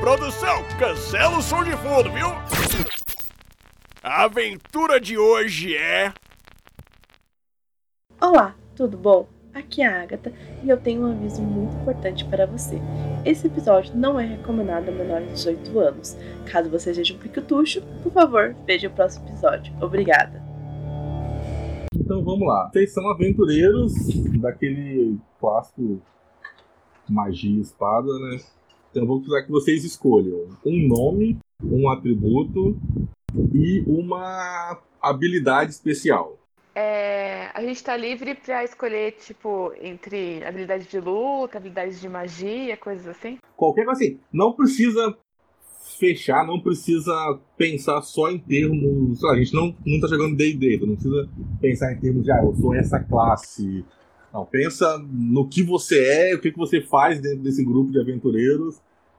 produção, cancela o som de fundo, viu? A aventura de hoje é. Olá, tudo bom? Aqui é a Agatha e eu tenho um aviso muito importante para você. Esse episódio não é recomendado a menores de 18 anos. Caso você seja um piquetucho, por favor, veja o próximo episódio. Obrigada. Então vamos lá. Vocês são aventureiros daquele clássico magia e espada, né? Então eu vou precisar que vocês escolham um nome, um atributo e uma habilidade especial. É, a gente tá livre pra escolher, tipo, entre habilidade de luta, habilidade de magia, coisas assim. Qualquer coisa assim. Não precisa fechar, não precisa pensar só em termos. A gente não, não tá jogando D&D, então não precisa pensar em termos de, ah, eu sou essa classe. Não, pensa no que você é, o que, que você faz dentro desse grupo de aventureiros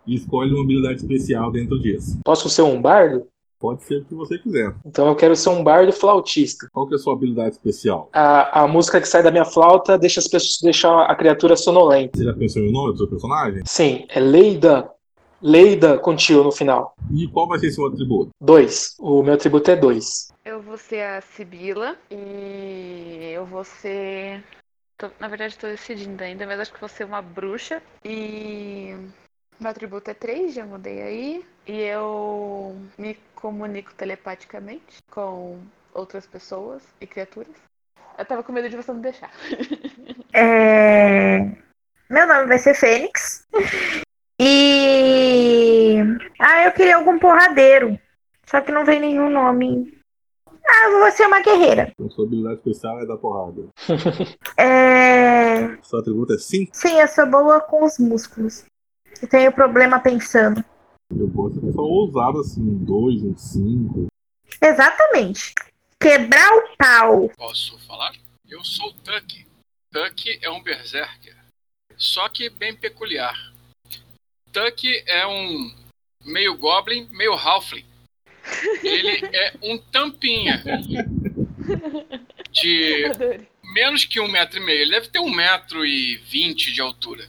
e escolhe uma habilidade especial dentro disso. Posso ser um bardo? Pode ser o que você quiser. Então eu quero ser um bardo flautista. Qual que é a sua habilidade especial? A, a música que sai da minha flauta deixa, as pessoas, deixa a criatura sonolenta. Você já pensou em nome do seu personagem? Sim, é Leida. Leida com tio no final. E qual vai ser seu atributo? Dois. O meu atributo é dois. Eu vou ser a Sibila e eu vou ser. Tô- na verdade, tô decidindo ainda, mas acho que vou ser uma bruxa. E meu atributo é 3, já mudei aí. E eu me comunico telepaticamente com outras pessoas e criaturas. Eu tava com medo de você não deixar. É, Meu nome vai ser Fênix. E. Ah, eu queria algum porradeiro. Só que não vem nenhum nome. Ah, eu vou ser uma guerreira. Então sua habilidade especial é dar porrada. É. Seu atributo é 5. Sim, eu sou boa com os músculos. Eu tenho problema pensando. Eu gosto de pessoa ousada assim, um 2, um 5. Exatamente. Quebrar o pau. Posso falar? Eu sou o Tuck. Tuck é um berserker, só que bem peculiar. Tuck é um meio goblin, meio halfling. Ele é um tampinha de menos que um metro e meio. Ele deve ter um metro e vinte de altura.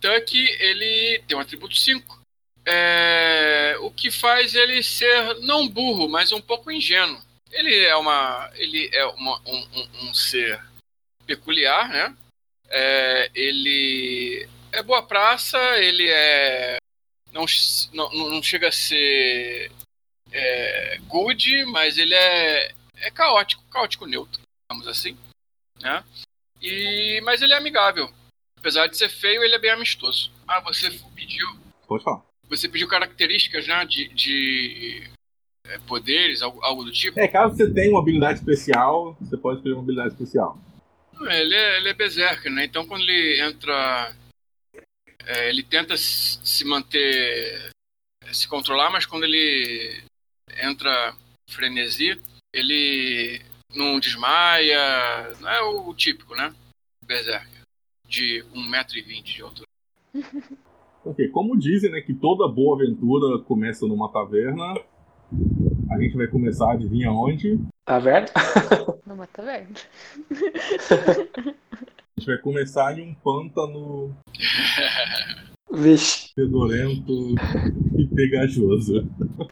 Tuck, ele tem um atributo 5. É, o que faz ele ser não burro, mas um pouco ingênuo. Ele é uma, ele é uma- um, um- um ser peculiar, né? É, ele é boa praça, ele é não, não, não chega a ser é, good, mas ele é, é caótico, caótico neutro, digamos assim, né? E mas ele é amigável. Apesar de ser feio, ele é bem amistoso. Ah, você pediu Pode falar. você pediu características né, de, de é, poderes, algo, algo do tipo? É, caso você tenha uma habilidade especial, você pode escolher uma habilidade especial. Ele é, ele é berserker, né? Então quando ele entra. é, ele tenta se manter. se controlar, mas quando ele entra frenesi, ele não desmaia. Não é o típico, né? Berserker. De 1,20m de altura. Ok, como dizem, né, que toda boa aventura começa numa taverna, a gente vai começar, adivinha onde? Tá vendo? Numa taverna. A gente vai começar em um pântano Vixe. fedorento e pegajoso.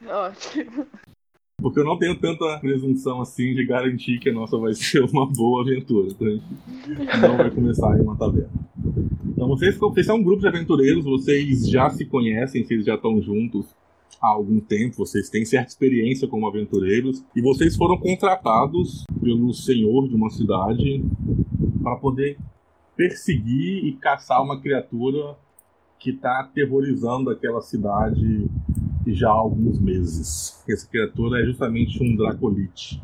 Ótimo. Porque eu não tenho tanta presunção assim de garantir que a nossa vai ser uma boa aventura. Então a gente não vai começar em uma taverna. Então vocês, vocês são um grupo de aventureiros, vocês já se conhecem, vocês já estão juntos há algum tempo, vocês têm certa experiência como aventureiros e vocês foram contratados pelo senhor de uma cidade para poder perseguir e caçar uma criatura que está aterrorizando aquela cidade já há alguns meses. Essa criatura é justamente um Dracolite.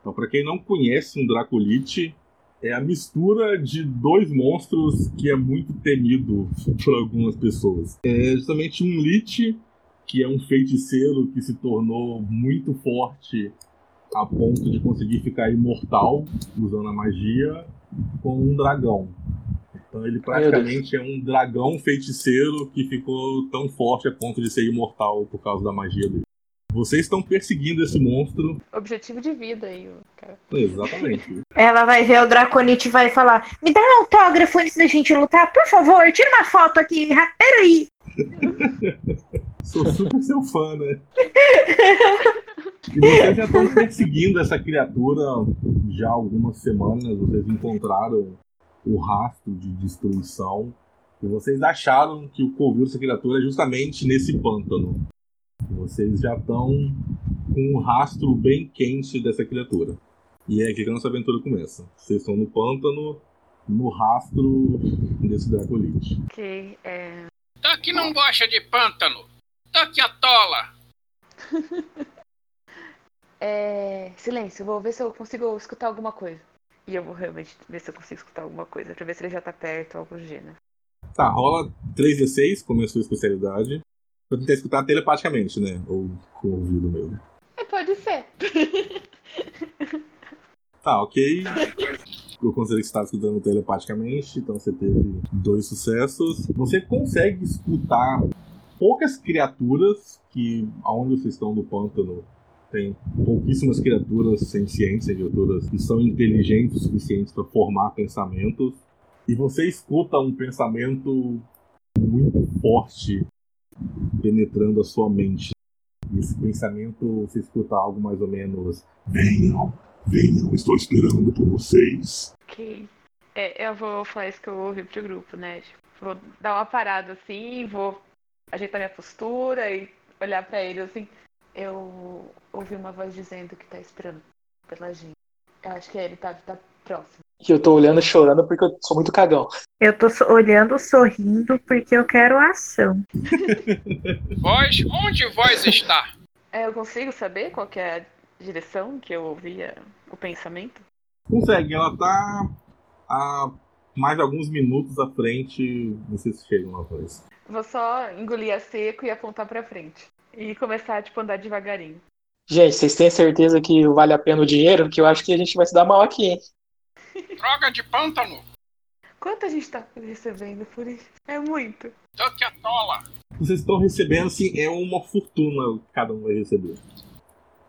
Então, para quem não conhece um Dracolite, é a mistura de dois monstros que é muito temido por algumas pessoas. É justamente um Lich, que é um feiticeiro que se tornou muito forte a ponto de conseguir ficar imortal usando a magia, com um dragão. Então ele praticamente é um dragão feiticeiro que ficou tão forte a ponto de ser imortal por causa da magia dele. Vocês estão perseguindo esse monstro. Objetivo de vida aí, cara. Exatamente. Ela vai ver o Draconite e vai falar: Me dá um autógrafo antes da gente lutar, por favor, tira uma foto aqui, peraí. Sou super seu fã, né? E vocês já estão perseguindo essa criatura já há algumas semanas. Vocês encontraram o rastro de destruição. E vocês acharam que o covil dessa criatura é justamente nesse pântano. Vocês já estão com um rastro bem quente dessa criatura. E é aqui que a nossa aventura começa. Vocês estão no pântano, no rastro desse Dracolite. Ok, é. Tuck não gosta de pântano. Tuck atola. É. Silêncio, vou ver se eu consigo escutar alguma coisa. E eu vou realmente ver se eu consigo escutar alguma coisa, pra ver se ele já tá perto ou algo do gênero. Tá, rola 3d6, como é a sua especialidade. Pra tentar escutar telepaticamente, né? Ou com o ouvido mesmo. É, pode ser. Tá, ok. Eu considero que você estava escutando telepaticamente, então você teve dois sucessos. Você consegue escutar poucas criaturas que, aonde vocês estão no pântano, tem pouquíssimas criaturas sencientes, criaturas que são inteligentes o suficiente para formar pensamentos. E você escuta um pensamento muito forte penetrando a sua mente. E esse pensamento, você escuta algo mais ou menos: Venham, venham, estou esperando por vocês. Ok. É, eu vou falar isso que eu ouvi pro grupo, né? Tipo, vou dar uma parada assim, vou ajeitar minha postura e olhar pra ele assim. Eu ouvi uma voz dizendo que tá esperando pela gente. Eu acho que ele tá, tá próximo. E eu tô olhando e chorando porque eu sou muito cagão. Eu tô so- olhando, sorrindo, porque eu quero ação. Voz, onde voz está? É, eu consigo saber qual que é a direção que eu ouvia o pensamento? Consegue, ela tá a mais alguns minutos à frente. Vocês chegam lá voz. Vou só engolir a seco e apontar pra frente. E começar, tipo, andar devagarinho. Gente, vocês têm certeza que vale a pena o dinheiro? Que eu acho que a gente vai se dar mal aqui, hein? Droga de pântano. Quanto a gente tá recebendo por isso? É muito. Tuck atola. Vocês estão recebendo, assim, é uma fortuna que cada um vai receber.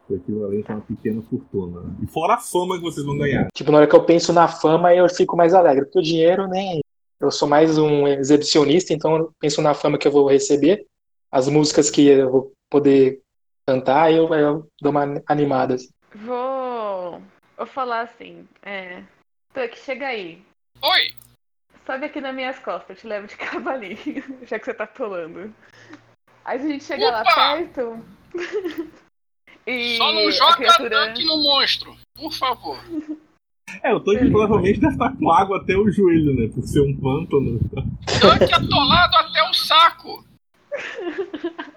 O equivalente a uma pequena fortuna. E fora a fama que vocês vão ganhar. Tipo, na hora que eu penso na fama, eu fico mais alegre. Porque o dinheiro, nem. Eu sou mais um exibicionista, então eu penso na fama que eu vou receber, as músicas que eu vou poder cantar, eu, eu dou uma animada. assim. Vou. Vou falar assim. É. Tuck, chega aí. Oi, Sobe aqui nas minhas costas, eu te levo de cavalinho, já que você tá atolando. Aí a gente chegar lá Opa! perto. e só não a joga criatura. Tuck no monstro, por favor. É, o Tanque provavelmente deve estar com água até o joelho, né? Por ser um pântano. Tuck atolado até o saco.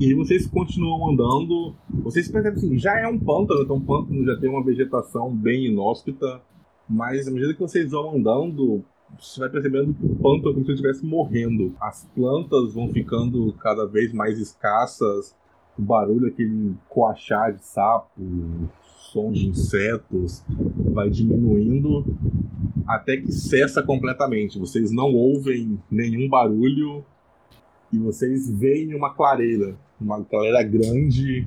E aí vocês continuam andando. Vocês percebem assim, já é um pântano, então o pântano já tem uma vegetação bem inóspita. Mas à medida que vocês vão andando, você vai percebendo que o pântano é como se estivesse morrendo. As plantas vão ficando cada vez mais escassas. O barulho, aquele coachar de sapo, som de insetos, vai diminuindo até que cessa completamente. Vocês não ouvem nenhum barulho e vocês veem uma clareira, uma clareira grande,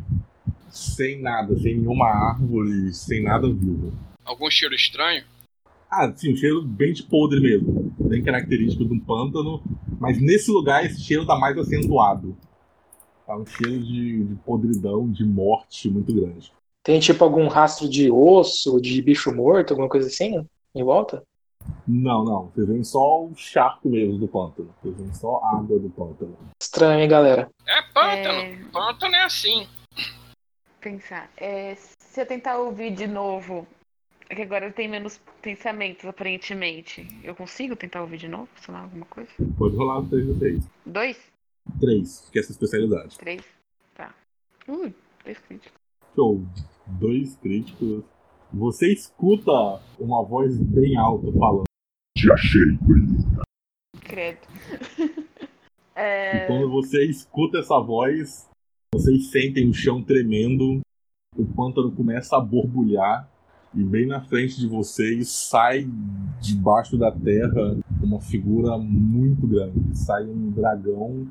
sem nada, sem nenhuma árvore, sem nada vivo. Algum cheiro estranho? Ah, sim, um cheiro bem de podre mesmo, bem característico de um pântano, mas nesse lugar esse cheiro tá mais acentuado. Tá um cheiro de, de podridão, de morte muito grande. Tem tipo algum rastro de osso, de bicho morto, alguma coisa assim, em volta? Não, não. Vocês veem só o charco mesmo do pântano. Vocês veem só a água do pântano. Estranho, hein, galera? É pântano. É. Pântano é assim. Pensar. É, se eu tentar ouvir de novo. É que agora tem menos pensamentos, aparentemente. Eu consigo tentar ouvir de novo? Sei lá, alguma coisa? Pode rolar os três de vocês. Dois? Três, que é essa especialidade. Três? Tá. Ui, dois críticos. Show. Dois críticos. Você escuta uma voz bem alta falando. Te achei, Credo. é, E quando você escuta essa voz, vocês sentem o chão tremendo, o pântano começa a borbulhar, e bem na frente de vocês sai debaixo da terra uma figura muito grande. Sai um dragão.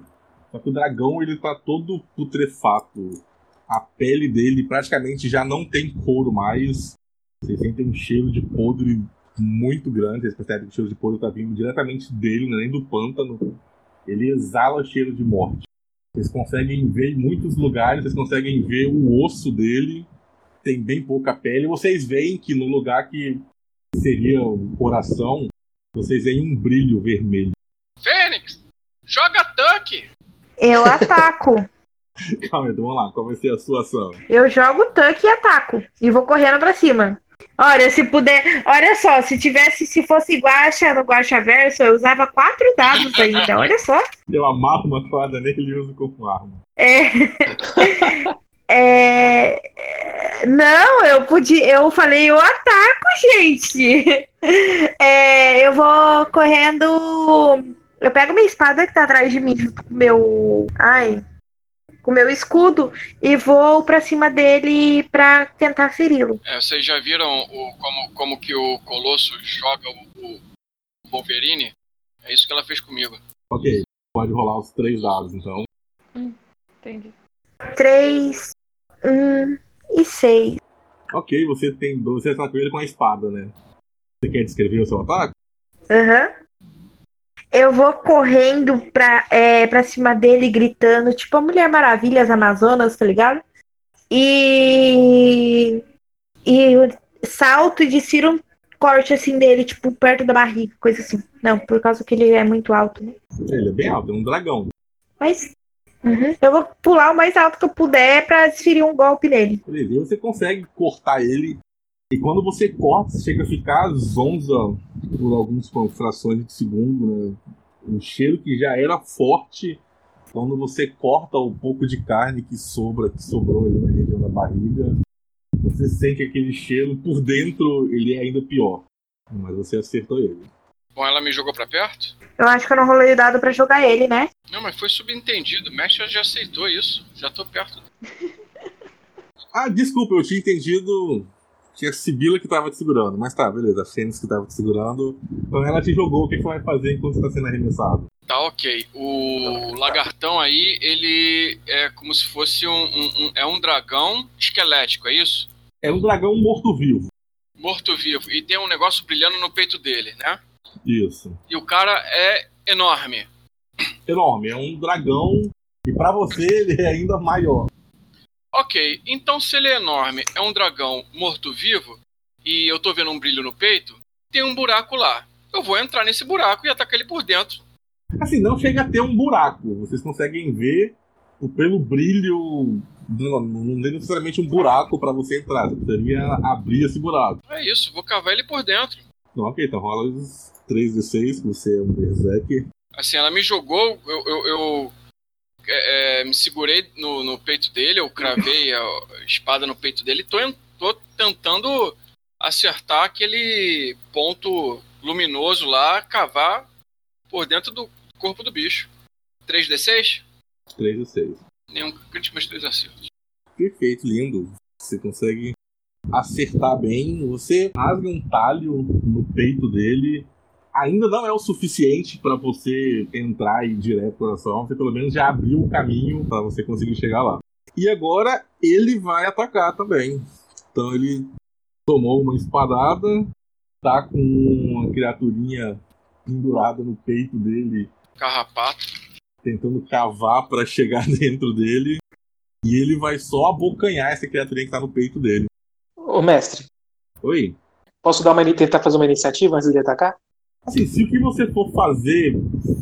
Só que o dragão ele tá todo putrefato. A pele dele praticamente já não tem couro mais. Vocês sentem um cheiro de podre muito grande. Vocês percebem que o cheiro de podre tá vindo diretamente dele, não é nem do pântano. Ele exala cheiro de morte. Vocês conseguem ver em muitos lugares, vocês conseguem ver o osso dele, tem bem pouca pele. Vocês veem que no lugar que seria o coração, vocês veem um brilho vermelho. Fênix, joga tanque. Eu ataco. Calma aí, então vamos lá, qual vai ser a sua ação? Eu jogo o tanque e ataco. E vou correndo pra cima. Olha, se puder. Olha só, se tivesse, se fosse guacha no Guacha Verso, eu usava quatro dados ainda. Olha só. Eu amarro uma corda nele e uso como arma. É... é... Não, eu podia. Eu falei, eu ataco, gente. É, eu vou correndo. Eu pego minha espada que tá atrás de mim, meu. Ai. Com meu escudo e vou pra cima dele pra tentar feri-lo. É, vocês já viram o, como, como que o Colosso joga o, o Wolverine? É isso que ela fez comigo. Ok, pode rolar os três dados então. entendi. Três, um e seis. Ok, você tem dois, você atacou ele com a espada, né? Você quer descrever o seu ataque? Aham. Eu vou correndo pra, é, pra cima dele, gritando, tipo a Mulher Maravilha, as Amazonas, tá ligado? E. E salto e desfiro um corte assim dele, tipo, perto da barriga, coisa assim. Não, por causa que ele é muito alto, né? Ele é bem alto, é um dragão. Mas. uhum, Eu vou pular o mais alto que eu puder pra desferir um golpe nele. Beleza, você consegue cortar ele. E quando você corta, você chega a ficar zonza por algumas frações de segundo, né? Um cheiro que já era forte. Quando você corta o pouco de carne que sobra, que sobrou ali na região da barriga, você sente aquele cheiro por dentro, ele é ainda pior. Mas você acertou ele. Bom, ela me jogou pra perto? Eu acho que eu não rolei o dado pra jogar ele, né? Não, mas foi subentendido. O mestre já aceitou isso. Já tô perto. Ah, desculpa, eu tinha entendido que a Sibila que tava te segurando. Mas tá, beleza, a Fênix que tava te segurando. Então ela te jogou, o que, que vai fazer enquanto você tá sendo arremessado? Tá ok. O lagartão aí, ele é como se fosse um, um- um- é um dragão esquelético, é isso? É um dragão morto-vivo. Morto-vivo. E tem um negócio brilhando no peito dele, né? Isso. E o cara é enorme. Enorme, é um dragão. E pra você ele é ainda maior. Ok, então se ele é enorme, é um dragão morto-vivo, e eu tô vendo um brilho no peito, tem um buraco lá. Eu vou entrar nesse buraco e atacar ele por dentro. Assim, não chega a ter um buraco. Vocês conseguem ver o pelo brilho. Não, não tem necessariamente um buraco pra você entrar. Você precisaria abrir esse buraco. É isso, vou cavar ele por dentro. Não, ok, então rola os 3d6, que você é um berserker. Assim, ela me jogou, eu, eu, eu, é, é, me segurei no, no peito dele, eu cravei a espada no peito dele e tô, tô tentando acertar aquele ponto luminoso lá, cavar por dentro do corpo do bicho. 3d6? 3d6. Nenhum crítico, mas três acertos. Perfeito, lindo. Você consegue acertar bem. Você rasga um talho no peito dele. Ainda não é o suficiente para você entrar e ir direto para coração. Você pelo menos já abriu o caminho para você conseguir chegar lá. E agora ele vai atacar também. Então ele tomou uma espadada, tá com uma criaturinha pendurada no peito dele Carrapato. tentando cavar pra chegar dentro dele. E ele vai só abocanhar essa criaturinha que tá no peito dele. Ô, mestre, Oi? posso dar uma, tentar fazer uma iniciativa antes de atacar? Assim, se o que você for fazer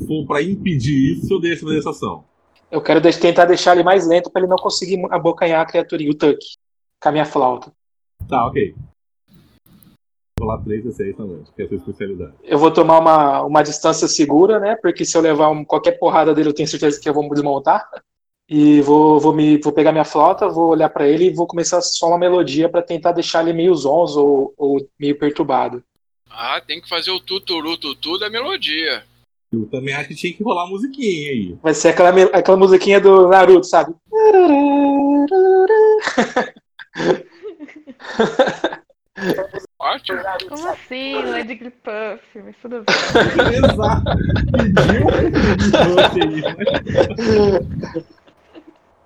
for pra impedir isso, eu deixo fazer essa ação. Eu quero tentar deixar ele mais lento pra ele não conseguir abocanhar a criaturinha, o Tuck, com a minha flauta. Tá, ok. Vou lá 3 e 6 também, que é a sua especialidade. Eu vou tomar uma, uma distância segura, né? Porque se eu levar um- qualquer porrada dele, eu tenho certeza que eu vou me desmontar. E vou, vou, me, vou pegar minha flauta, vou olhar pra ele e vou começar só uma melodia pra tentar deixar ele meio zonzo ou, ou meio perturbado. Ah, tem que fazer o tuturu tutu da melodia. Eu também acho que tinha que rolar a musiquinha aí. Vai ser aquela, aquela musiquinha do Naruto, sabe? Ótimo. Como assim? Lady Puff, mas tudo bem. Exato. Pediu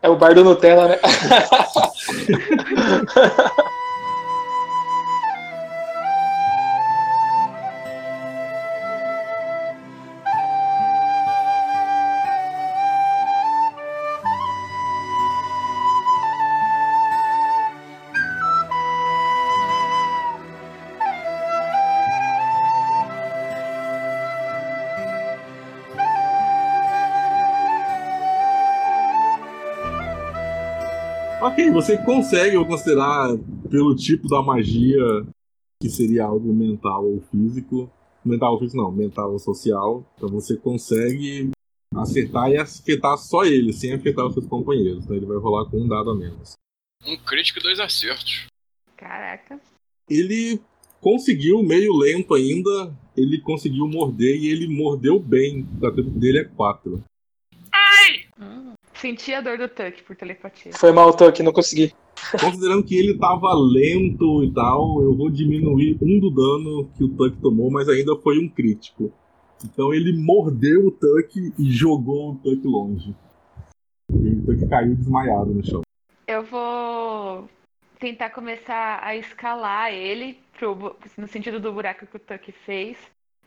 É o bar do Nutella, né? você consegue, eu vou considerar pelo tipo da magia que seria algo mental ou físico. Mental ou físico não, mental ou social. Então você consegue acertar e afetar só ele, sem afetar os seus companheiros. Então ele vai rolar com um dado a menos. Um crítico e dois acertos. Caraca. Ele conseguiu, meio lento ainda, ele conseguiu morder e ele mordeu bem. O tempo dele é 4. Hum. Senti a dor do Tuck por telepatia. Foi mal, Tuck, não consegui. Considerando que ele tava lento e tal, eu vou diminuir um do dano que o Tuck tomou, mas ainda foi um crítico. Então ele mordeu o Tuck e jogou o Tuck longe. E o Tuck caiu desmaiado no chão. Eu vou tentar começar a escalar ele pro no sentido do buraco que o Tuck fez,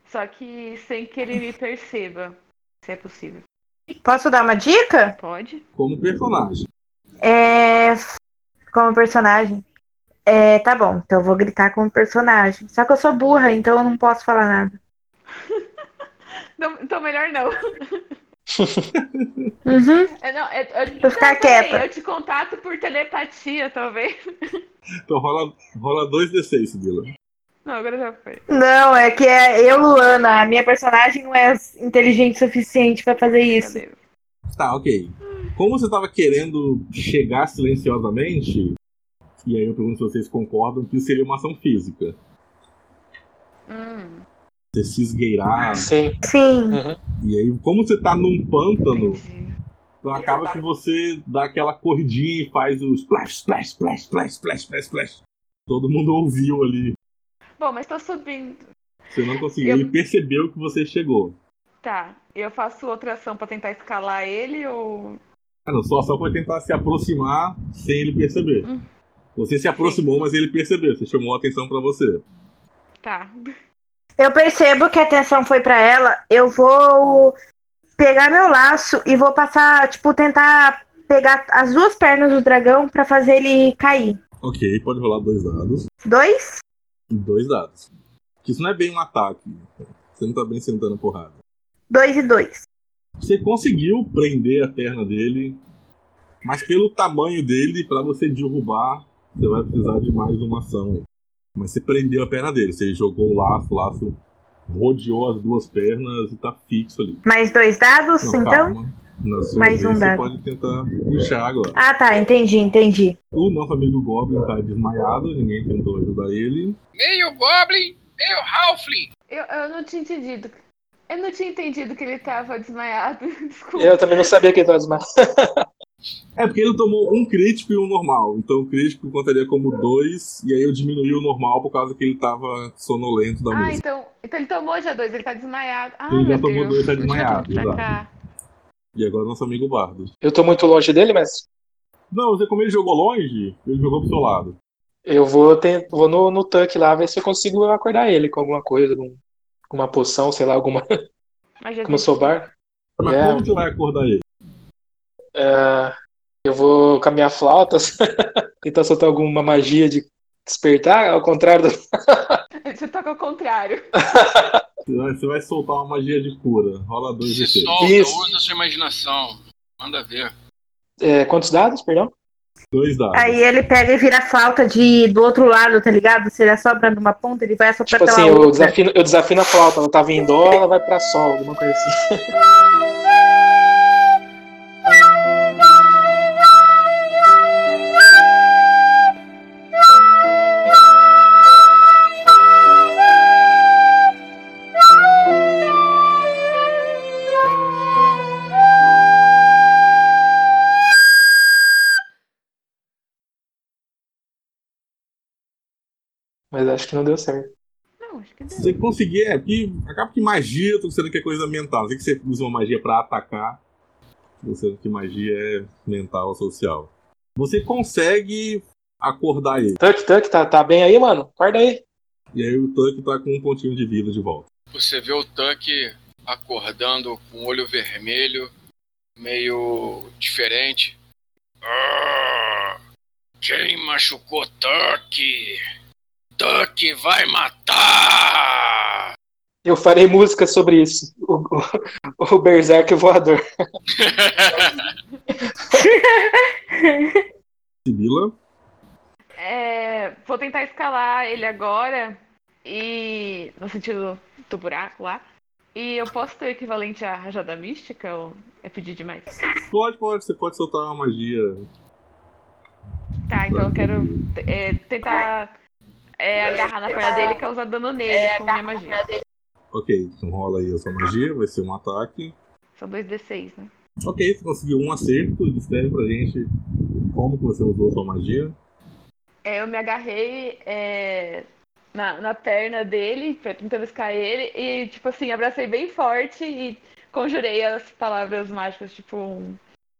só que sem que ele me perceba, se é possível. Posso dar uma dica? Pode? Como personagem. É. Como personagem. É, tá bom, então eu vou gritar como personagem. Só que eu sou burra, então eu não posso falar nada. Não, então melhor não. Uhum. É, não, é, eu, Vou ficar quieta. Eu te contato por telepatia, talvez. Então rola, rola 2d6, Sibila. Não, agora já foi. Não, é que é eu, Luana. A minha personagem não é inteligente o suficiente pra fazer isso. Tá, ok. Como você tava querendo chegar silenciosamente, e aí eu pergunto se vocês concordam que isso seria uma ação física. Hum, Você se esgueirar. Sim. Sim. E aí, como você tá num pântano, entendi. Então acaba que você dá aquela corridinha e faz o splash, splash, splash, splash, splash, splash, splash. Todo mundo ouviu ali. Bom, mas tô subindo. Você não conseguiu. Eu- Ele percebeu que você chegou. Tá. Eu faço outra ação pra tentar escalar ele ou. Ah, não, sua ação foi tentar se aproximar sem ele perceber. Hum. Você se aproximou, mas ele percebeu. Você chamou a atenção pra você. Tá. Eu percebo que a atenção foi pra ela. Eu vou pegar meu laço e vou passar, tipo, tentar pegar as duas pernas do dragão pra fazer ele cair. Ok, pode rolar dois dados. Dois? Dois dados. Que isso não é bem um ataque. Você não tá bem sentando porrada. Dois e dois. Você conseguiu prender a perna dele, mas pelo tamanho dele, pra você derrubar, você vai precisar de mais uma ação. Mas você prendeu a perna dele, você jogou o laço, o laço rodeou as duas pernas e tá fixo ali. Mais dois dados, Não, então? calma. Na sua Mais vez, um você pode tentar puxar agora. Ah, tá, entendi, entendi. O nosso amigo Goblin tá desmaiado, ninguém tentou ajudar ele. Meio Goblin, meio Halfling. Eu, eu não tinha entendido. Eu não tinha entendido que ele tava desmaiado. Desculpa. Eu também não sabia que ele tava desmaiado. É porque ele tomou um crítico e um normal. Então o crítico contaria como dois, e aí eu diminuí o normal por causa que ele tava sonolento da Ah, música. então, então ele tomou já dois, ele tá desmaiado. Ah, Ele já meu tomou Deus. dois, tá não desmaiado, vindo pra exato. cá. E agora nosso amigo Bardo. Eu tô muito longe dele, mas Não, você como ele jogou longe, ele jogou pro seu lado. eu vou, ter, vou no, no Tuck lá ver se eu consigo acordar ele com alguma coisa, com uma poção, sei lá, alguma. Mas Como eu sou bar. Mas É. como você vai acordar ele? É, eu vou com a minha flauta tentar soltar alguma magia de despertar, ao contrário do. Você toca ao contrário. Você vai, você soltar uma magia de cura. Rola dois Se de solta, Isso. usa sua imaginação. Manda ver. É, quantos dados, perdão? Dois dados. Aí ele pega e vira a flauta de, do outro lado, tá ligado? Se ele assopra numa ponta, ele vai assoprar Tipo pela assim, eu outra. desafino, eu desafino a flauta. Ela tava em dó, ela vai pra sol, alguma coisa assim. Mas acho que não deu certo. Não, acho que deu. Se você conseguir, é que acaba que magia, tô considerando que é coisa mental. Não sei que você usa uma magia pra atacar. Tô considerando que magia é mental ou social. Você consegue acordar ele. Tuck, Tuck, tá, tá bem aí, mano? Acorda aí. E aí o Tuck tá com um pontinho de vida de volta. Você vê o Tuck acordando com o olho vermelho, meio diferente. Ah, quem machucou Tuck? Tuck vai matar! Eu farei música sobre isso. O, o, o Berserk voador. Sibila, É, vou tentar escalar ele agora e no sentido do buraco lá. E eu posso ter o equivalente à rajada mística ou é pedir demais? pode, pode, você pode soltar uma magia. Tá, então eu quero é, tentar é, agarrar na perna dele e causar dano nele com minha magia. Ok, então rola aí a sua magia, vai ser um ataque. São dois D6, né? Ok, você conseguiu um acerto. Descreve pra gente como que você usou a sua magia. É, eu me agarrei é, na, na perna dele, pra- tentando escar ele, e, tipo assim, abracei bem forte e conjurei as palavras mágicas, tipo, um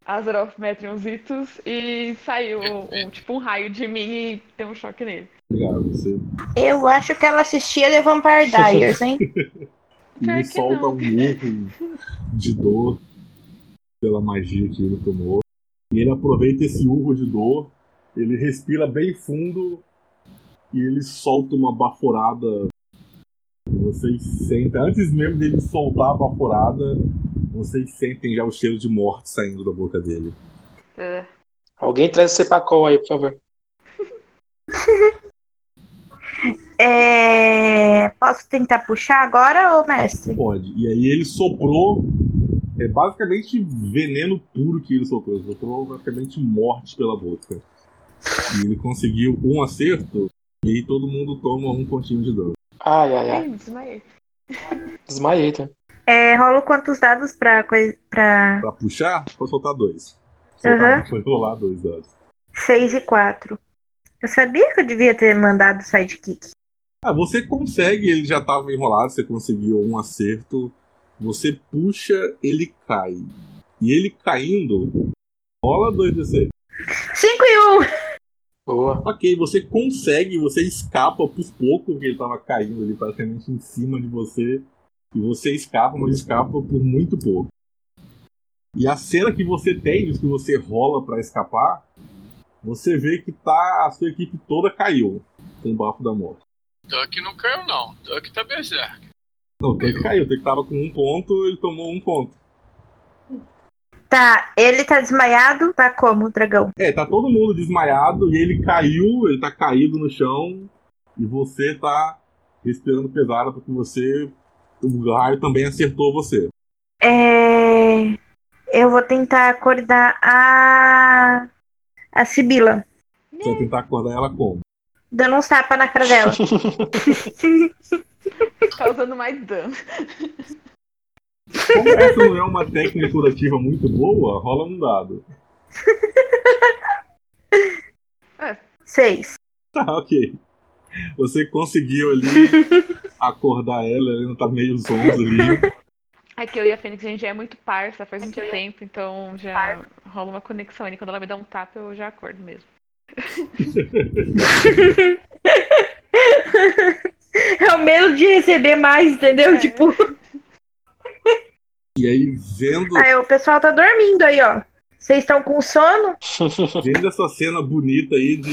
Azeroth Metrionzitos, e saiu, um, tipo, um raio de mim e deu um choque nele. Obrigado, você. Eu acho que ela assistia The Vampire Diaries, hein? E solta não. um urro de dor pela magia que ele tomou. E ele aproveita esse urro de dor, ele respira bem fundo e ele solta uma baforada. Vocês sentem, antes mesmo dele soltar a baforada, vocês sentem já o cheiro de morte saindo da boca dele. É, Alguém traz o Cepacol aí, por favor. É, Posso tentar puxar agora, ô mestre? Pode. E aí ele soprou. É basicamente veneno puro que ele soltou. Ele soprou basicamente morte pela boca. E ele conseguiu um acerto. E aí todo mundo toma um pontinho de dano. Ai, ai. Ai, desmaiei. Desmaiei, tá? É, rolo quantos dados pra coisa. pra Pra puxar, pode soltar dois. Soltar, Uhum. Foi rolar dois dados. 6 e 4. Eu sabia que eu devia ter mandado sidekick. Ah, você consegue, ele já tava enrolado, você conseguiu um acerto. Você puxa, ele cai. E ele caindo, rola dois de 6. 5 e 1. Boa. Ok, você consegue, você escapa por pouco, porque ele tava caindo ali praticamente em cima de você. E você escapa, mas escapa por muito pouco. E a cena que você tem, que você rola pra escapar, você vê que tá. A sua equipe toda caiu com o bafo da morte. Tuck não caiu, não. Tuck tá berserk. Não, o Tank caiu, o Tank tava com um ponto, ele tomou um ponto. Tá, ele tá desmaiado, tá como, dragão? É, tá todo mundo desmaiado e ele caiu, ele tá caído no chão e você tá respirando pesado porque você. O raio também acertou você. É. Eu vou tentar acordar a. A Sibila. Você vai tentar acordar ela como? Dando uns tapas na cara dela. Causando mais dano. Como essa não é uma técnica curativa muito boa, rola um dado. Seis. Tá, ok. Você conseguiu ali acordar ela, ela ainda tá meio zonza ali. É que eu e a Fênix, a gente já é muito parça faz muito tempo, então já rola uma conexão ali. Quando ela me dá um tapa, eu já acordo mesmo. É o medo de receber mais, entendeu? É. Tipo, E aí, vendo, aí o pessoal tá dormindo aí, ó. Vocês estão com sono? vendo essa cena bonita aí de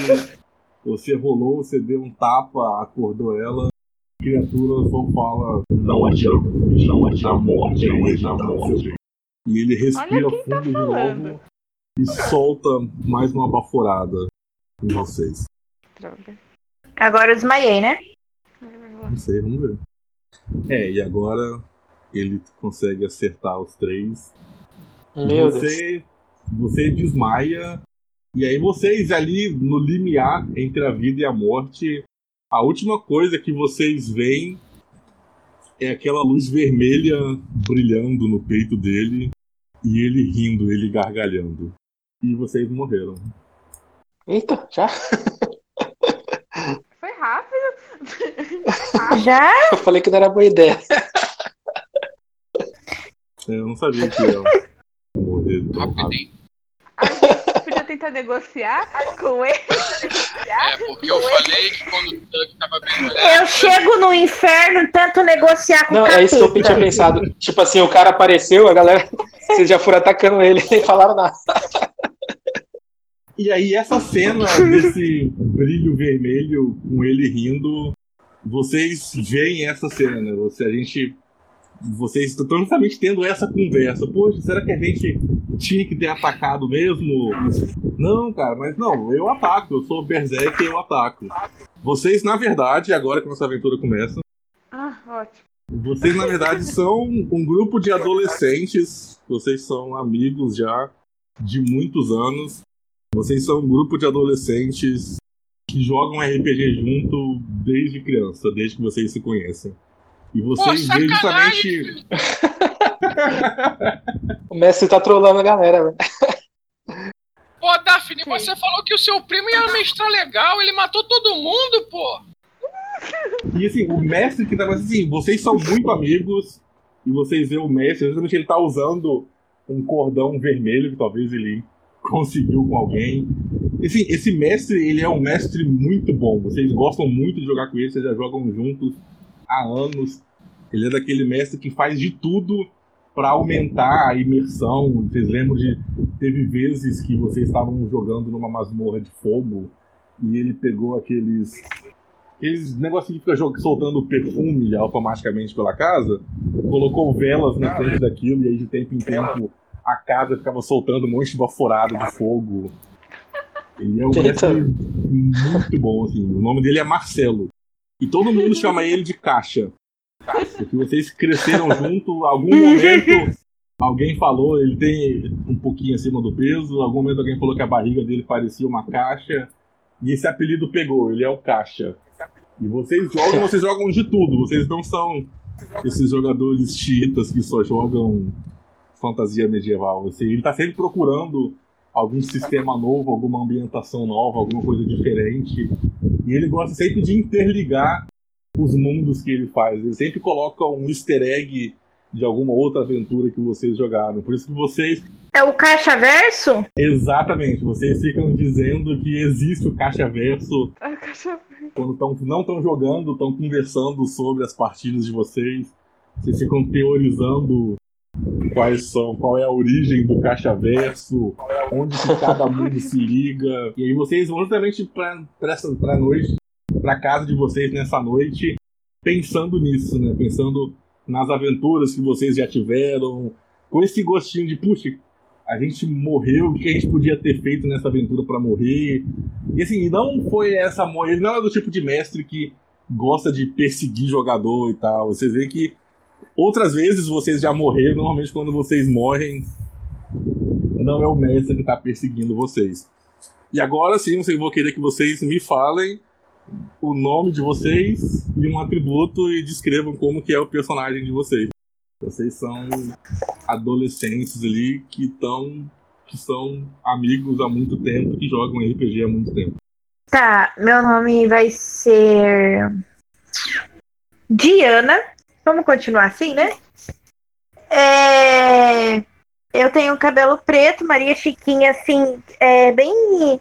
você rolou, você deu um tapa, acordou ela. Criatura só fala: Não adianta, não adianta, a morte não adianta você. E ele respira tá fundo de falando. novo e solta mais uma baforada em vocês. Droga. Agora eu desmaiei, né? Não sei, vamos ver. É, e agora ele consegue acertar os três. Meu Deus. você, você desmaia. E aí vocês ali no limiar entre a vida e a morte, a última coisa que vocês veem é aquela luz vermelha brilhando no peito dele e ele rindo, ele gargalhando. E vocês morreram. Eita, já? Foi rápido. Já? Eu falei que não era boa ideia. Eu não sabia que ia morrer tão rápido. Rapidinho. Podia tentar negociar com ele. É, porque eu falei que quando o Doug tava bem Eu chego no inferno, tento negociar com Não, o é isso que eu tinha pensado. Tipo assim, o cara apareceu, a galera. Vocês já foram atacando ele e nem falaram nada. E aí, essa cena desse brilho vermelho com ele rindo, vocês veem essa cena, né? Você, a gente. Vocês estão justamente tendo essa conversa. Poxa, será que a gente tinha que ter atacado mesmo? Não, cara, mas não, eu ataco. Eu sou Berserk e eu ataco. Vocês, na verdade, agora que nossa aventura começa, Ah, ótimo. vocês, na verdade, são um grupo de adolescentes. Vocês são amigos já de muitos anos. Vocês são um grupo de adolescentes que jogam RPG junto desde criança, desde que vocês se conhecem. E vocês veem sacanagem, justamente. O Messi tá trolando a galera, velho. Pô, Daphne, você falou que o seu primo ia mestrar legal, ele matou todo mundo, pô. E assim, o mestre que tava assim, vocês são muito amigos. E vocês veem o mestre, justamente ele tá usando um cordão vermelho que talvez ele conseguiu com alguém. E, assim, esse mestre, ele é um mestre muito bom. Vocês gostam muito de jogar com ele, vocês já jogam juntos há anos. Ele é daquele mestre que faz de tudo para aumentar a imersão. Vocês lembram de. Teve vezes que vocês estavam jogando numa masmorra de fogo e ele pegou aqueles. Aqueles negocinhos que fica soltando perfume automaticamente pela casa, colocou velas na frente daquilo e aí de tempo em tempo a casa ficava soltando um monte de baforada de fogo. Ele é um muito bom, assim. O nome dele é Marcelo. E todo mundo chama ele de Caixa. Porque vocês cresceram junto, algum momento alguém falou, ele tem um pouquinho acima do peso, algum momento alguém falou que a barriga dele parecia uma caixa, e esse apelido pegou, ele é o Caixa. E vocês jogam, vocês jogam de tudo, vocês não são esses jogadores chiitas que só jogam fantasia medieval. Assim, ele tá sempre procurando algum sistema novo, alguma ambientação nova, alguma coisa diferente. E ele gosta sempre de interligar os mundos que ele faz. Ele sempre coloca um easter egg de alguma outra aventura que vocês jogaram. Por isso que vocês, É o Caixa Verso? exatamente, vocês ficam dizendo que existe o Caixa Verso Ah, cachorro. quando tão, não estão jogando, estão conversando sobre as partidas de vocês. Vocês ficam teorizando quais são, qual é a origem do Caixa Verso, onde que cada mundo se liga. E aí vocês vão justamente pra, essa, pra noite, pra casa de vocês nessa noite, pensando nisso, né? Pensando nas aventuras que vocês já tiveram, com esse gostinho de, puxa, a gente morreu, o que a gente podia ter feito nessa aventura pra morrer? E assim, não foi essa. Ele não é do tipo de mestre que gosta de perseguir jogador e tal. Vocês veem que outras vezes vocês já morreram. Normalmente, quando vocês morrem, não é o mestre que tá perseguindo vocês. E agora sim, eu vou querer que vocês me falem o nome de vocês e um atributo e descrevam como que é o personagem de vocês. Vocês são adolescentes ali que estão que são amigos há muito tempo, que jogam RPG há muito tempo. Tá, meu nome vai ser. Diana. Vamos continuar assim, né? É... Eu tenho cabelo preto, Maria Chiquinha, assim, é bem.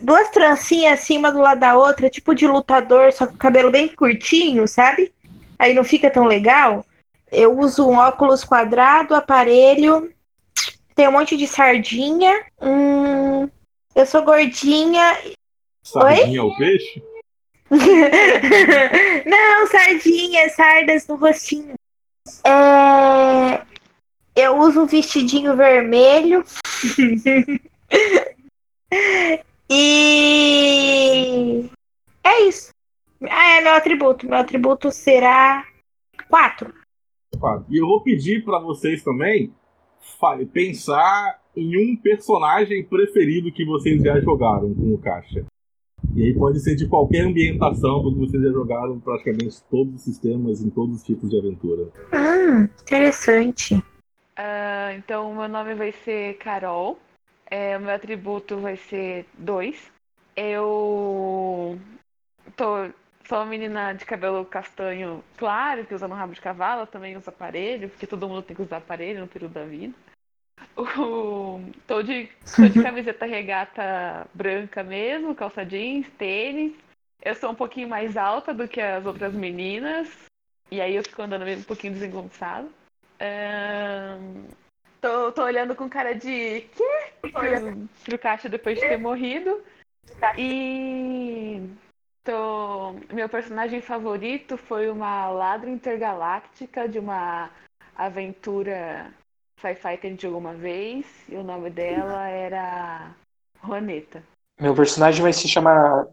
Duas trancinhas acima do lado da outra, tipo de lutador, só com o cabelo bem curtinho, sabe? Aí não fica tão legal. Eu uso um óculos quadrado, aparelho, tem um monte de sardinha. Hum, eu sou gordinha Sardinha é o peixe? Não, sardinha, sardas no rostinho. É, Eu uso um vestidinho vermelho. e é isso. Ah, é meu atributo. Meu atributo será quatro. Claro. E eu vou pedir pra vocês também fa- pensar em um personagem preferido que vocês já jogaram com o Caixa. E aí pode ser de qualquer ambientação, porque vocês já jogaram praticamente todos os sistemas em todos os tipos de aventura. Hum, interessante. Ah, então, meu nome vai ser Carol. É, o meu atributo vai ser 2. Eu tô, sou uma menina de cabelo castanho claro, que usa no rabo de cavalo, também usa aparelho, porque todo mundo tem que usar aparelho no período da vida. O, tô, de, tô de camiseta regata branca mesmo, calça jeans, tênis. Eu sou um pouquinho mais alta do que as outras meninas. E aí eu fico andando meio um pouquinho desengonçado. Ahn, tô, tô olhando com cara de quê? Pro, caixa depois de ter morrido. E tô, meu personagem favorito foi uma ladra intergaláctica de uma aventura sci-fi que a gente jogou uma vez. E o nome dela era Juaneta. Meu personagem vai se chamar.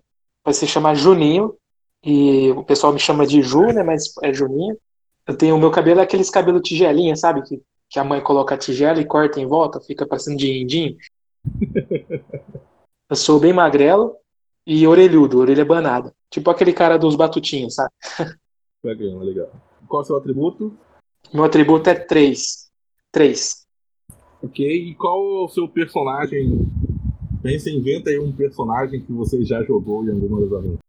Vai se chamar Juninho. E o pessoal me chama de Ju, né? Mas é Juninho. Eu tenho o meu cabelo é aqueles cabelos tigelinha, sabe? Que, que a mãe coloca a tigela e corta em volta, fica parecendo de indinho. Eu sou bem magrelo e orelhudo, orelha banada. Tipo aquele cara dos batutinhos, sabe? Legal, legal. Qual é o seu atributo? Meu atributo é 3. 3. Ok, e qual é o seu personagem? Pensa, inventa aí um personagem que você já jogou em alguma das aventuras.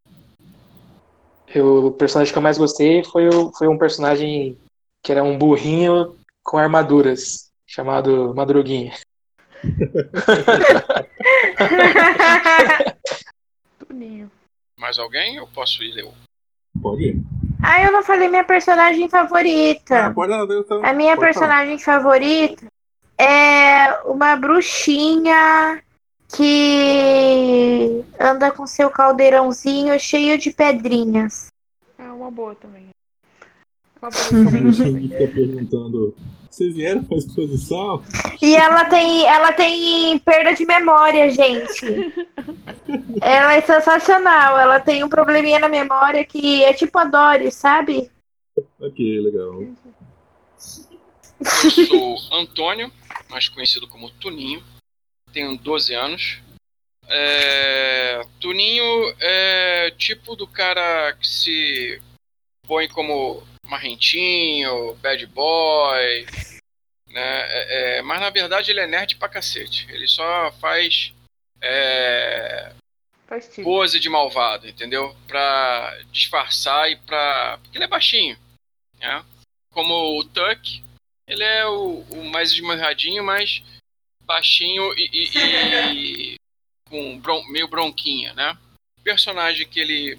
Eu, o personagem que eu mais gostei foi, foi um personagem que era um burrinho com armaduras, chamado Madruguinha. Tuninho. Mais alguém? Eu posso ir, eu. Pode ir. ah, eu não falei minha personagem favorita. Ah, pode então, A minha pode falar. personagem favorita é uma bruxinha que anda com seu caldeirãozinho cheio de pedrinhas. É uma boa também. Uma A boa bruxinha também. Fica perguntando: vocês vieram pra exposição? E ela tem, ela tem perda de memória, gente. Ela é sensacional. Ela tem um probleminha na memória que é tipo a Dory, sabe? Ok, legal. Eu sou Antônio, mais conhecido como Tuninho. Tenho 12 anos. É, Tuninho é tipo do cara que se põe como marrentinho, bad boy, né? É, é, mas na verdade ele é nerd pra cacete. Ele só faz é, Faz tipo. pose de malvado, entendeu? Pra disfarçar e pra. Porque ele é baixinho, né? Como o Tuck, ele é o, o mais esmirradinho, mas baixinho e, e- e com bron- meio bronquinha, né? O personagem que ele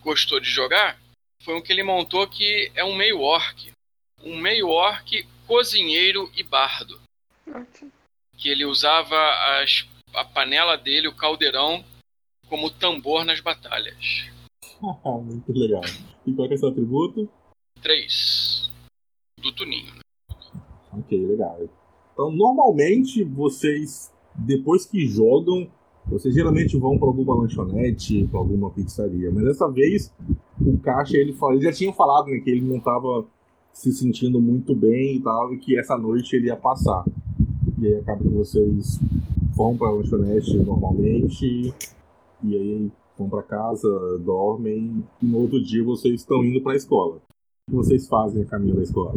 gostou de jogar foi um que ele montou que é um meio orc. Um meio orc, cozinheiro e bardo. Ótimo. Que ele usava as- a panela dele, o caldeirão, como tambor nas batalhas. Muito legal. E qual é o seu atributo? 3. Do Tuninho. né? Ok, legal. Então, normalmente, vocês, depois que jogam, vocês geralmente vão para alguma lanchonete, para alguma pizzaria. Mas dessa vez, o Caixa, ele, ele já tinha falado né, que ele não estava se sentindo muito bem e tal, e que essa noite ele ia passar. E aí acaba que vocês vão para lanchonete normalmente, e aí vão para casa, dormem, e no outro dia vocês estão indo para a escola. O que vocês fazem a caminho da escola?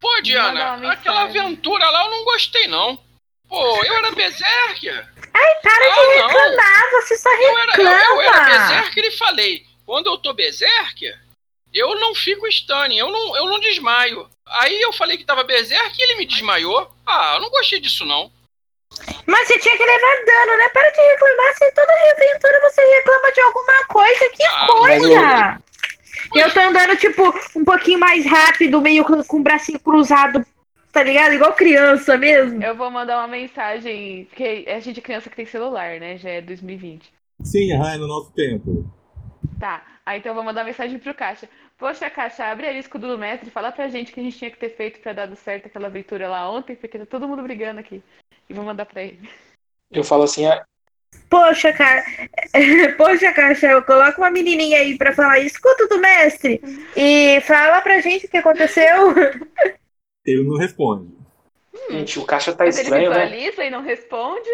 Pô, Diana, uma aquela aventura lá eu não gostei, não. Pô, eu era berserker. Para de Ah, não. reclamar, você só Eu era, eu, eu era reclama. berserker e falei, quando eu tô berserker, eu não fico stun, eu não, eu não desmaio. Aí eu falei que tava berserker e ele me desmaiou. Ah, eu não gostei disso, não. Mas você tinha que levar dano, né? Para de reclamar. Se toda aventura você reclama de alguma coisa, que Ah, coisa! Eu tô andando, tipo, um pouquinho mais rápido, meio com, com o bracinho cruzado, tá ligado? Igual criança mesmo. Eu vou mandar uma mensagem, porque a gente é criança que tem celular, né? Já é 2020. Sim, ah, é no nosso tempo. Tá, aí então eu vou mandar mensagem pro Caixa. Poxa, Caixa, abre arisco do mestre e fala pra gente que a gente tinha que ter feito pra dar certo aquela aventura lá ontem, porque tá todo mundo brigando aqui. E vou mandar pra ele. Eu falo assim, ah, Poxa, cara. Poxa, Caixa, coloca uma menininha aí pra falar, escuta do mestre e fala pra gente o que aconteceu. Ele não responde. gente, o caixa tá Mas ele estranho, né? visualiza e não responde?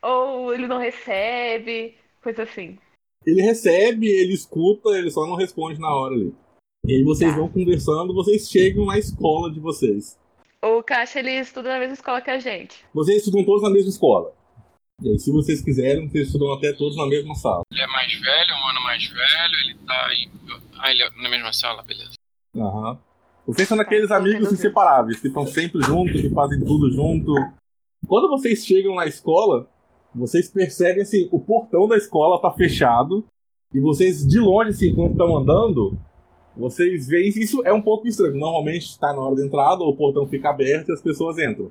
Ou ele não recebe? Coisa assim. Ele recebe, ele escuta, ele só não responde na hora ali. E aí vocês Tá. vão conversando, vocês chegam na escola de vocês. O Caixa, ele estuda na mesma escola que a gente. Vocês estudam todos na mesma escola. E aí, se vocês quiserem, vocês estudam até todos na mesma sala. Ele é mais velho, um ano mais velho, ele tá em. Ah, ele é na mesma sala, beleza. Aham. Vocês são aqueles Tá, amigos resolvido. inseparáveis, que estão sempre juntos, que fazem tudo junto. Quando vocês chegam na escola, vocês percebem assim, o portão da escola tá fechado. E vocês, de longe, assim, quando estão andando, vocês veem isso é um pouco estranho. Normalmente está na hora da entrada, o portão fica aberto e as pessoas entram.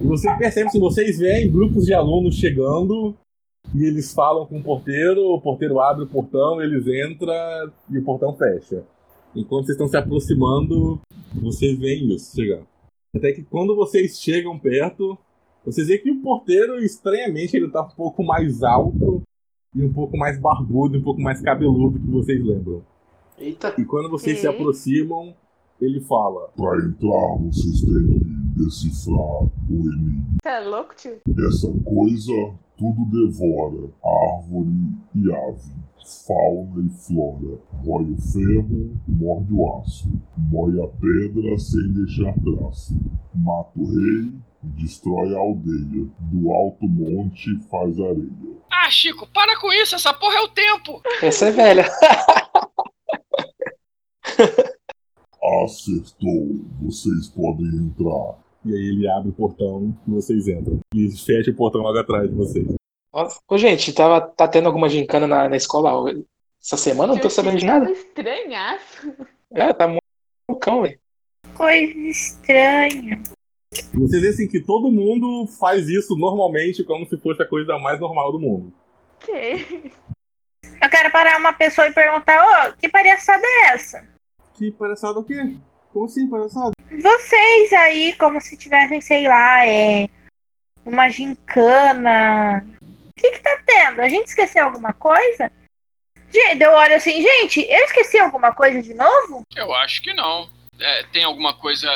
E você percebe assim, vocês veem grupos de alunos chegando e eles falam com o porteiro, o porteiro abre o portão, eles entram e o portão fecha. Enquanto vocês estão se aproximando, vocês veem isso chegar. Até que quando vocês chegam perto, vocês veem que o porteiro, estranhamente, ele tá um pouco mais alto e um pouco mais barbudo, um pouco mais cabeludo que vocês lembram. Eita, E quando vocês se aproximam, ele fala: Para entrar, vocês têm que decifrar o enigma. Você é louco, tio? Essa coisa tudo devora: árvore e ave, fauna e flora. Rói o ferro, morde o aço. Mói a pedra sem deixar traço. Mata o rei, destrói a aldeia. Do alto monte faz areia. Ah, Chico, para com isso, essa porra é o tempo! essa é velha. Acertou, vocês podem entrar. E aí ele abre o portão e vocês entram. E fecha o portão logo atrás de vocês. Ô, gente, tava, tá tendo alguma gincana na, na escola essa semana? Não tô sabendo de nada. Estranhaço. É, tá muito cão, velho. Coisa estranha. Vocês veem assim que todo mundo faz isso normalmente, como se fosse a coisa mais normal do mundo. Ok. Eu quero parar uma pessoa e perguntar, ô, que palhaçada é essa? Que palhaçada o quê? Como assim, palhaçada? Vocês aí, como se tivessem, sei lá, é. Uma gincana. O que que tá tendo? A gente esqueceu alguma coisa? Gente, eu olho assim, gente, eu esqueci alguma coisa de novo? Eu acho que não. É, tem alguma coisa.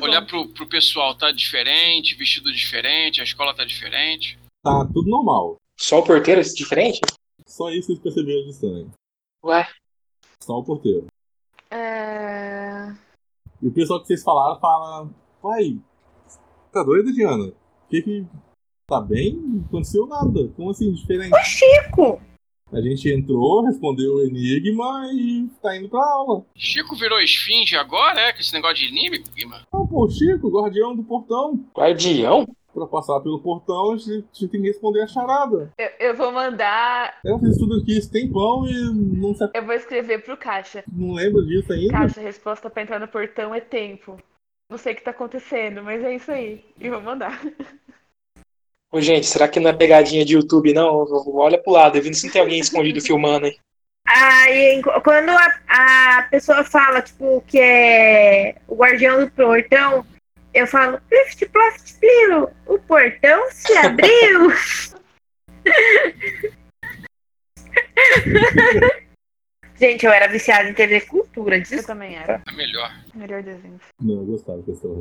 Olhar pro, pro pessoal, tá diferente, vestido diferente, a escola tá diferente. Tá tudo normal. Só o porteiro é diferente? Só isso que vocês perceberam de estranho. Ué, Só o porteiro. É... E o pessoal que vocês falaram fala: Pai, tá doido, Diana? Que que. Tá bem? Não aconteceu nada. Como assim, diferente? O Chico! A gente entrou, respondeu o enigma e tá indo pra aula. Chico virou esfinge agora, é? Com esse negócio de enigma? Não, pô, Chico, guardião do portão. guardião? Pra passar pelo portão, a gente, a gente tem que responder a charada. Eu, eu vou mandar. É, vocês estudam aqui esse tempão e não, se, Eu vou escrever pro Caixa. não lembra disso ainda? Caixa, a resposta pra entrar no portão é tempo. Não sei o que tá acontecendo, mas é isso aí. E vou mandar. Ô, gente, será que não é pegadinha de YouTube, não? Olha pro lado, eu vi se não tem alguém escondido filmando aí. Aí, quando a, a pessoa fala, tipo, que é o guardião do portão, eu falo, plift, ploft, pliro, o portão se abriu. Gente, eu era viciada em TV Cultura, Eu desculpa. também era. É melhor. Melhor desenho. Não, eu gostava que estava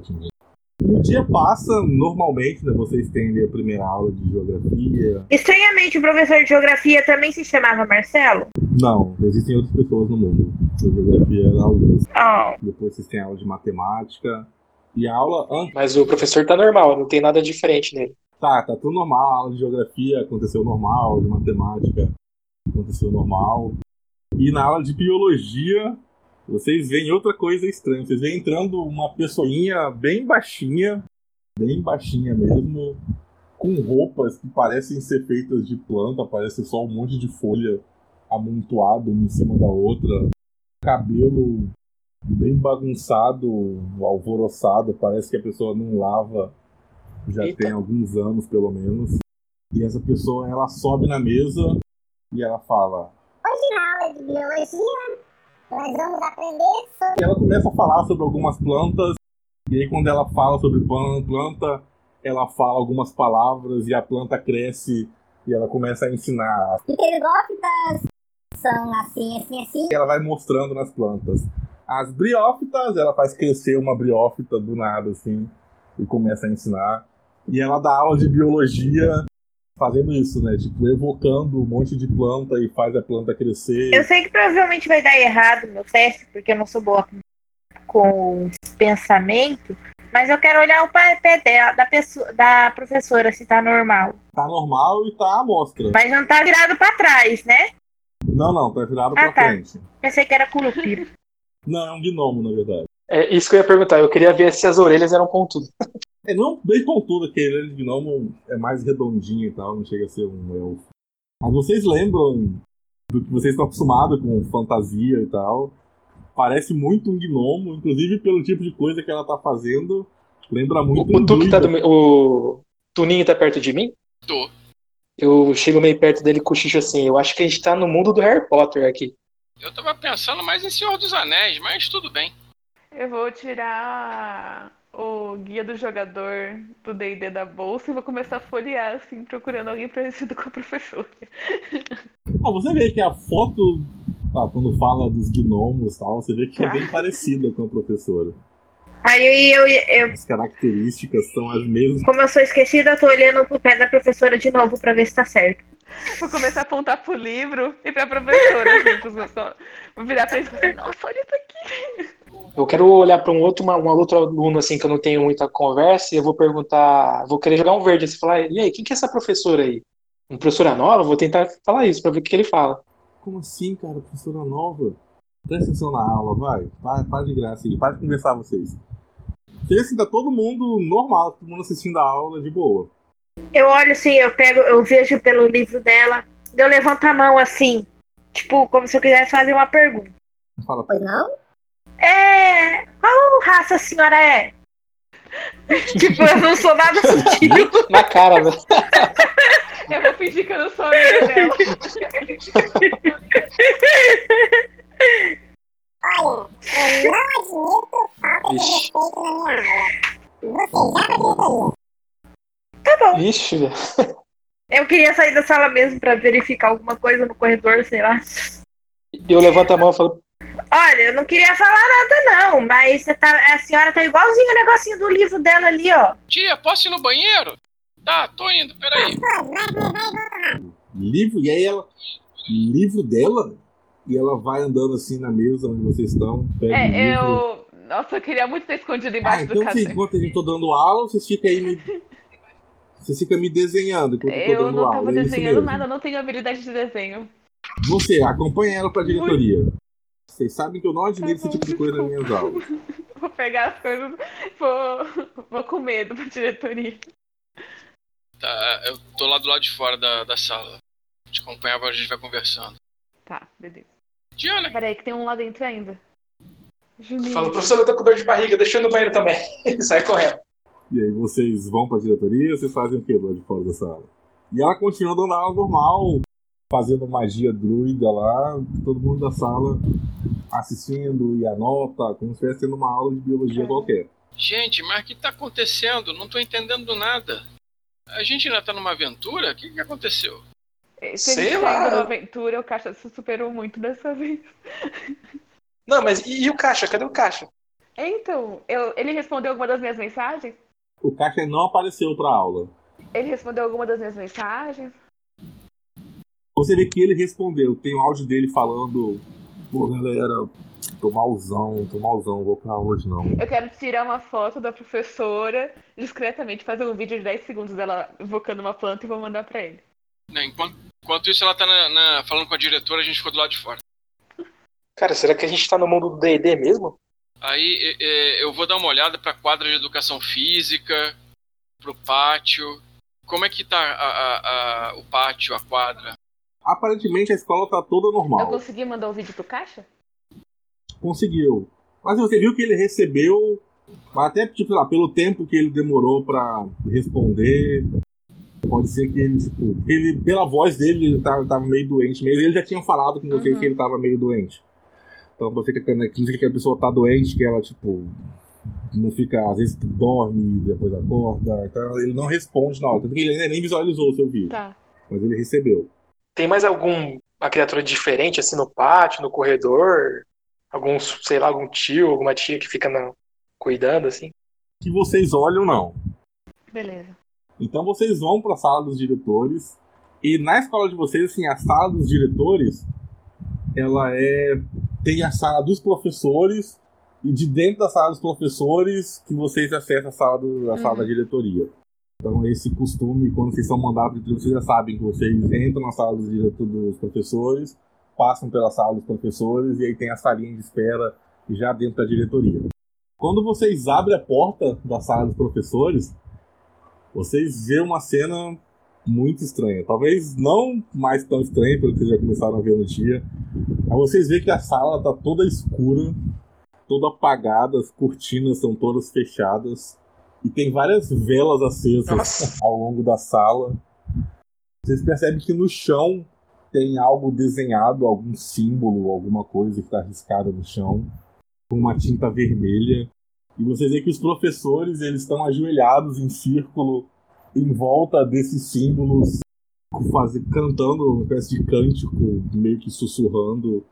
E o dia passa, normalmente, né? Vocês têm ali a primeira aula de geografia. Estranhamente, o professor de geografia também se chamava Marcelo. Não, existem outras pessoas no mundo. A geografia era Augusto. Oh, Depois vocês têm aula de matemática. E a aula antes. Mas o professor tá normal, não tem nada diferente nele. Tá, tá tudo normal. A aula de geografia aconteceu normal, de matemática aconteceu normal. E na aula de biologia, vocês veem outra coisa estranha. Vocês veem entrando uma pessoinha bem baixinha, bem baixinha mesmo, com roupas que parecem ser feitas de planta, parece só um monte de folha amontoado uma em cima da outra. Cabelo bem bagunçado, alvoroçado, parece que a pessoa não lava já Eita. tem alguns anos pelo menos. E essa pessoa ela sobe na mesa e ela fala: hoje na aula de biologia nós vamos aprender sobre. E ela começa a falar sobre algumas plantas, e aí quando ela fala sobre plan- planta, ela fala algumas palavras e a planta cresce e ela começa a ensinar. Pterogófitas são assim, assim, assim. E ela vai mostrando nas plantas. As briófitas, ela faz crescer uma briófita do nada, assim, e começa a ensinar. E ela dá aula de biologia fazendo isso, né? Tipo, evocando um monte de planta e faz a planta crescer. Eu sei que provavelmente vai dar errado no teste, porque eu não sou boa com, pensamento, mas eu quero olhar o pé dela, da, pessoa, da professora, se tá normal. Tá normal e tá à amostra. Mas não tá virado pra trás, né? Não, não, tá virado Ah, pra tá. frente. Pensei que era curupira. Não, é um gnomo, na verdade. É isso que eu ia perguntar. Eu queria ver se as orelhas eram pontudas. É não bem pontudo, que ele de gnomo é mais redondinho e tal, não chega a ser um elfo. Mas vocês lembram do que vocês estão acostumados com fantasia e tal. Parece muito um gnomo, inclusive pelo tipo de coisa que ela tá fazendo. Lembra muito O, um Tuque tá do, o Tuninho tá perto de mim? Tô. Eu chego meio perto dele e cochicho assim. Eu acho que a gente tá no mundo do Harry Potter aqui. Eu tava pensando mais em Senhor dos Anéis, mas tudo bem. Eu vou tirar o guia do jogador do D&D da bolsa e vou começar a folhear, assim, procurando alguém parecido com a professora. Ah, você vê que a foto, ah, quando fala dos gnomos e tal, você vê que é bem parecida com a professora. Aí eu, eu, As características são as mesmas. como eu sou esquecida, eu tô olhando pro pé da professora de novo pra ver se tá certo. Vou começar a apontar pro livro e pra professora, assim, meus Vou virar pra eles e falar, nossa, olha isso aqui. Eu quero olhar pra um outro, uma, um outro aluno assim que eu não tenho muita conversa e eu vou perguntar, vou querer jogar um verde assim, falar, e aí, quem que é essa professora aí? Uma professora nova? Vou tentar falar isso pra ver o que ele fala. Como assim, cara? Professora nova? Presta atenção na aula, vai. Para, para de graça aí. Para de conversar vocês. Você assim, tá todo mundo normal, todo mundo assistindo a aula de boa. Eu olho assim, eu pego, eu vejo pelo livro dela, eu levanto a mão assim, tipo, como se eu quisesse fazer uma pergunta. Fala, Pois não? É. Qual raça a senhora é? tipo, eu não sou nada sutil. Na cara, né? Eu vou fingir que eu não sou amiga dela. Olha, eu não admito falta de Ixi. respeito na minha aula. Você já diretoria. Tá bom. Ixi, velho. Eu queria sair da sala mesmo pra verificar alguma coisa no corredor, sei lá. eu levanto a mão e falo, Olha, eu não queria falar nada, não, mas você tá, a senhora tá igualzinho o negocinho do livro dela ali, ó. Tia, posso ir no banheiro? Tá, tô indo, peraí. Livro, e aí ela. Livro dela? E ela vai andando assim na mesa onde vocês estão. É, eu. Nossa, eu queria muito ter escondido Ah, embaixo então do vocês, caderno. enquanto a gente tá dando aula, vocês ficam aí me. Vocês ficam me desenhando enquanto eu tô Eu dando não aula. tava é isso desenhando mesmo. nada, eu não tenho habilidade de desenho. Você, acompanha ela pra diretoria. Vocês sabem que eu não admito Tá esse tipo de coisa nas minhas aulas. Vou pegar as coisas, vou, vou com medo pra diretoria. Tá, eu tô lá do lado de fora da, da sala. Te acompanhava, a gente vai conversando. Tá, beleza. Diana, Peraí, que tem um lá dentro ainda. Juninho. falo, professor, eu tô com dor de barriga, deixa eu ir no banheiro também. Sai correndo. E aí vocês vão pra diretoria vocês fazem o que lá de fora da sala? E ela continua dando aula normal, fazendo magia druida lá, todo mundo da sala assistindo e anota, como se estivesse tendo uma aula de biologia É. qualquer. gente, mas o que tá acontecendo? Não tô entendendo nada. A gente ainda tá numa aventura? O que, que aconteceu? Se Sei lá. numa aventura, o Caixa se superou muito dessa vez. Não, mas e, e o caixa? Cadê o caixa? Então, eu- ele respondeu alguma das minhas mensagens? O Caixa não apareceu pra aula. Ele respondeu alguma das minhas mensagens? Você vê que ele respondeu, tem um áudio dele falando, pô galera, tô malzão, tô malzão, vou pra aula hoje não. Eu quero tirar uma foto da professora, discretamente fazer um vídeo de 10 segundos dela invocando uma planta e vou mandar pra ele. Enquanto, enquanto isso, ela tá na- na- falando com a diretora, a gente ficou do lado de fora. Cara, será que a gente tá no mundo do D&D mesmo? Aí é, eu vou dar uma olhada pra quadra de educação física, pro pátio. Como é que tá a- a- a- o pátio, a quadra? Aparentemente a escola tá toda Eu normal. consegui mandar o vídeo pro Caixa? Conseguiu. Mas você viu que ele recebeu, até tipo, lá, pelo tempo que ele demorou pra responder, Pode ser que ele, tipo, ele, pela voz dele, ele tava, tava meio doente mesmo. Ele já tinha falado com vocês Uhum. que ele tava meio doente. Então você fica acredita que a pessoa tá doente, que ela, tipo, não fica, às vezes dorme, depois acorda. Então ele não responde na hora. Tanto que ele ainda nem visualizou o seu vídeo. Tá. Mas ele recebeu. Tem mais alguma criatura diferente, assim, no pátio, no corredor? Algum, sei lá, algum tio, alguma tia que fica na- cuidando, assim? Que vocês olham, não. Beleza. Então vocês vão para a sala dos diretores e na escola de vocês, assim, a sala dos diretores, ela é tem a sala dos professores e de dentro da sala dos professores que vocês acessam a sala, do, a sala da diretoria. Então esse costume, quando vocês são mandados, vocês já sabem que vocês entram na sala dos, diretor, dos professores, passam pela sala dos professores e aí tem a salinha de espera já dentro da diretoria. Quando vocês abrem a porta da sala dos professores, vocês vêem uma cena muito estranha. Talvez não mais tão estranha, pelo que vocês já começaram a ver no dia. Mas vocês veem que a sala tá toda escura, toda apagada, as cortinas são todas fechadas. E tem várias velas acesas Nossa. ao longo da sala. Vocês percebem que no chão tem algo desenhado, algum símbolo, alguma coisa que está arriscada no chão, com uma tinta vermelha. E vocês veem que os professores eles estão ajoelhados em círculo em volta desses símbolos, fazer, cantando uma espécie de cântico, meio que sussurrando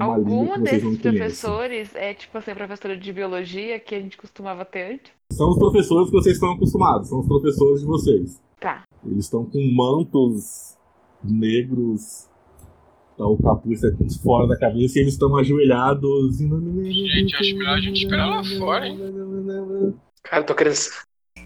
Algum desses professores é tipo assim, professora de biologia que a gente costumava ter antes? São os professores que vocês estão acostumados, são os professores de vocês. Tá. Eles estão com mantos negros, tá, o capuz é fora da cabeça e eles estão ajoelhados. Gente, acho melhor a gente esperar lá fora, hein? Cara, eu tô querendo.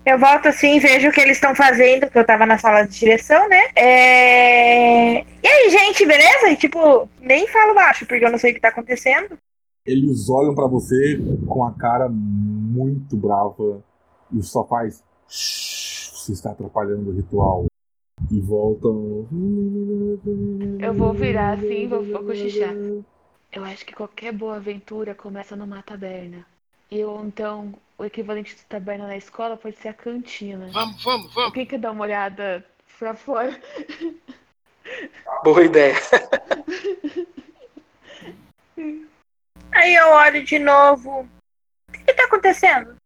Eu volto assim, vejo o que eles estão fazendo, que eu tava na sala de direção, né? É... E aí, gente, beleza? E, tipo, nem falo baixo, porque eu não sei o que tá acontecendo. Eles olham pra você com a cara muito brava e só faz. "Shh, Você está atrapalhando o ritual. E voltam. Eu vou virar assim, vou, vou cochichar. Eu acho que qualquer boa aventura começa numa taberna. E eu, então, o equivalente de taberna na escola pode ser a cantina. Vamos, vamos, vamos. Quem quer dar uma olhada pra fora? Boa ideia. Aí eu olho de novo. O que, que tá acontecendo?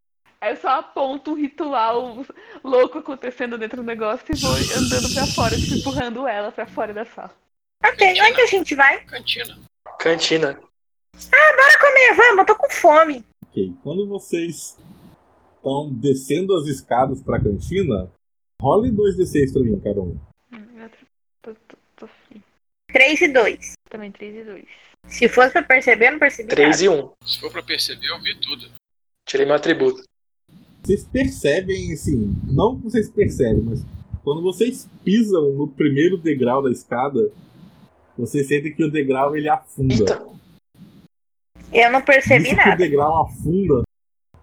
Aí eu só aponto um ritual louco acontecendo dentro do negócio e vou andando pra fora, tipo, empurrando ela pra fora da sala. Ok, onde a gente vai? Cantina. Cantina. Bora comer, vamos, eu tô com fome. Ok, quando vocês estão descendo as escadas pra cantina, role 2d6 pra mim, cada um. Hum, eu tô, tô, tô afim. 3 e 2. Também 3 e 2. Se fosse pra perceber, eu não percebi 3 nada. e 1. Se for pra perceber, eu vi tudo. Tirei meu atributo. Vocês percebem, assim, não que vocês percebem, mas quando vocês pisam no primeiro degrau da escada, vocês sentem que o degrau ele afunda. Eu não percebi Isso que o nada. degrau afunda.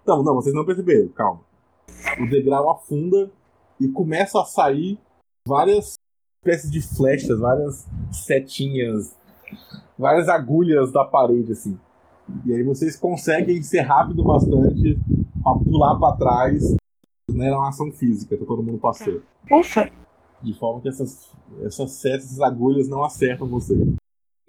Não, não, vocês não perceberam, calma. O degrau afunda e começa a sair várias espécies de flechas, várias setinhas, várias agulhas da parede, assim. E aí vocês conseguem ser rápido bastante pra pular pra trás. Não era uma ação física, que todo mundo passou. Ufa. De forma que essas, essas setas, essas agulhas não acertam você.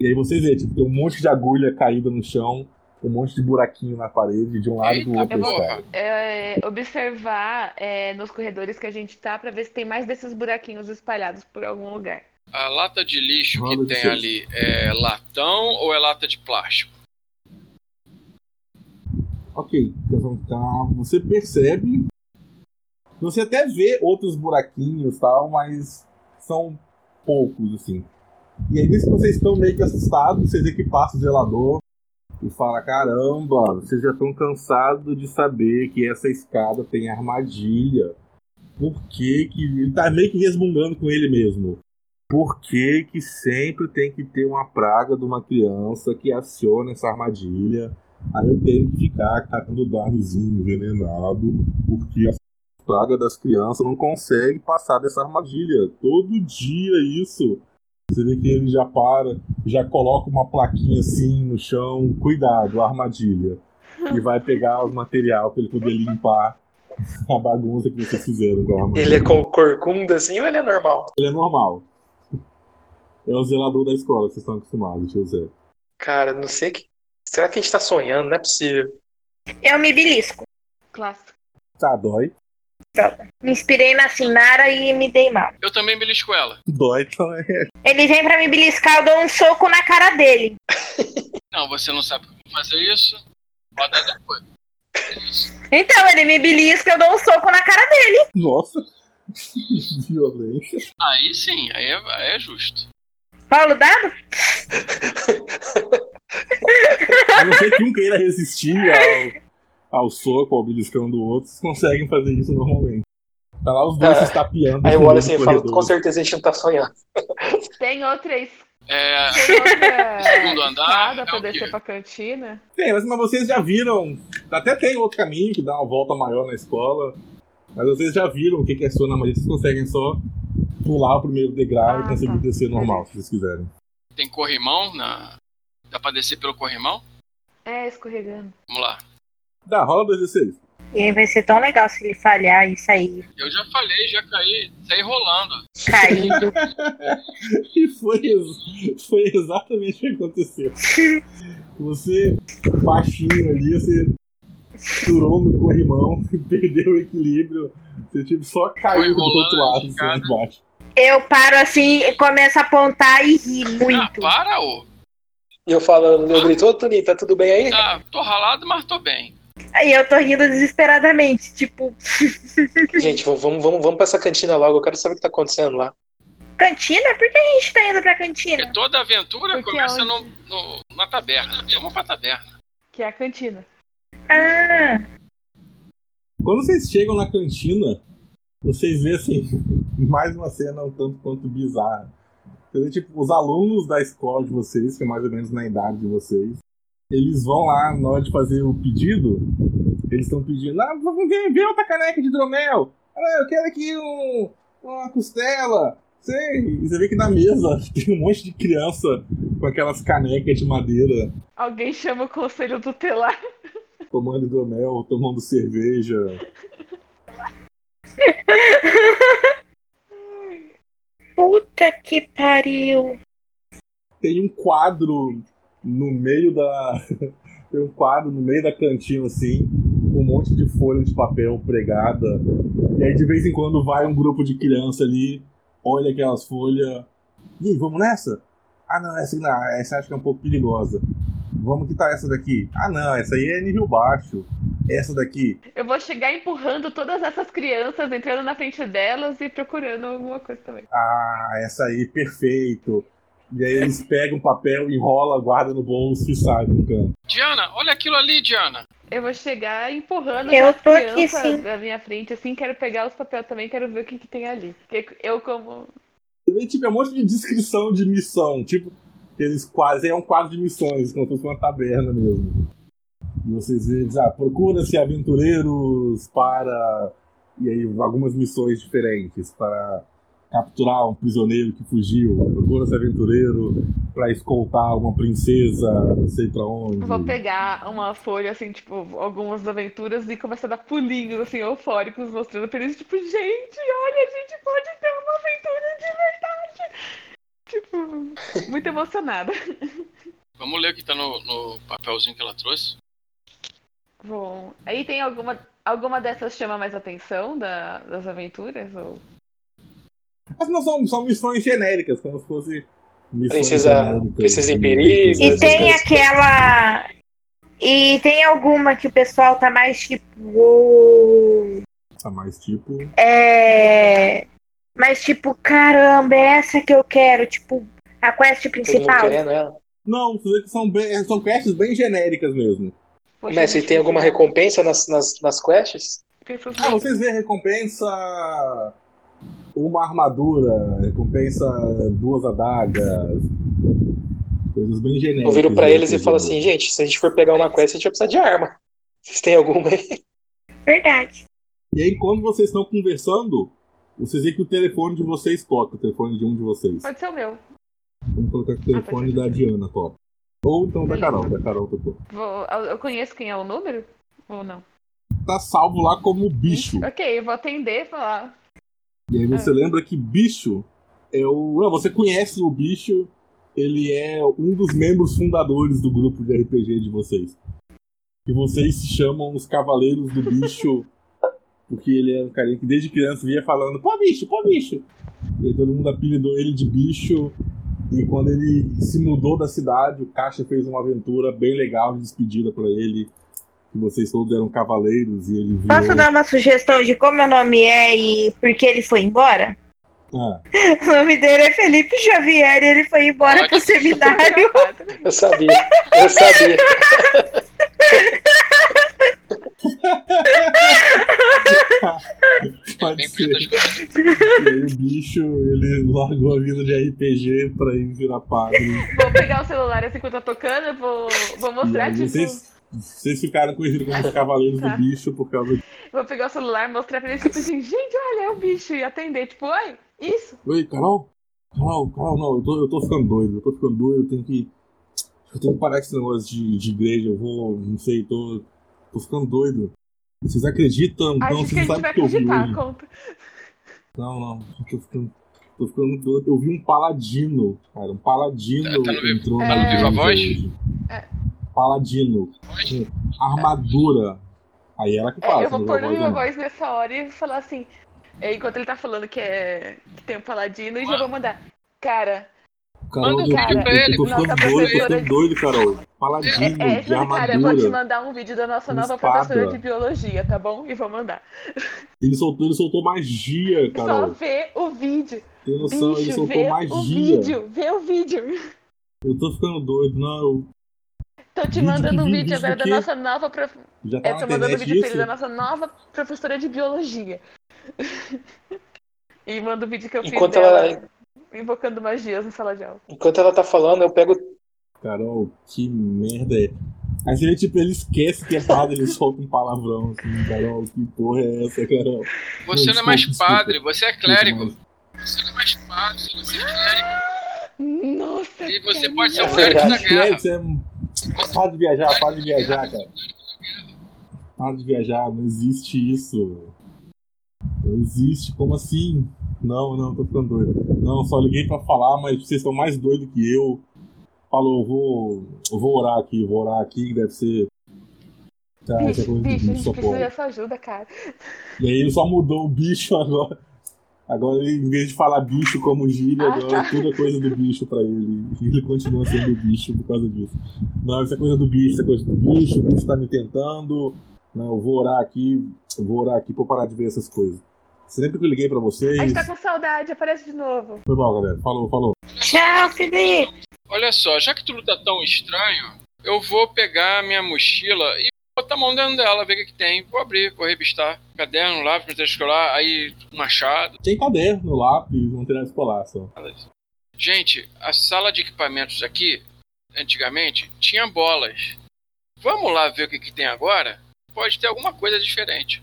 E aí vocês veem, tipo, tem um monte de agulha caída no chão, um monte de buraquinho na parede, de um lado e do outro porra. escada. É, observar é, nos corredores que a gente tá pra ver se tem mais desses buraquinhos espalhados por algum lugar. A lata de lixo Rola que de tem seis. ali é latão ou é lata de plástico? Ok, tá, você percebe. Você até vê outros buraquinhos tal, mas são poucos, assim. E aí, nisso vocês estão meio que assustados, vocês veem que passa o zelador e fala: caramba, vocês já estão cansados de saber que essa escada tem armadilha. Por que que. Ele tá meio que resmungando com ele mesmo. Por que que sempre tem que ter uma praga de uma criança que aciona essa armadilha? Aí eu tenho que ficar catando dadozinho envenenado, porque a praga das crianças não consegue passar dessa armadilha. Todo dia isso. Você vê que ele já para, já coloca uma plaquinha assim no chão, cuidado, armadilha. E vai pegar o material para ele poder limpar a bagunça que vocês fizeram com a armadura. Ele é com corcunda assim ou ele é normal? Ele é normal. É o zelador da escola, vocês estão acostumados, tio Zé. Cara, não sei que. Será que a gente tá sonhando? Não é possível. Eu me belisco. Clássico. Tá, dói. Me inspirei na Sinara e me dei mal. Eu também belisco ela. Dói, então é. Ele vem pra me beliscar, eu dou um soco na cara dele. Não, você não sabe como fazer isso. Roda depois. Então, ele me belisca, eu dou um soco na cara dele. Nossa! Violência. Aí sim, aí é, aí é justo. Paulo dado? A não ser que um queira resistir ao, ao soco, ao beliscão do outro, vocês conseguem fazer isso normalmente. Tá lá os dois É. se estapeando. Aí eu olho assim e falo, com certeza a gente não tá sonhando. Tem outra, É, tem outra Segundo andar, é pra descer pra cantina. Tem, mas, mas vocês já viram. Até tem outro caminho que dá uma volta maior na escola. Mas vocês já viram o que que é sua na magia. Vocês conseguem só pular o primeiro degrau Ah, e conseguir tá. descer normal, se vocês quiserem. tem corrimão na. Dá pra descer pelo corrimão? É, escorregando. Vamos lá. Dá, rola 2d6. E aí vai ser tão legal se ele falhar e sair Eu já falei, já caí, saí rolando. caído. E foi, foi exatamente o que aconteceu. Você, baixinho ali, você turou no corrimão, perdeu o equilíbrio. Você tipo, só caiu do outro lado, de assim, cara. embaixo. Eu paro assim e começo a apontar e rir Ah, muito. para, ô. E eu falo, eu grito, ô Toninho, tá tudo bem aí? Tá, tô ralado, mas tô bem. Aí eu tô rindo desesperadamente, tipo, Gente, vamos, vamos, vamos, pra essa cantina logo, eu quero saber o que tá acontecendo lá. cantina? Por que a gente tá indo pra Porque cantina? toda aventura Porque começa onde? no, no- na taberna. Vamos pra taberna. Que é a cantina. Ah, Quando vocês chegam na cantina, vocês veem assim, mais uma cena um tanto quanto bizarra. Vê, tipo, os alunos da escola de vocês, que é mais ou menos na idade de vocês, eles vão lá na hora de fazer o pedido, eles estão pedindo, ah, ver, vê outra caneca de hidromel. Ah, eu quero aqui um, uma costela. Sei. E você vê que na mesa tem um monte de criança com aquelas canecas de madeira, Alguém chama o conselho tutelar. tomando hidromel, tomando cerveja. puta que pariu. tem um quadro no meio da. tem um quadro no meio da cantina, assim, com um monte de folha de papel pregada. E aí de vez em quando vai um grupo de criança ali, olha aquelas folhas. E aí, vamos nessa? Ah não, essa não, essa acho que é um pouco perigosa. Vamos que tá essa daqui. Ah não, essa aí é nível baixo. Essa daqui. Eu vou chegar empurrando todas essas crianças, entrando na frente delas e procurando alguma coisa também. Ah, essa aí, perfeito. E aí eles pegam o papel, enrola, guarda no bolso e saem pro canto. Diana, olha aquilo ali, Diana. Eu vou chegar empurrando Eu as aqui, crianças sim. da minha frente, assim, quero pegar os papéis também, quero ver o que, que tem ali. Porque eu, como. Vê, tipo, é um monte de descrição de missão. Tipo, eles quase. É um quadro de missões, como se fosse uma taberna mesmo. E vocês veem, ah, procura-se aventureiros para. E aí, algumas missões diferentes. Para capturar um prisioneiro que fugiu. Procura-se aventureiro para escoltar uma princesa, não sei pra onde. Vou pegar uma folha, assim, tipo, algumas aventuras e começar a dar pulinhos, assim, eufóricos, mostrando pra eles, tipo, gente, olha, a gente pode ter uma aventura de verdade. Tipo, muito emocionada. Vamos ler o que tá no, no papelzinho que ela trouxe. Bom, aí tem alguma. Alguma dessas chama mais atenção da- das aventuras? Ou... Mas não são, são missões genéricas, como se fosse. Missões Princesa- genéricas Princesa em de- perigo. E tem coisas. aquela. E tem alguma que o pessoal tá mais tipo. Tá mais tipo. É. Mas tipo, caramba, é essa que eu quero, tipo, a quest principal. querendo ela. Não, são, bem, são quests bem genéricas mesmo. Poxa, gente, tem alguma que- recompensa nas, nas, nas quests? Ah, vocês veem recompensa uma armadura, recompensa duas adagas, coisas bem genéricas. Eu viro pra né, eles e que falo eu- assim, gente, se a gente for pegar uma quest, a gente vai precisar de arma. Vocês têm alguma aí? Verdade. E aí, quando vocês estão conversando, vocês veem que o telefone de vocês toca, o telefone de um de vocês. Pode ser o meu. Vamos colocar que o telefone da Diana toca. Ou então da Carol, da Carol tocou. Vou- eu conheço quem é o número? Ou não? tá salvo lá como bicho. Ok, eu vou atender e falar. E aí você lembra que bicho é o. Não, você conhece o bicho, ele é um dos membros fundadores do grupo de RPG de vocês. E vocês se chamam os Cavaleiros do Bicho, porque ele é um carinha que desde criança vinha falando, pô bicho, pô bicho. E aí todo mundo apelidou ele de bicho. E quando ele se mudou da cidade, o Caixa fez uma aventura bem legal de despedida pra ele. Que vocês todos eram cavaleiros e ele virou... Posso dar uma sugestão de como meu nome é e por que ele foi embora? Ah, O nome dele é Felipe Xavier e ele foi embora pro seminário. Eu sabia, eu sabia. pode ser. E aí o bicho, ele largou a vida de RPG pra ir virar padre. Vou pegar o celular assim que eu tô tocando, eu vou, vou E mostrar, aí tipo. vocês, vocês ficaram conhecidos como os Cavaleiros Tá. do Bicho por causa Vou pegar o celular, mostrar pra ele, tipo assim, gente, olha, é o bicho, e atender, tipo, oi, isso. Oi, Carol? Carol, Carol, não, eu tô, eu tô ficando doido, eu tô ficando doido, eu tenho que. Eu tenho que parar com esse negócio de, de igreja, eu vou, não sei, tô. tô ficando doido. Vocês acreditam? Não, Acho que a gente vai acreditar, conta. Não, não, eu tô ficando. Tô ficando doido. Eu vi um paladino, cara. Um paladino Tá no Viva- entrou tá na no Viva Voz? É. Paladino. Com armadura. Aí ela que fala. É, eu vou pôr não no Viva minha Voz nessa hora e falar assim, é, enquanto ele tá falando que, é, que tem um paladino, e já vou mandar. Cara, não. Carol, Manda um eu- vídeo eu- pra eu ele. tô ficando doido, tô professora ficando de- doido, Carol. Paladino, é, de essa, cara, eu vou te armadura. mandar um vídeo da nossa nova espada. professora de biologia, tá bom? E vou mandar. Ele soltou, ele soltou magia, Só Carol. vê o vídeo. Tem noção, ele Bicho, soltou vê o magia. vídeo, vê o vídeo. Eu tô ficando doido, não. eu- Tô te Vídeo mandando um vídeo vídeo agora da nossa nova prof... Já tá É, na tô mandando um vídeo pra ele da nossa nova professora de biologia. e manda o vídeo que eu fiz Enquanto dela ela, invocando magias em sala de aula. enquanto ela tá falando, eu pego. Carol, que merda é. Aí ele, tipo, ele esquece que é padre, ele solta um palavrão assim, Carol, que porra é essa, Carol? Você não é mais Desculpa, padre, você é clérigo. Desculpa, Você não é mais padre, você é clérigo. Nossa, E você pode ser um clérigo da guerra. Você é... Para de viajar, para de viajar, cara. Para de viajar, não existe isso. Não existe, como assim? Não, não, tô ficando doido. Não, só liguei pra falar, mas vocês estão mais doidos que eu. Falou, eu vou, eu vou orar aqui, vou orar aqui, que deve ser. Tá, Bicho, bicho, a bicho, gente precisa ajuda, cara. E aí ele só mudou o bicho agora. Agora, em vez de falar bicho como gíria, Ah, agora tá. tudo é coisa do bicho pra ele. E ele continua sendo bicho por causa disso. Não, isso é coisa do bicho, isso é coisa do bicho, o bicho tá me tentando. Não, eu vou orar aqui, vou orar aqui pra eu parar de ver essas coisas. Sempre que eu liguei pra A vocês. gente tá com saudade, aparece de novo. Foi mal, galera. Falou, falou. Tchau, Felipe. Olha só, já que tudo tá tão estranho, eu vou pegar minha mochila e botar a mão dentro dela, ver o que, tem. Vou abrir, vou revistar. Caderno, lápis, material escolar, aí machado. Tem caderno, lápis, material escolar só. Gente, a sala de equipamentos aqui, antigamente, tinha bolas. Vamos lá ver o que, que tem agora? Pode ter alguma coisa diferente.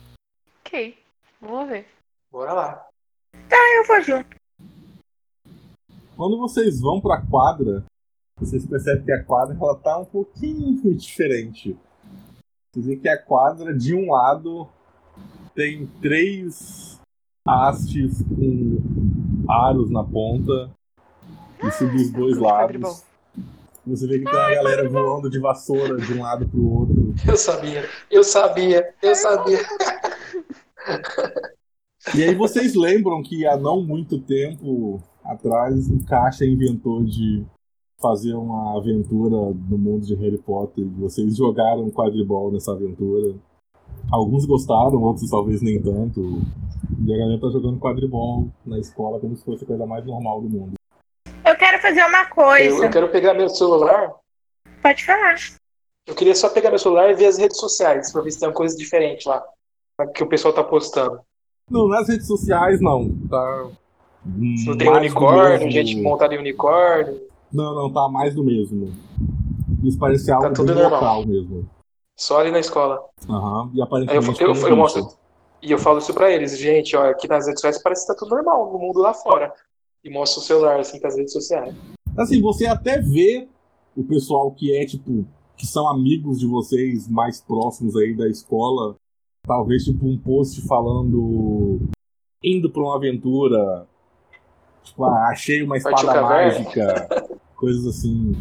Ok, vamos ver. Bora lá. Eu vou junto. Quando vocês vão pra quadra, vocês percebem que a quadra ela tá um pouquinho diferente. Vocês veem que a quadra, de um lado, tem três hastes com aros na ponta. Isso dos dois Quadribol. lados. Você vê que tem uma galera voando de vassoura de um lado pro outro. Eu sabia, eu sabia, eu sabia. E aí vocês lembram que há não muito tempo atrás o Caixa inventou de fazer uma aventura no mundo de Harry Potter. e Vocês jogaram quadribol nessa aventura. Alguns gostaram, outros talvez nem tanto. E a galera tá jogando quadribol na escola como se fosse a coisa mais normal do mundo. Eu quero fazer uma Eu, coisa. eu quero pegar meu celular. Pode falar. Eu queria só pegar meu celular e ver as redes sociais, pra ver se tem uma coisa diferente lá. Que o pessoal tá postando. Não, nas redes sociais não. Tá. Não tem mais do unicórnio, gente montada em unicórnio. Não, não, tá mais do mesmo. Isso parece algo Tá tudo normal. local mesmo. Só ali na escola. Aham. E Aí eu, aparentemente. eu, eu, tem eu mostro. E eu falo isso pra eles, gente, ó, aqui nas redes sociais parece que tá tudo normal no mundo lá fora. E mostro o celular, assim, com as redes sociais. Assim, você até vê o pessoal que é, tipo, que são amigos de vocês mais próximos aí da escola, Talvez tipo um post falando. indo pra uma aventura. Tipo, ah, achei uma espada mágica. Coisas assim.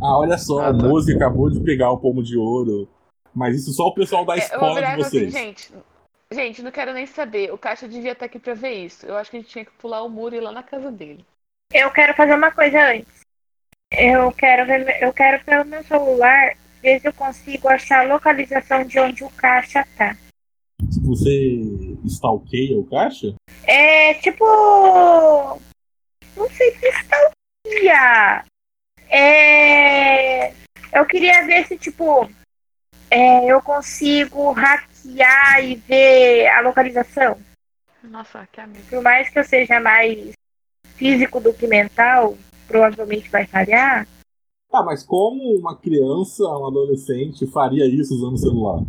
Ah, olha só, Ah, o tá. Mose acabou de pegar o pomo de ouro. Mas isso só o pessoal da É, eu vou escola virar de assim, vocês. gente. Gente, não quero nem saber. O Caixa devia estar aqui pra ver isso. Eu acho que a gente tinha que pular o muro e ir lá na casa dele. Eu quero fazer uma coisa antes. Eu quero ver, eu quero pelo meu celular se eu consigo achar a localização de onde o caixa tá. Se você stalkeia o caixa, É tipo. Não sei se stalkeia. É. Eu queria ver se, tipo. é, eu consigo hackear e ver a localização. Nossa, que amigo. Por mais que eu seja mais físico do que mental, provavelmente vai falhar. Tá, mas como uma criança, um adolescente faria isso usando o celular?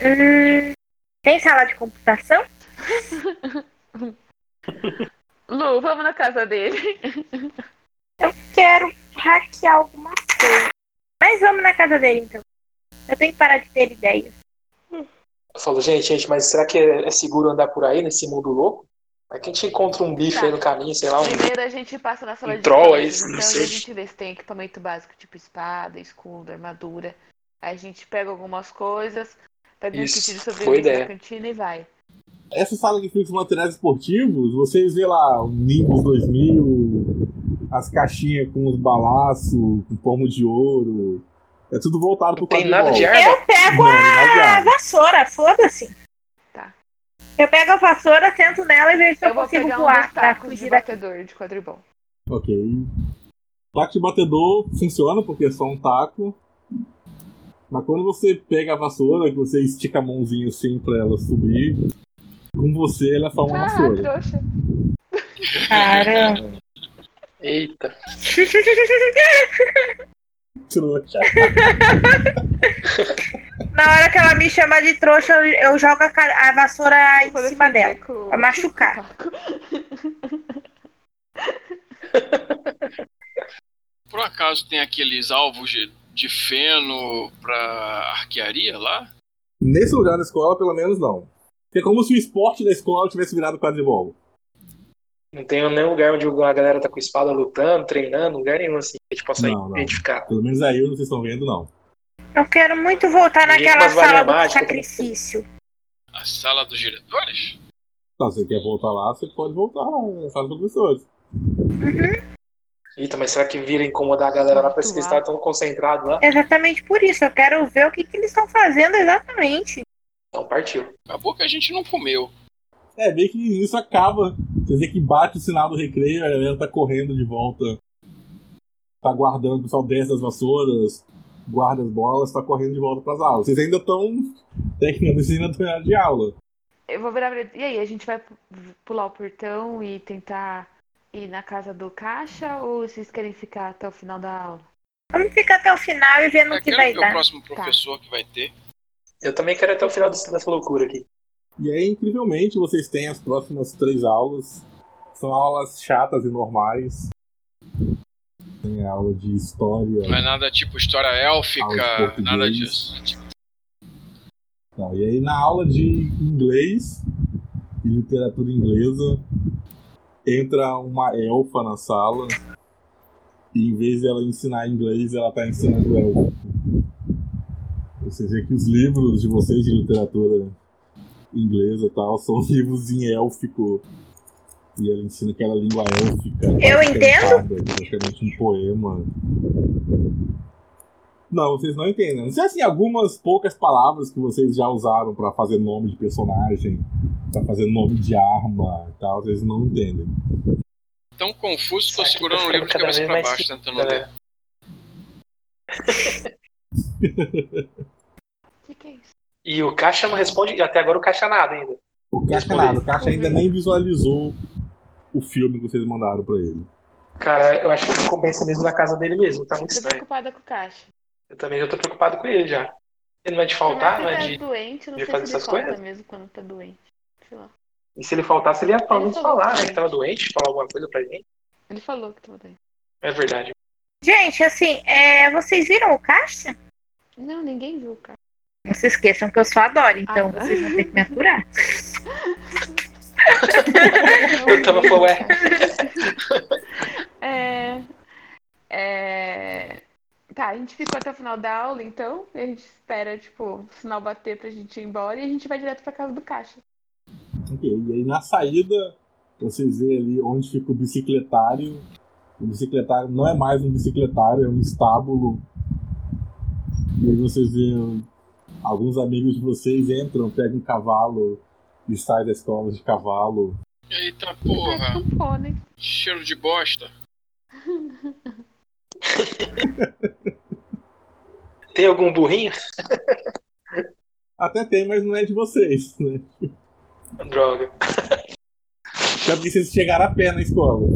Hum, tem sala de computação? Lu, vamos na casa dele. Eu quero hackear alguma coisa. Mas vamos na casa dele então. Eu tenho que parar de ter ideias. Eu falo, gente, gente, mas será que é é seguro andar por aí nesse mundo louco? Vai que a gente encontra um bicho Tá. aí no caminho, sei lá, um. Primeiro a gente passa na sala Um de troll aí, então não aí sei. a gente vê se tem equipamento básico, tipo espada, escudo, armadura. Aí a gente pega algumas coisas, pega um Isso, kit de sobrevivência da cantina e vai. Essa sala que fica os materiais esportivos, vocês vê lá o Nimbus 2000, as caixinhas com os balaços, com pomo de ouro. É tudo voltado pro Não tem quadribol. nada de arma? Eu pego Não, a vassoura, foda-se. Tá. Eu pego a vassoura, sento nela e vejo se eu, Eu vou consigo pegar um voar dos pra fugir daqui. batedor de quadribol. Ok. Taco de batedor funciona porque é só um taco. Mas quando você pega a vassoura, que você estica a mãozinha assim pra ela subir, com você ela é só uma Ah, vassoura. trouxa. Caramba. Eita. Trouxa. Na hora que ela me chama de trouxa, eu, eu jogo a, a vassoura em Quando cima eu dela. com- Pra machucar. Por acaso tem aqueles alvos de, de feno pra arquearia lá? Nesse lugar da escola, pelo menos não. É como se o esporte da escola tivesse virado quadribol. Não tem nenhum lugar onde a galera tá com espada lutando, treinando, lugar nenhum assim que a gente possa Não, não. identificar. Pelo menos aí vocês estão vendo, não. Eu quero muito voltar Ninguém naquela sala do mágicas, sacrifício. A sala dos diretores? Tá, se você quer voltar lá, você pode voltar lá, na sala dos professores. Eita, mas será que vira incomodar a galera lá pra Muito eles estar tão concentrados lá? Exatamente por isso. Eu quero ver o que, que eles estão fazendo exatamente. Então partiu. Acabou que a gente não comeu. É, bem que isso acaba. Quer dizer que bate o sinal do recreio, a galera tá correndo de volta. Tá guardando, o pessoal desce das vassouras, guarda as bolas, tá correndo de volta pras aulas. Vocês ainda estão terminando ainda tão em de aula. Eu vou virar. E aí, a gente vai pu- pular o portão e tentar ir na casa do caixa ou vocês querem ficar até o final da aula? Vamos ficar até o final e ver no que vai ver o dar. próximo professor que vai ter. Eu também quero até o final dessa loucura aqui. E aí, incrivelmente, vocês têm as próximas três aulas. São aulas chatas e normais. Tem aula de história. Não é nada tipo história élfica, nada disso. Não, e aí na aula de inglês e literatura inglesa entra uma elfa na sala e em vez de ela ensinar inglês, ela tá ensinando élfico. Você vê que os livros de vocês de literatura inglesa tal são livros em élfico e ela ensina aquela língua élfica. Eu quase entendo. Praticamente um poema. Não, vocês não entendem. Não sei assim, algumas poucas palavras que vocês já usaram pra fazer nome de personagem, pra fazer nome de arma e tal, vocês não entendem. Tão confuso, tô Isso aqui segurando o livro de cabeça pra baixo, tentando galera. ler. O que, que é isso? E o Caixa não responde, até agora o Caixa nada ainda. O Caixa nada, o Caixa ainda nem visualizou o filme que vocês mandaram pra ele. Cara, eu acho que compensa mesmo na casa dele mesmo, tá muito Tô estranho. preocupada com o caixa. Eu também já tô preocupado com ele já. Ele não é de faltar, não é se de. tá doente, não de sei fazer se ele essas falta coisas? mesmo quando tá doente. Sei lá. E se ele faltasse, ele ia pelo menos falar, que né? Que tava doente, falar alguma coisa pra gente. Ele falou que tava doente. É verdade. Gente, assim, é, vocês viram o caixa? Não, ninguém viu o caixa. Não se esqueçam que eu sou a então Ah. vocês vão ter que me aturar. Eu tava falando, ué. É, é, Tá, a gente ficou até o final da aula, então. E a gente espera, tipo, o sinal bater pra gente ir embora e a gente vai direto pra casa do caixa. Ok, E aí na saída, vocês veem ali onde fica o bicicletário. O bicicletário não é mais um bicicletário, é um estábulo. E aí vocês veem alguns amigos de vocês entram, pegam um cavalo e saem da escola de cavalo. Eita porra, pônei. cheiro de bosta. Tem algum burrinho? Até tem, mas não é de vocês, né? Droga. Até porque vocês chegaram a pé na escola.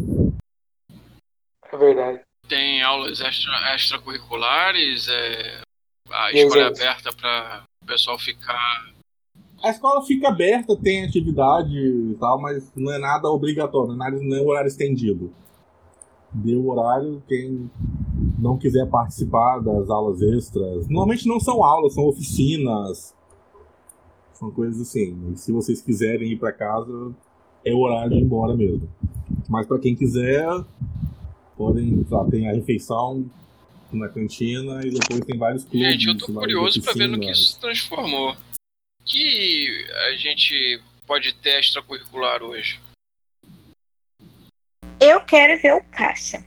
É verdade. Tem aulas extra, extracurriculares, é, a escola é aberta para o pessoal ficar. A escola fica aberta, tem atividade e tal, mas não é nada obrigatório, não é, nada, não é horário estendido. Deu horário, quem não quiser participar das aulas extras. Normalmente não são aulas, são oficinas. São coisas assim. E se vocês quiserem ir para casa, é o horário de ir embora mesmo. Mas para quem quiser, podem. Lá, tem a refeição na cantina e depois tem vários clubes. Gente, eu tô curioso pra ver no que isso se transformou. Que a gente pode ter extracurricular hoje? Eu quero ver o caixa.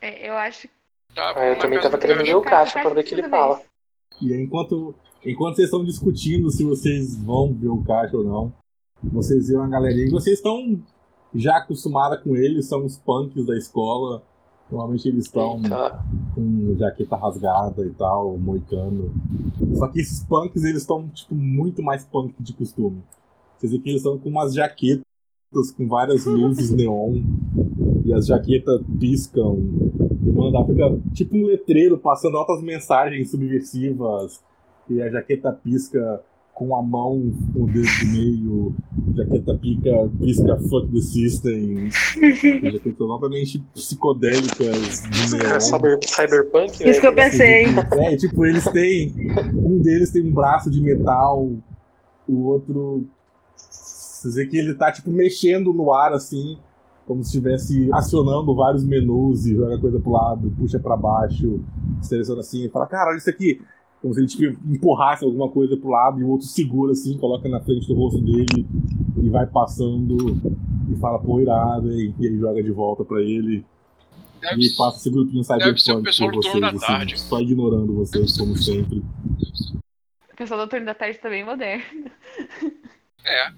É, eu acho Tá, Ah, eu também tava do querendo ver o caixa pra ver o que ele fala. E aí, enquanto, enquanto vocês estão discutindo se vocês vão ver o caixa ou não, vocês veem uma galerinha. E vocês estão já acostumados com eles, são os punks da escola. Normalmente eles estão Tá. com jaqueta rasgada e tal, moicano. Só que esses punks, eles estão, tipo, muito mais punk de costume. Vocês veem que eles estão com umas jaquetas com várias luzes neon. E as jaquetas piscam. E manda, fica tipo um letreiro passando altas mensagens subversivas. E a jaqueta pisca com a mão, com o dedo do meio. Jaqueta pica, pisca fuck the system. Jaquetas altamente psicodélicas de É cyber, cyberpunk? Isso que eu pensei. É, tipo, eles têm. Um deles tem um braço de metal, o outro. Você vê que ele tá, tipo, mexendo no ar assim, como se estivesse acionando vários menus e joga coisa pro lado, puxa pra baixo, seleciona assim, e fala, cara, olha isso aqui. Como se ele tipo, empurrasse alguma coisa pro lado e o outro segura assim, coloca na frente do rosto dele e vai passando e fala, pô, irado, e, e aí joga de volta pra ele. Deve, E passa esse grupinho ser o cyberpunk pessoal por do vocês, turno da assim, tarde. só ignorando vocês, como sempre. O pessoal do turno da tarde tá bem moderno. É,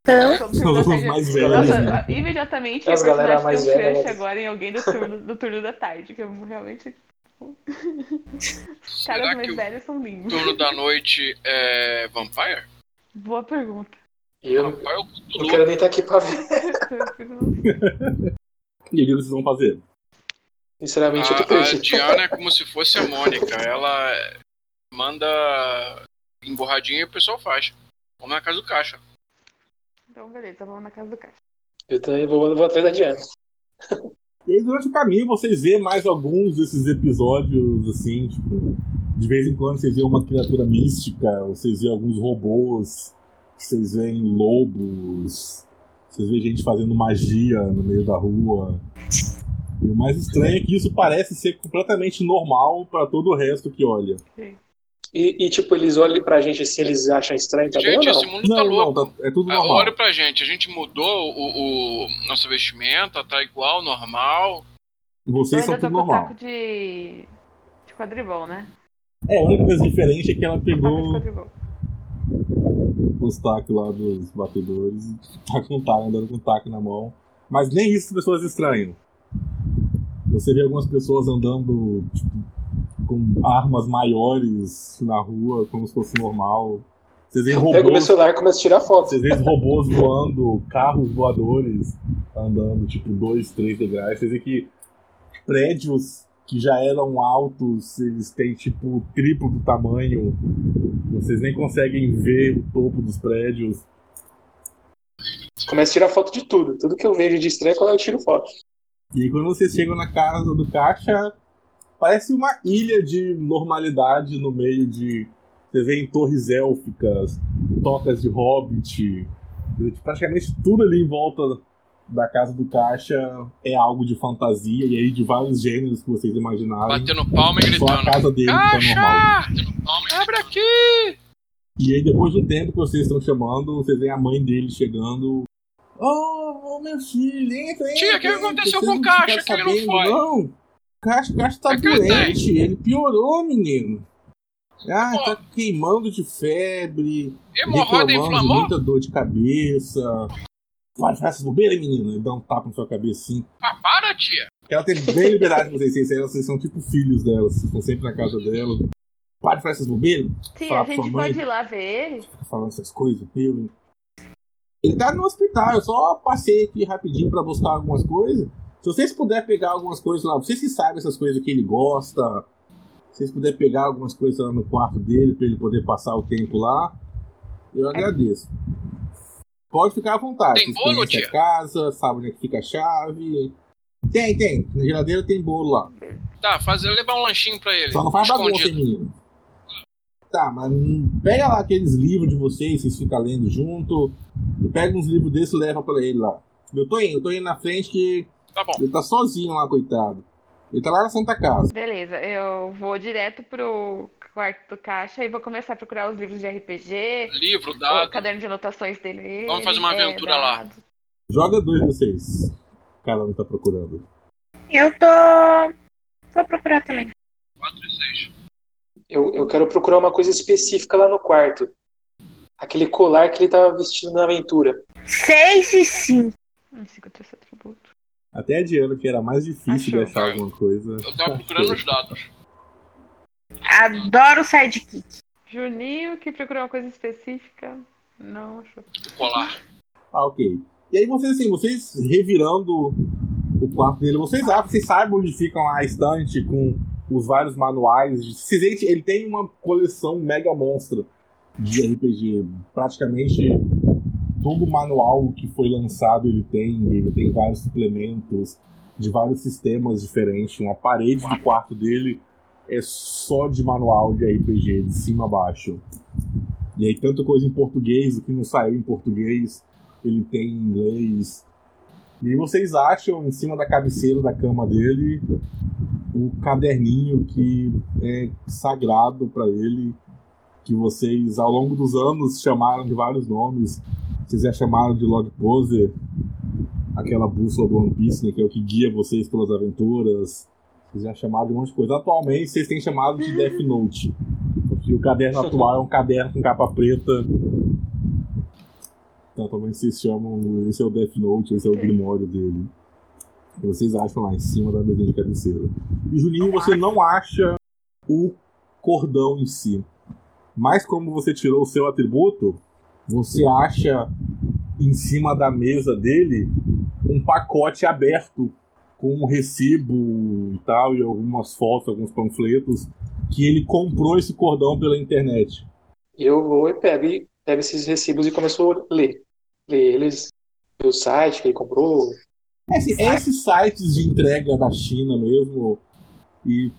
Então, Pessoal do São turno da os tarde- mais velhos, Nossa, né? imediatamente As a galera mais um crush né? agora em alguém do turno, do turno da tarde, que eu realmente. Os será caras que mais velhos são lindos. turno da noite é Vampire? Boa pergunta. Eu Vampire Cthulhu. quero nem estar aqui pra ver. E o que vocês vão fazer? Sinceramente, eu tô A, a perdido. Diana é como se fosse a Mônica. Ela manda emborradinha e o pessoal faz. Vamos na casa do caixa. Então, beleza, vamos na casa do caixa. Eu também vou, vou atrás da Diana. E aí, durante o caminho, vocês vê mais alguns desses episódios, assim, tipo, de vez em quando vocês vê uma criatura mística, vocês vê alguns robôs, vocês veem lobos, vocês vê gente fazendo magia no meio da rua. E o mais estranho é que isso parece ser completamente normal pra todo o resto que olha. E, e, tipo, eles olham pra gente assim, eles acham estranho também Gente, não? esse mundo tá Não, não, louco. tá- é tudo Ah, normal. Olha pra gente, a gente mudou o, o nossa vestimenta, tá igual, normal. Vocês são tudo normal. taco de. de quadribol, né? É, a única coisa diferente é que ela pegou os tacos lá dos batedores tá com taco, andando com taco na mão. Mas nem isso as pessoas estranham. Você vê algumas pessoas andando tipo, com armas maiores na rua, como se fosse normal. Vocês veem Pego meu robôs, celular e começo a tirar foto. vocês veem robôs voando, carros voadores andando, tipo, dois, três degraus. Vocês veem que prédios que já eram altos, eles têm, tipo, o triplo do tamanho. Vocês nem conseguem ver o topo dos prédios. Começo a tirar foto de tudo. Tudo que eu vejo de estranho, quando eu tiro foto. E aí, quando vocês chegam na casa do caixa, parece uma ilha de normalidade no meio de Você vê em torres élficas, tocas de hobbit. Praticamente tudo ali em volta da casa do caixa é algo de fantasia e aí de vários gêneros que vocês imaginarem. Batendo palma e Só a gritando. casa dele que normal. Caixa! Batendo palma e Abre aqui! E aí, depois do tempo que vocês estão chamando, vocês veem a mãe dele chegando. Oh, oh, meu filho, entra, entra. Tia, o que aconteceu com o Caixa que ele não foi? Não, o Caixa, o Caixa tá É doente, ele piorou, menino. Ah, Pô. tá queimando de febre, Hemorroida reclamando de muita dor de cabeça. Vai, faz essas bobeiras, menino. Ele dá um tapa na sua cabeça assim. Ah, para, tia! Ela tem bem liberdade com vocês, vocês, vocês são tipo filhos dela, vocês estão sempre na casa dela. Para de fazer essas bobeiras. Sim, a gente mãe. pode ir lá ver ele? Fica falando essas coisas. Eu... Ele tá no hospital, eu só passei aqui rapidinho pra buscar algumas coisas. Se vocês puderem pegar algumas coisas lá, vocês que sabem essas coisas que ele gosta, se vocês puderem pegar algumas coisas lá no quarto dele pra ele poder passar o tempo lá, eu agradeço. Pode ficar à vontade. Tem bolo, conhecem a tia? casa, sabem onde é que fica a chave. Tem, tem. Na geladeira tem bolo lá. Tá, fazer, levar um lanchinho pra ele. Só não faz bagunça, menino. Tá, mas pega lá aqueles livros de vocês, vocês ficam lendo junto. E pega uns livros desses e leva pra ele lá. Eu tô indo, eu tô indo na frente que Tá bom. ele tá sozinho lá, coitado. Ele tá lá na Santa Casa. Beleza, eu vou direto pro quarto do caixa e vou começar a procurar os livros de RPG, Livro, o dado. caderno de anotações dele. Vamos fazer uma é, aventura lá. dado. Joga dois de vocês. Cada um tá procurando. Eu tô. Vou procurar também. 4 e 6. Eu, eu quero procurar uma coisa específica lá no quarto. Aquele colar que ele tava vestindo na aventura. 6 e 5. Hum, cinco, três, atributo. Até a Diana, que era mais difícil de Achou. achar alguma coisa. Eu tava procurando os dados. Adoro sidekick. Juninho, que procurou uma coisa específica. Não, achou. Colar. Ah, ok. E aí vocês, assim, vocês revirando o quarto dele, vocês acham, vocês sabem onde ficam a estante com os vários manuais. de- Vocês ele tem uma coleção mega monstra de RPG. Praticamente todo manual que foi lançado ele tem. Ele tem vários suplementos de vários sistemas diferentes. Uma parede do quarto dele é só de manual de RPG, de cima a baixo. E aí, tanta coisa em português, o que não saiu em português, ele tem em inglês. E vocês acham em cima da cabeceira da cama dele o caderninho que é sagrado para ele, que vocês ao longo dos anos chamaram de vários nomes. Vocês já chamaram de Log Poser, aquela bússola do One Piece, né, que é o que guia vocês pelas aventuras. Vocês já chamaram de um monte de coisa. Atualmente vocês têm chamado de Death Note. Porque o caderno atual é um caderno com capa preta. Então também vocês chamam. Esse é o Death Note, esse é o Grimório dele. E vocês acham lá em cima da mesinha de cabeceira. E Juninho, você não acha o cordão em si. Mas como você tirou o seu atributo, você acha em cima da mesa dele um pacote aberto com um recibo e tal, e algumas fotos, alguns panfletos, que ele comprou esse cordão pela internet. Eu vou e pego, e pego esses recibos e começo a ler. Ler eles, o site que ele comprou. Esse- esses sites de entrega da China mesmo, e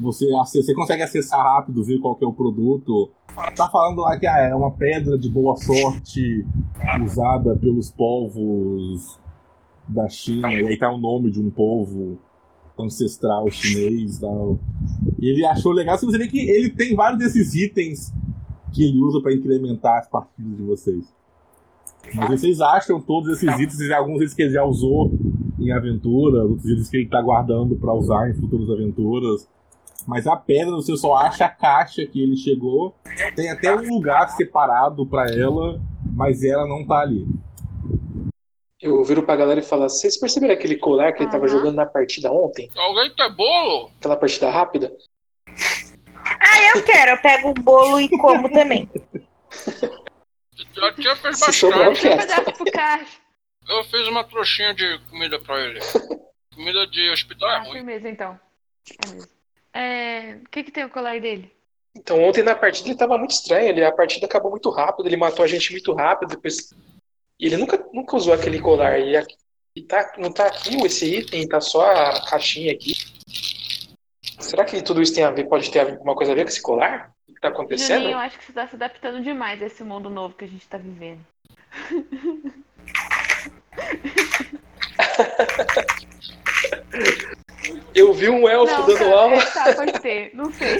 você, você consegue acessar rápido, ver qual que é o produto. Tá falando lá que ah, é uma pedra de boa sorte usada pelos povos da China, e aí tá o nome de um povo ancestral chinês e tal. E ele achou legal, você vê que ele tem vários desses itens que ele usa para incrementar as partidas de vocês. Mas vocês acham todos esses itens, alguns itens que ele já usou em aventura, outros itens que ele tá guardando para usar em futuras aventuras. Mas a pedra você só acha a caixa que ele chegou. Tem até um lugar separado para ela, mas ela não tá ali. Eu viro pra galera e falo: Vocês perceberam aquele colar que ele tava jogando na partida ontem? Alguém quer bolo? Aquela partida rápida? Ah, eu quero. Eu pego o bolo e como também. A tia fez eu bastante. Eu fiz uma trouxinha de comida pra ele. Comida de hospital é Ah, ruim. firmeza então. É mesmo. É, O que que tem o colar dele? Então, ontem na partida ele tava muito estranho. Ele, a partida acabou muito rápido, ele matou a gente muito rápido. Depois... E ele nunca, nunca usou aquele colar. E, aqui- e tá, não tá aqui esse item, tá só a caixinha aqui. Será que tudo isso tem a ver, pode ter alguma coisa a ver com esse colar? que tá acontecendo? Juninho, eu acho que você tá se adaptando demais a esse mundo novo que a gente tá vivendo. Eu vi um elfo Não, dando tá, aula. é, tá, pode ser, não sei.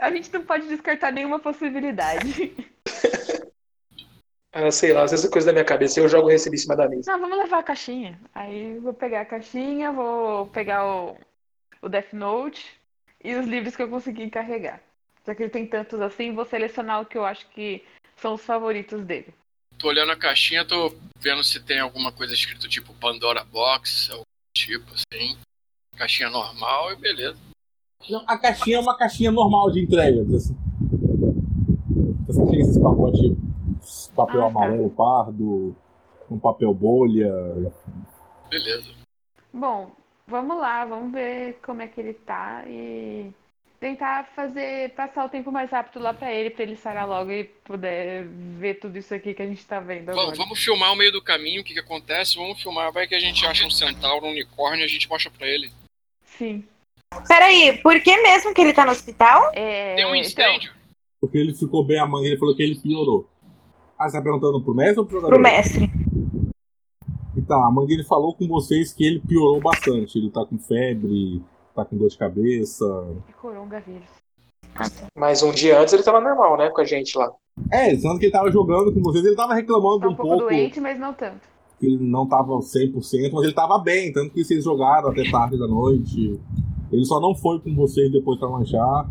A gente não pode descartar nenhuma possibilidade. Ah, sei lá, às vezes é coisa da minha cabeça. Eu jogo recebi em cima da mesa. Não, vamos levar a caixinha. Aí vou pegar a caixinha, vou pegar o, o Death Note e os livros que eu consegui carregar. Já que ele tem tantos assim, vou selecionar o que eu acho que são os favoritos dele. Tô olhando a caixinha, tô vendo se tem alguma coisa escrito tipo Pandora Box, algum tipo assim. Caixinha normal e beleza. Não, a caixinha é uma caixinha normal de entrega. Assim. Você chega esses pacotes papel Ah, tá. amarelo pardo, um papel bolha. Beleza. Bom, vamos lá, vamos ver como é que ele tá e tentar fazer passar o tempo mais rápido lá pra ele, pra ele sarar logo e poder ver tudo isso aqui que a gente tá vendo agora. Vamos, vamos filmar o meio do caminho, o que, que acontece, vamos filmar. Vai que a gente acha um centauro, um unicórnio e a gente mostra pra ele. Sim. Peraí, por que mesmo que ele tá no hospital? É, Tem um então, incêndio. Porque ele ficou bem, a mãe dele falou que ele piorou. Ah, você tá perguntando pro mestre ou pro jogador? Pro mestre. Então, a mãe dele falou com vocês que ele piorou bastante. Ele tá com febre, tá com dor de cabeça. coronavírus. Mas um dia antes ele tava normal, né? Com a gente lá. É, tanto que ele tava jogando com vocês, ele tava reclamando Tá um, um pouco pouco doente, mas não tanto. Que ele não tava 100%, mas ele tava bem, tanto que vocês jogaram até tarde da noite. Ele só não foi com vocês depois pra lanchar,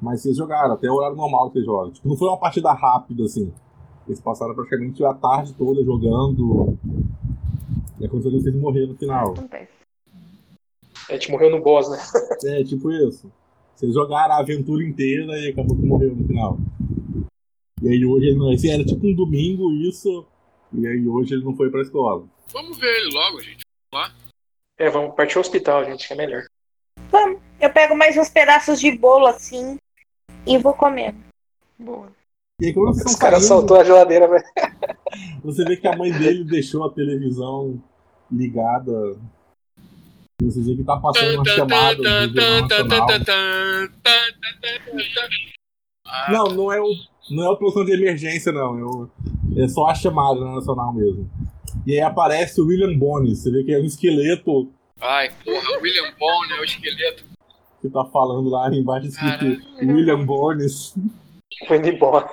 mas vocês jogaram, até o horário normal que vocês jogam. Tipo, não foi uma partida rápida, assim. Eles passaram praticamente a tarde toda jogando. E aconteceu vocês morrer no final. A gente morreu no boss, né? É, tipo isso. Vocês jogaram a aventura inteira e acabou que morreu no final. E aí hoje ele não. Esse era tipo um domingo isso. E aí hoje ele não foi pra escola. Vamos ver ele logo, gente. Vamos lá. É, vamos partir ao hospital, gente, que é melhor. Vamos. Eu pego mais uns pedaços de bolo assim e vou comer. Boa. E aí vocês Os caras saindo, saltou a geladeira, velho. você vê que a mãe dele deixou a televisão ligada. E você vê que tá passando uma chamada. Ah, Não, não é o. Não é o produção de emergência, não. É, o- é só a chamada na nacional mesmo. E aí aparece o William Bones. Você vê que é um esqueleto Ai, porra, William Bone é o esqueleto. que tá falando lá embaixo escrito. William Bones. Foi indo embora.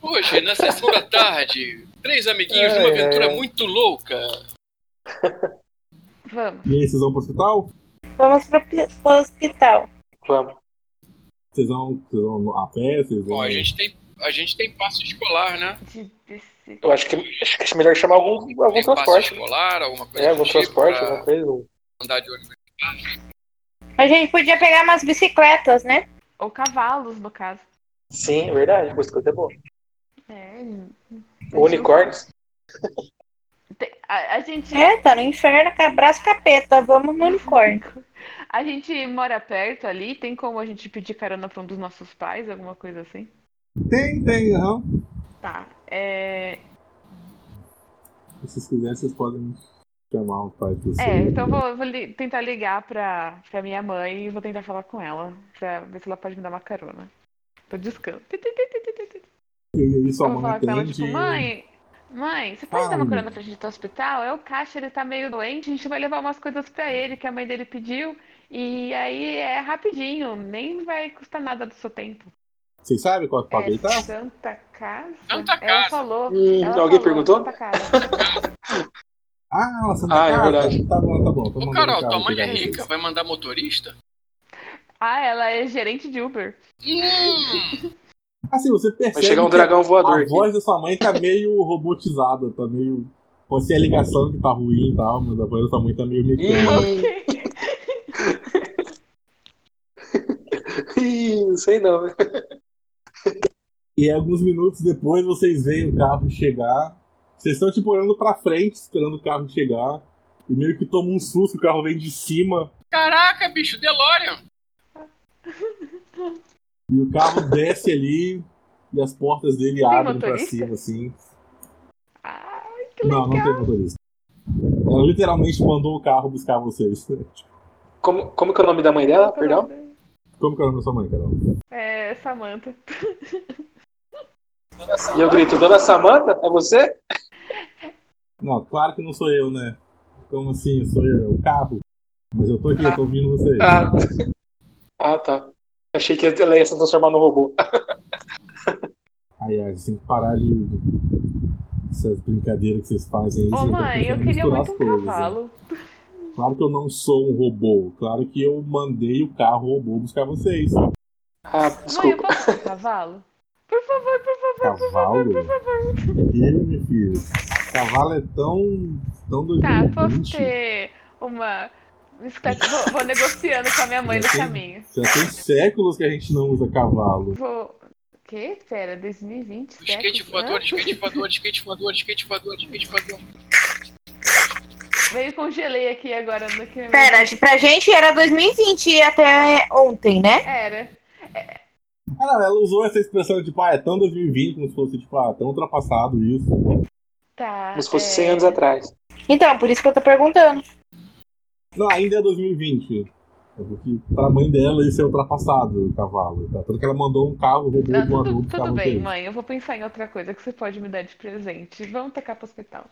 Hoje, na sessão da tarde, três amiguinhos de uma aventura ai. muito louca. Vamos. E aí vocês vão pro hospital? Vamos pro, pro hospital. Vamos. Vocês vão, vocês vão a pé? Vocês vão... Bom, a gente tem, a gente tem passo escolar, né? De bicicleta. Eu acho que, acho que é melhor chamar algum, algum Tem passo transporte. escolar, alguma coisa É, algum tipo, transporte, alguma coisa. andar de ônibus. A gente podia pegar umas bicicletas, né? Ou cavalos, no caso. Sim, é verdade. Bicicleta é boa. É. Unicórnios. A, a gente. É, tá no inferno, abraço capeta. Vamos no unicórnio. A gente mora perto ali, tem como a gente pedir carona pra um dos nossos pais, alguma coisa assim? Tem, tem, aham. Tá. É, Se vocês quiserem, vocês podem chamar o pai de vocês. é então eu vou, vou li- tentar ligar pra, pra minha mãe e vou tentar falar com ela, pra ver se ela pode me dar uma carona. Tô discando. E aí sua vou mãe falar com ela, tipo, mãe, mãe, você pode dar uma Ai. carona pra gente ir ao hospital? É o caixa, ele tá meio doente, a gente vai levar umas coisas pra ele que a mãe dele pediu. E aí é rapidinho, nem vai custar nada do seu tempo. Vocês sabem qual que É tá? Santa Casa? Santa Ela Casa. falou. Hum, ela alguém falou, perguntou? Santa Casa. Ah, ela Santa Ah, é Casa? verdade. Tá bom, tá bom. Tô Ô, Carol, o tua mãe é rica, vocês. vai mandar motorista? Ah, ela é gerente de Uber. Hum, Assim, você percebe Vai chegar um dragão voador a aqui. voz da sua mãe tá meio robotizada, tá meio... Pode ser a ligação que tá ruim e tal, mas a voz da sua mãe tá meio mecânica. Ih, não sei não. E alguns minutos depois, vocês veem o carro chegar. Vocês estão, tipo, olhando pra frente, esperando o carro chegar. E meio que toma um susto, o carro vem de cima. caraca, bicho, DeLorean. E o carro desce ali. E as portas dele abrem pra motorista? cima, assim. Ai, que Não, legal. não tem motorista. Ela literalmente mandou o carro buscar vocês. Como, como que é o nome da mãe dela? Perdão? Como que é o nome da sua mãe, Carol? É, Samantha. E eu grito, Dona Samanta, é você? Não, claro que não sou eu, né? Como assim? Sou eu, é o carro. Mas eu tô aqui, eu tô ouvindo vocês. Ah, ah tá. Achei que ela ia se transformar no robô. Ai, ai, vocês têm que parar de. Essas brincadeiras que vocês fazem aí. Ô mãe, eu queria muito um as coisas, né? Claro que eu não sou um robô. Claro que eu mandei o carro robô buscar vocês. Ah, Mãe, eu desculpa. posso ter um cavalo? Por favor, por favor, por Cavalo? favor, por favor. E aí, meu filho? Cavalo é tão. tão Tá, 2020. posso ter uma. Vou, vou negociando com a minha mãe no Já tem- caminho. Já tem séculos que a gente não usa cavalo. Vou. O quê? Pera, 2020? Skate séculos? voador, skate voador, skate voador, skate voador, skate voador. Meio congelei aqui agora no que. Pera, pra gente era 2020 até ontem, né? Era. Ah, não, ela usou essa expressão tipo, ah, é tão 2020, como se fosse, tipo, ah, tão ultrapassado isso. Tá. Como se fosse é, 100 anos atrás. Então, por isso que eu tô perguntando. Não, ainda é 2020. É porque pra mãe dela isso é ultrapassado, o cavalo. Tá? Tanto que ela mandou um carro robô Não, voador tudo, buscar tudo bem, vocês. mãe. Eu vou pensar em outra coisa que você pode me dar de presente. Vamos tacar pro hospital.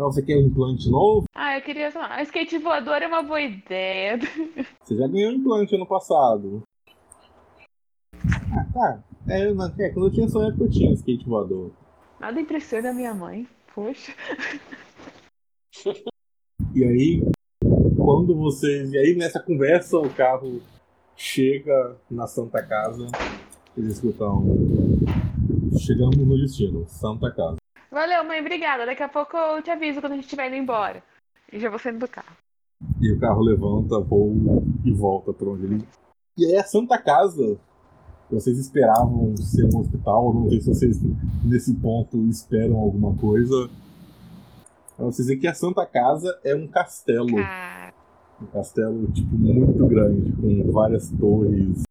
Não, você quer um implante novo? Ah, eu queria. sei lá, A skate voador é uma boa ideia. Você já ganhou um implante ano passado. Ah, tá. É, é, quando eu tinha sua época eu tinha skate voador. Nada impressiona a minha mãe. Poxa. E aí, quando vocês. E aí nessa conversa o carro chega na Santa Casa. Eles escutam. Chegamos no destino, Santa Casa. Valeu, mãe. Obrigada. Daqui a pouco eu te aviso quando a gente estiver indo embora. E já vou saindo do carro. E o carro levanta, voa e volta pra onde ele. E aí a Santa Casa. Vocês esperavam ser um hospital, não sei se vocês nesse ponto esperam alguma coisa. Pra vocês verem que a Santa Casa é um castelo. Cara. Um castelo, tipo, muito grande, com várias torres.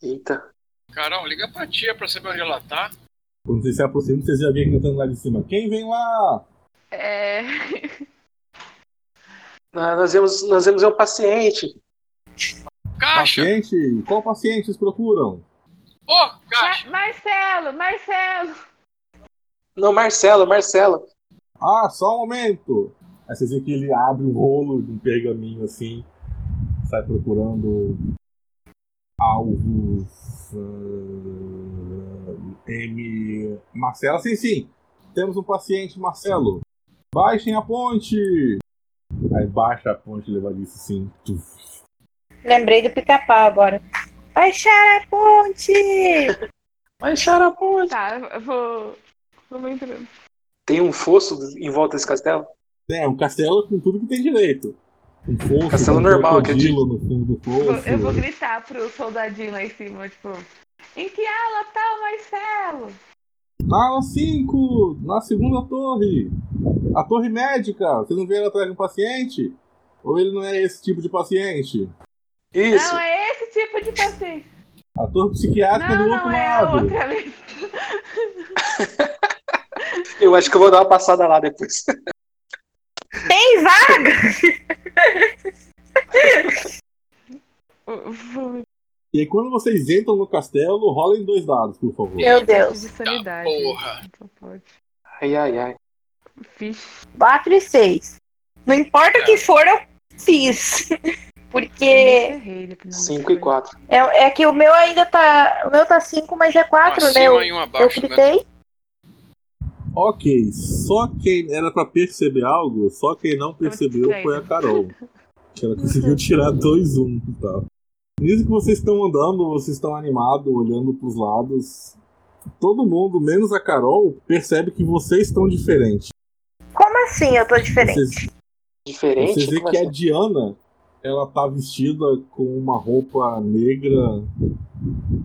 Eita. Carol, liga pra tia pra saber onde ela tá. Quando vocês se aproximam, vocês já veem cantando lá de cima. Quem vem lá? É. Ah, nós vemos, nós vemos um paciente. Caixa! Paciente? Qual paciente vocês procuram? Ô, caixa! Ma- Marcelo, Marcelo. Não, Marcelo, Marcelo. Ah, só um momento! Aí vocês veem que ele abre um rolo de um pergaminho assim, sai procurando alvos. ah, M. Marcelo, sim, sim! Temos um paciente, Marcelo! Baixem a ponte! Aí baixa a ponte levadiça assim. tuf. Lembrei do pica-pau agora. Baixar a ponte! Baixar a ponte. Tá, eu vou. Vamos entrando. Tem um fosso em volta desse castelo? É, um castelo com tudo que tem direito. Um fosso, Castelo um normal, crocodilo no fundo do Eu vou- fosso. Eu vou gritar pro soldadinho lá em cima, tipo. Em que ala tá o Marcelo? Na ala 5, na segunda torre. A torre médica. Vocês não vieram atrás de um paciente? Ou ele não é esse tipo de paciente? Isso. Não, é esse tipo de paciente. A torre psiquiátrica Não, do outro não, é a lado. outra ali. Eu acho que eu vou dar uma passada lá depois. Tem vaga! E aí, quando vocês entram no castelo, rolem dois dados, por favor. Meu Deus. De sanidade. porra. Pode. Ai, ai, ai. Fiz. 4 e 6. Não importa o que for, eu fiz. Porque 5 e 4. é, é que o meu ainda tá. O meu tá 5, mas é 4, Um né? Eu, um eu né? gritei. Ok, só quem era pra perceber algo, só quem não percebeu foi a Carol. Que ela conseguiu tirar 2-1 e tal. Nisso que vocês estão andando, vocês estão animados, olhando pros lados. Todo mundo, menos a Carol, percebe que vocês estão diferentes. Como assim eu tô diferente? Vocês, Diferente? vocês veem Como que a assim? Diana, ela tá vestida com uma roupa negra,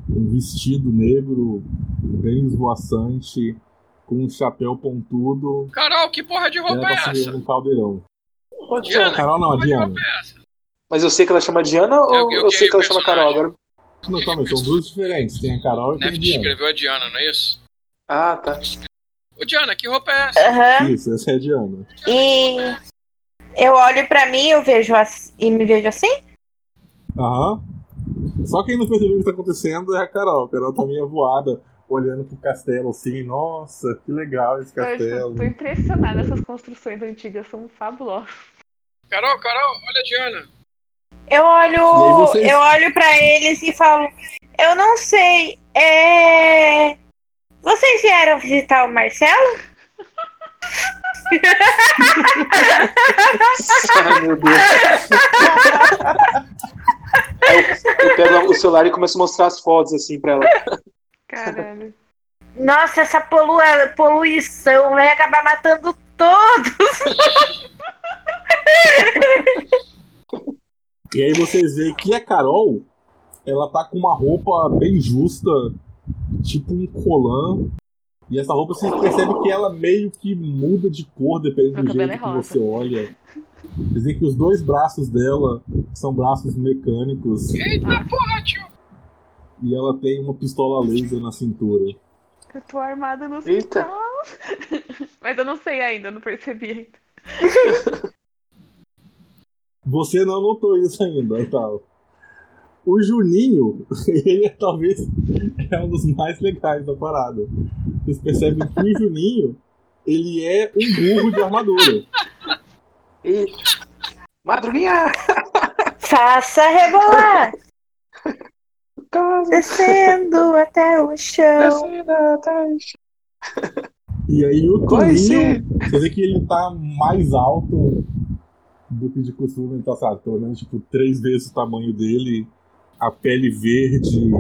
um vestido negro bem esvoaçante, com um chapéu pontudo. Carol, que porra de e Ela roupa é tá essa? um caldeirão. Diana. Carol não, a Diana. Mas eu sei que ela chama Diana ou Eu- eu, eu sei que ela chama Carol agora? Não, calma são duas diferentes. Tem a Carol e tem a Diana. escreveu a Diana, não é isso? Ah, tá. Ô, Diana, que roupa é essa? Aham. Isso, essa é a Diana. E eu olho pra mim, eu vejo assim, e me vejo assim? Aham. Só quem não percebeu o que tá acontecendo é a Carol. A Carol tá meio voada, olhando pro castelo assim, nossa, que legal esse Eu castelo. tô impressionada, essas construções antigas são fabulosas. Carol, Carol, olha a Diana. Eu olho, vocês- eu olho para eles e falo, eu não sei, é... Vocês vieram visitar o Marcelo? Ai, meu Deus. Eu, eu pego o celular e começo a mostrar as fotos assim pra ela. Caralho. Nossa, essa polua- poluição vai acabar matando todos. E aí vocês veem que a Carol, ela tá com uma roupa bem justa, tipo um colã. E essa roupa você percebe que ela meio que muda de cor dependendo do jeito é que você olha. Quer dizer que os dois braços dela são braços mecânicos Eita porra, tio. e ela tem uma pistola laser na cintura. Eu tô armada no hospital. Mas eu não sei ainda, eu não percebi ainda. Você não notou isso ainda, tal. O Juninho, ele é, talvez é um dos mais legais da parada. Vocês percebem que o Juninho, ele é um burro de armadura. E... Madruguinha! Faça rebolar, descendo até o chão. descendo atrás. E aí o. Toninho, você vê que ele tá mais alto do que de costume, ele tá, sabe, menos tipo, três vezes o tamanho dele, a pele verde,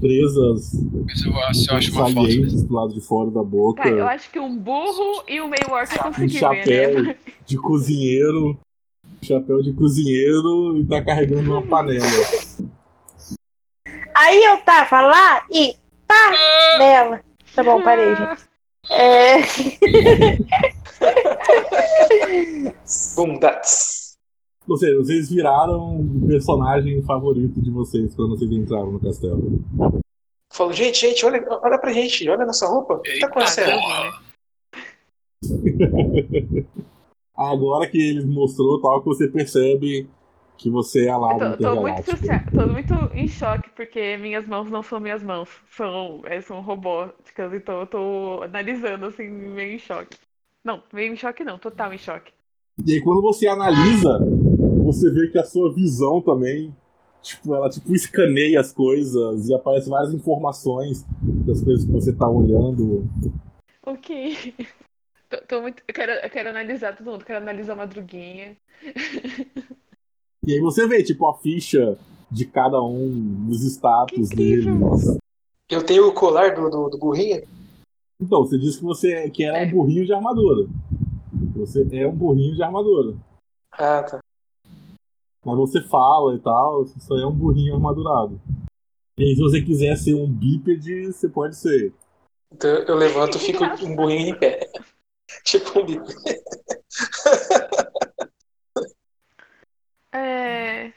presas Mas eu, acho- eu acho uma foto. salientes do lado de fora da boca. Tá, eu acho que um burro e um meio orc eu um consegui ver, chapéu né? de cozinheiro, chapéu de cozinheiro e tá carregando uma panela. Aí eu tava lá e pá nela. Tá bom, parei, gente. É... Bundats. Ou seja, vocês viraram o personagem favorito de vocês quando vocês entraram no castelo. Falo, gente, gente, olha, olha pra gente, olha nossa roupa. O que tá acontecendo? Agora que ele mostrou tal, que você percebe que você é Lara tô, tô muito, tô muito em choque, porque minhas mãos não são minhas mãos. São, é, são robóticas, então eu tô analisando, assim, meio em choque. Não, meio em choque não, total em choque. E aí quando você analisa, você vê que a sua visão também, tipo, ela tipo escaneia as coisas e aparece várias informações das coisas que você tá olhando. Ok. Tô, tô muito. Eu quero, eu quero analisar todo mundo, quero analisar a madruguinha. E aí você vê, tipo, a ficha de cada um, os status deles. Eu tenho o colar do, do, do burrinho. Então, você disse que você que era É. um burrinho de armadura. Você é um burrinho de armadura. Ah, tá. Mas você fala e tal, você só é um burrinho armadurado. E se você quiser ser um bípede, você pode ser. Então eu levanto e fico um burrinho em pé. tipo um bico. É.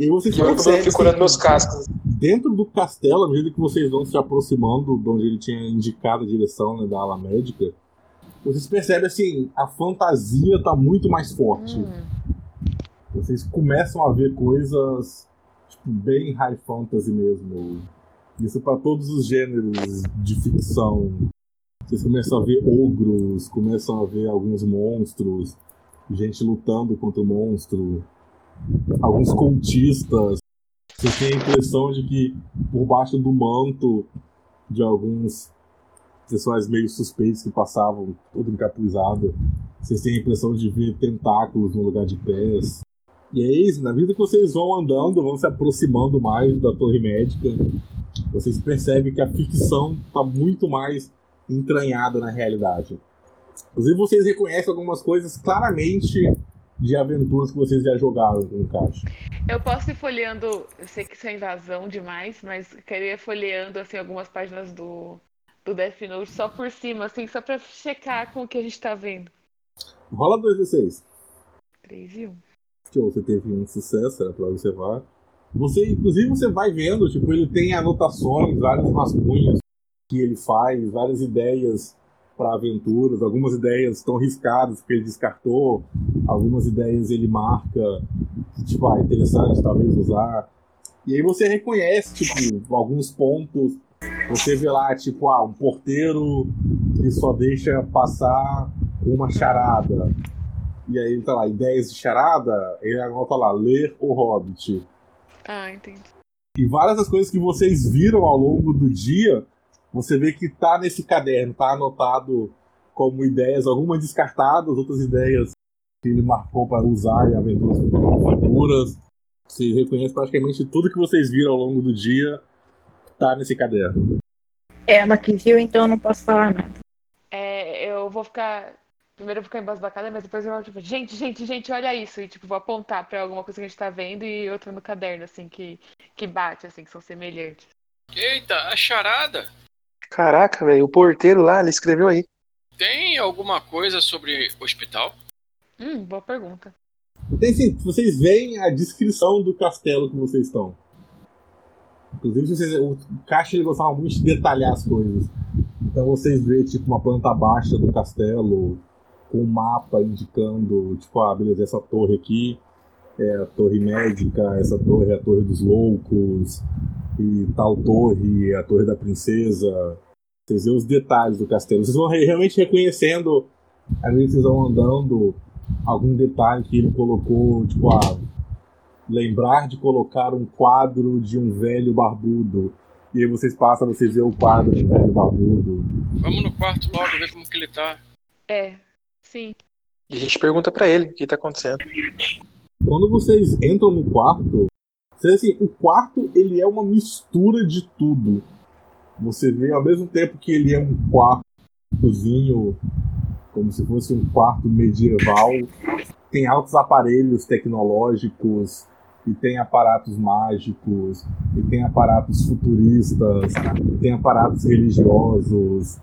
E aí vocês E eu percebem fico olhando que meus cascos. dentro do castelo, à medida que vocês vão se aproximando de onde ele tinha indicado a direção né, da ala médica, vocês percebem assim, a fantasia tá muito mais forte. Hum. Vocês começam a ver coisas tipo, bem high fantasy mesmo. Isso para todos os gêneros de ficção. Vocês começam a ver ogros, começam a ver alguns monstros, gente lutando contra o monstro, alguns cultistas. Vocês têm a impressão de que por baixo do manto de alguns pessoas meio suspeitos que passavam todo encapuzado, vocês têm a impressão de ver tentáculos no lugar de pés. E é isso, na vida que vocês vão andando, vão se aproximando mais da torre médica, vocês percebem que a ficção está muito mais entranhada na realidade. Inclusive, vocês reconhecem algumas coisas claramente de aventuras que vocês já jogaram com o Caixa. Eu posso ir folheando. Eu sei que isso é invasão demais, mas eu queria ir folheando assim, algumas páginas do, do Death Note só por cima, assim, só pra checar com o que a gente tá vendo. Rola 2d6. 3 e 1. Show, você teve um sucesso, era pra observar. Você, inclusive, você vai vendo, tipo, ele tem anotações, vários rascunhos que ele faz, várias ideias para aventuras, algumas ideias estão riscadas porque ele descartou, algumas ideias ele marca, que, tipo, ah, interessante talvez usar. E aí você reconhece, tipo, alguns pontos. Você vê lá, tipo, ah, um porteiro que só deixa passar uma charada. E aí tá lá, ideias de charada, ele anota lá, ler o Hobbit. Ah, entendi. E várias das coisas que vocês viram ao longo do dia, você vê que tá nesse caderno, tá anotado como ideias, algumas descartadas, outras ideias que ele marcou para usar em aventuras futuras. Você reconhece praticamente tudo que vocês viram ao longo do dia, tá nesse caderno. Ela que viu, então eu não posso falar nada. É, eu vou ficar. Primeiro eu vou ficar embasbacada, mas depois eu vou, tipo, gente, gente, gente, olha isso. E, tipo, vou apontar pra alguma coisa que a gente tá vendo e outra no caderno, assim, que, que bate, assim, que são semelhantes. Eita, a charada! Caraca, velho, o porteiro lá, ele escreveu aí. Tem alguma coisa sobre hospital? Hum, boa pergunta. Tem sim, vocês veem a descrição do castelo que vocês estão. Inclusive, vocês, o Caixa ele gostava muito de detalhar as coisas. Então vocês veem tipo uma planta baixa do castelo, com um mapa indicando, tipo, ah, beleza, essa torre aqui é a torre médica, essa torre é a torre dos loucos, e tal torre é a torre da princesa. Vocês veem os detalhes do castelo. Vocês vão re- realmente reconhecendo, às vezes vocês vão andando, algum detalhe que ele colocou, tipo, ah, lembrar de colocar um quadro de um velho barbudo. E aí vocês passam, vocês veem o quadro de um velho barbudo. Vamos no quarto logo ver como que ele tá. É, sim. E a gente pergunta pra ele o que tá acontecendo. Quando vocês entram no quarto, vocês, assim, o quarto ele é uma mistura de tudo. Você vê ao mesmo tempo que ele é um quartozinho, como se fosse um quarto medieval, tem altos aparelhos tecnológicos, e tem aparatos mágicos, e tem aparatos futuristas, e tem aparatos religiosos.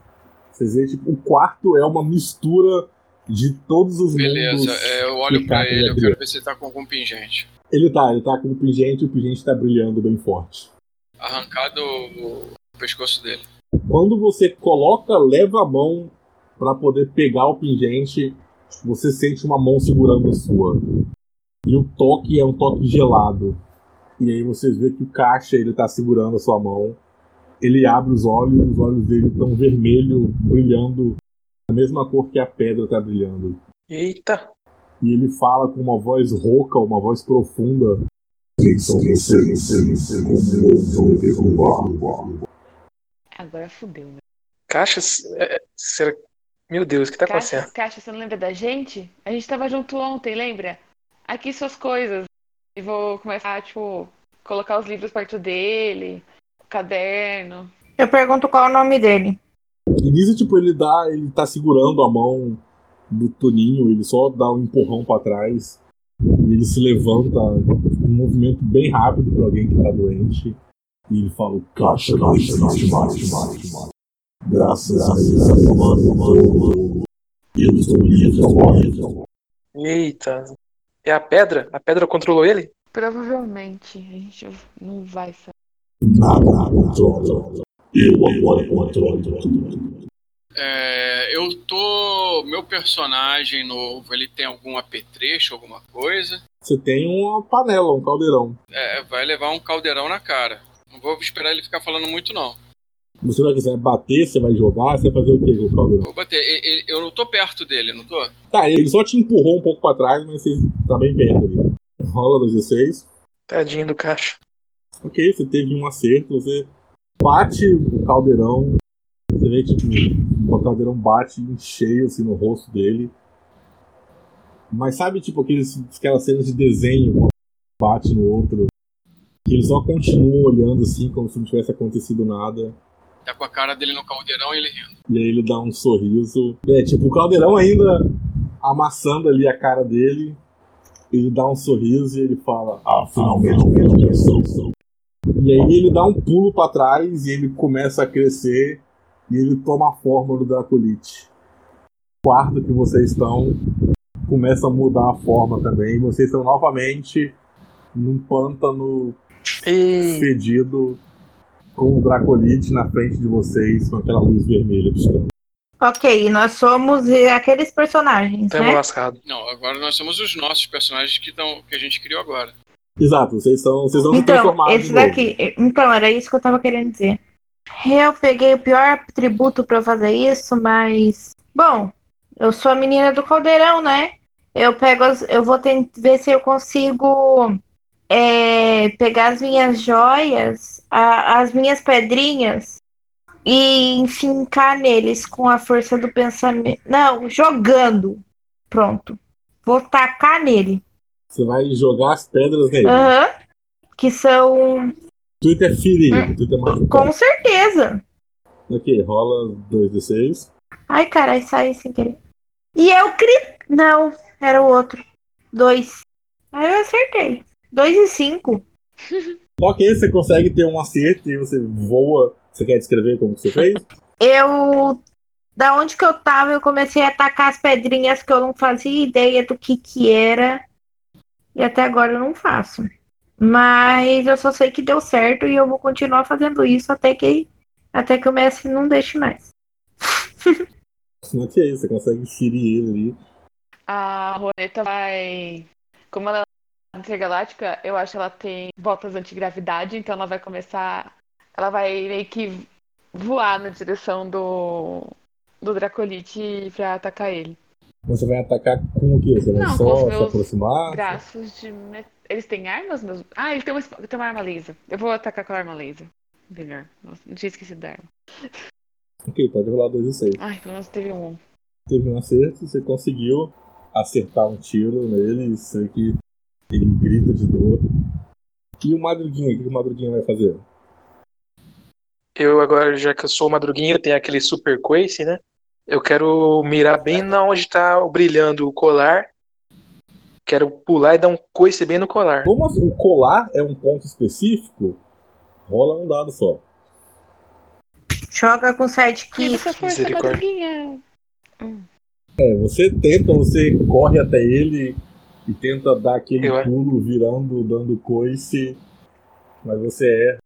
Vocês veem, tipo, o quarto é uma mistura de todos os Beleza, mundos. é, eu olho pra ele, eu quero ver se ele tá com algum pingente. Ele tá, ele tá com o pingente e o pingente tá brilhando bem forte. Arrancado o pescoço dele. Quando você coloca, leva a mão pra poder pegar o pingente, você sente uma mão segurando a sua. E o toque é um toque gelado. E aí vocês vê que o caixa ele tá segurando a sua mão. Ele abre os olhos, os olhos dele estão vermelho, brilhando da mesma cor que a pedra tá brilhando. Eita! E ele fala com uma voz rouca, uma voz profunda. Quem são vocês? Agora fudeu, né? Caixas. é, será... Meu Deus, o que tá Caixa, acontecendo? Caixa, você não lembra da gente? A gente tava junto ontem, lembra? Aqui suas coisas. E vou começar, tipo, colocar os livros perto dele, o caderno. Eu pergunto qual é o nome dele. E nisso, tipo, ele dá. Ele tá segurando a mão do Toninho, ele só dá um empurrão pra trás. E ele se levanta, um movimento bem rápido pra alguém que tá doente. E ele fala, Caixa existe mais, mais, mais. Graças a essa mano, eu estou livre agora. Eita! É a pedra? A pedra controlou ele? Provavelmente. A gente não vai saber. Nada controla. Eu agora controlo. É, eu tô. Meu personagem novo, ele tem algum apetrecho, alguma coisa? Você tem uma panela, um caldeirão. É, vai levar um caldeirão na cara. Não vou esperar ele ficar falando muito, não. Você vai quiser bater, você vai jogar, você vai fazer o que com o caldeirão? Vou bater. Eu não tô perto dele, não tô? Tá, ele só te empurrou um pouco pra trás, mas você tá bem perto ali. Rola 2d6. Tadinho do caixa. Ok, você teve um acerto, você bate o caldeirão, você vê tipo, o caldeirão bate em cheio assim no rosto dele. Mas sabe tipo aqueles, aquelas cenas de desenho bate no outro? Que ele só continua olhando assim, como se não tivesse acontecido nada. Tá com a cara dele no caldeirão e ele rindo. E aí ele dá um sorriso. É, tipo, o caldeirão ainda amassando ali a cara dele. Ele dá um sorriso e ele fala, Ah, finalmente minha direção. E aí ele dá um pulo pra trás e ele começa a crescer e ele toma a forma do Dracolite. O quarto que vocês estão começa a mudar a forma também. E vocês estão novamente num pântano E fedido com o Dracolite na frente de vocês com aquela luz vermelha piscando. Ok, nós somos eh, aqueles personagens, tamo né? lascado. Não, agora nós somos os nossos personagens que, tão, que a gente criou agora. Exato, vocês são. Vocês se Então, esse daqui. Então, era isso que eu tava querendo dizer. Eu peguei o pior atributo pra eu fazer isso, mas. Bom, eu sou a menina do caldeirão, né? Eu pego as, Eu vou tentar ver se eu consigo é, pegar as minhas joias, a- as minhas pedrinhas e enfincar neles com a força do pensamento. Não, jogando. Pronto. Vou tacar nele. Você vai jogar as pedras nele. Aham. Que são. Twitter é ferido, Twitter é machucado. Com certeza. Ok, rola 2d6. Ai, caralho, saí sem querer. E eu cri. Não, era o outro. Dois. Aí eu acertei. Dois e cinco. Ok, você consegue ter um acerto e você voa. Você quer descrever como que você fez? Eu. Da onde que eu tava, eu comecei a atacar as pedrinhas que eu não fazia ideia do que que era. E até agora eu não faço. Mas eu só sei que deu certo e eu vou continuar fazendo isso até que, até que o Messi não deixe mais. Ok, você consegue ferir ele ali. A Roneta vai. Como ela é intergaláctica, eu acho que ela tem botas antigravidade, então ela vai começar. Ela vai meio que voar na direção do. do Dracolite pra atacar ele. Você vai atacar com o quê? Você vai Não, com só se aproximar? Braços de. Eles têm armas? Meus... Ah, eles têm uma, têm uma arma laser. Eu vou atacar com a arma laser. Melhor. Nossa, não tinha esquecido da arma. Ok, pode rolar 2 e 6. Ai, pelo menos teve um. Teve um acerto, você conseguiu acertar um tiro nele e sei que ele grita de dor. E o Madruguinha, o que o Madruguinha vai fazer? Eu agora, já que eu sou o Madruguinha, eu tenho aquele super coice, né? Eu quero mirar bem na onde tá brilhando o colar. Quero pular e dar um coice bem no colar. Como assim, o colar é um ponto específico, rola um dado só. Joga com sidekick. Força, Misericórdia. É, você tenta, você corre até ele e tenta dar aquele Eu- pulo virando, dando coice, mas você é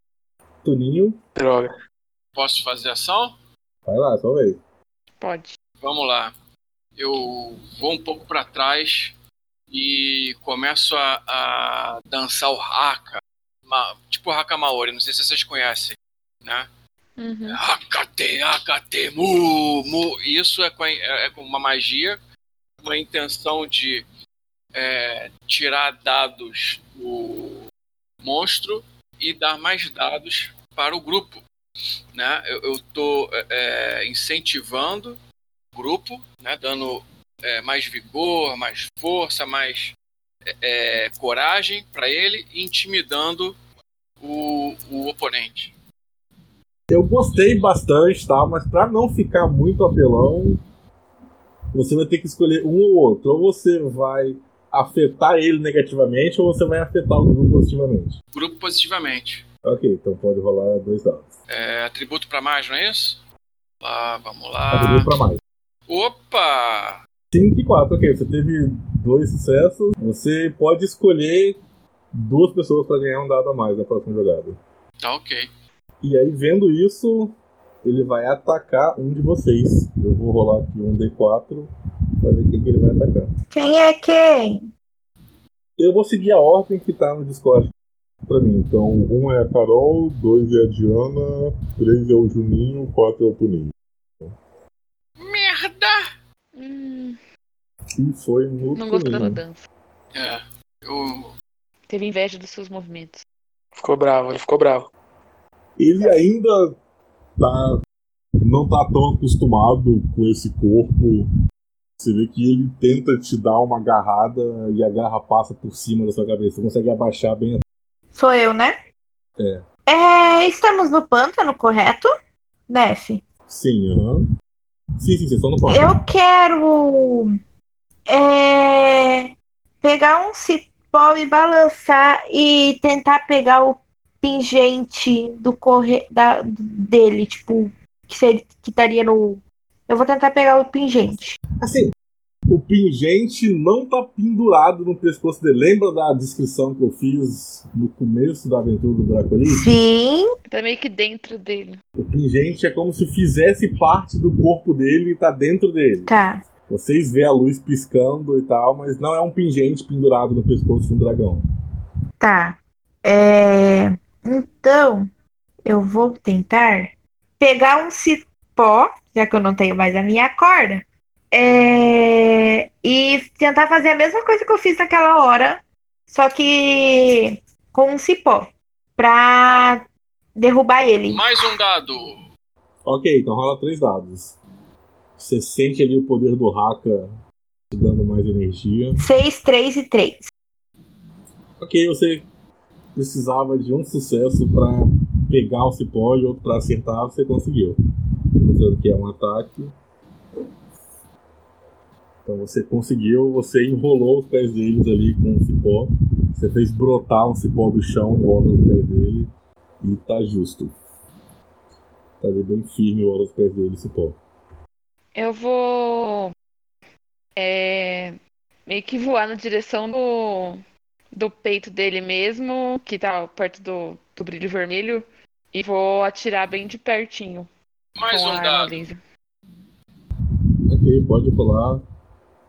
Toninho, Droga. Posso fazer ação? vai lá, só vez. Pode. Vamos lá. Eu vou um pouco para trás e começo a, a dançar o haka. Ma- tipo o haka maori, não sei se vocês conhecem, né? Uhum. Hakate, hakate, mu, mu. Isso é com, a- é com uma magia, uma intenção de é, tirar dados do monstro e dar mais dados para o grupo. Né? Eu estou incentivando o grupo, né? dando é, mais vigor, mais força, mais é, é, coragem para ele, e intimidando o, o oponente. Eu gostei bastante, tá? Mas pra não ficar muito apelão, você vai ter que escolher um ou outro. Ou você vai afetar ele negativamente, ou você vai afetar o grupo positivamente. Grupo positivamente. Ok, então pode rolar dois dados. É, atributo para mais, não é isso? Lá, vamos lá. Atributo pra mais. Opa! 5 e 4, ok. Você teve dois sucessos. Você pode escolher duas pessoas pra ganhar um dado a mais na próxima jogada. Tá ok. E aí, vendo isso, ele vai atacar um de vocês. Eu vou rolar aqui um D4 pra ver quem que ele vai atacar. Quem é quem? Eu vou seguir a ordem que tá no Discord pra mim. Então, um é a Carol, dois é a Diana, três é o Juninho, quatro é o Toninho. Merda! Hum, E foi no não gostou da dança. É, eu. Teve inveja dos seus movimentos. Ficou bravo, ele ficou bravo. Ele ainda tá. não tá tão acostumado com esse corpo. Você vê que ele tenta te dar uma agarrada e a garra passa por cima da sua cabeça. Você consegue abaixar bem Sou eu, né? É. É, estamos no pântano, correto? Nef. Sim, aham. Sim, sim, estão no palco. Eu quero é, pegar um cipó e balançar e tentar pegar o pingente do corre da, dele, tipo, que, seria, que estaria no. Eu vou tentar pegar o pingente. Assim, pingente não tá pendurado no pescoço dele. Lembra da descrição que eu fiz no começo da aventura do Dracolite? Sim. Tá meio que dentro dele. O pingente é como se fizesse parte do corpo dele e tá dentro dele. Tá. Vocês vê a luz piscando e tal, mas não é um pingente pendurado no pescoço de um dragão. Tá. É... Então, eu vou tentar pegar um cipó, já que eu não tenho mais a minha corda, é, e tentar fazer a mesma coisa que eu fiz naquela hora, só que com um cipó, pra derrubar ele. Mais um dado. Ok, então rola três dados. Você sente ali o poder do Haka te dando mais energia. 6, 3 e 3. Ok, você precisava de um sucesso pra pegar o cipó e outro pra acertar, você conseguiu. Mostrando que é um ataque. Então você conseguiu, você enrolou os pés deles ali com o cipó. Você fez brotar um cipó do chão em volta dos pés dele. E tá justo. Tá ali bem firme em volta dos pés dele, cipó. Eu vou. É, meio que voar na direção do, do peito dele mesmo, que tá perto do, do brilho vermelho, e vou atirar bem de pertinho. Mais com um a arma dado. laser. Ok, pode rolar.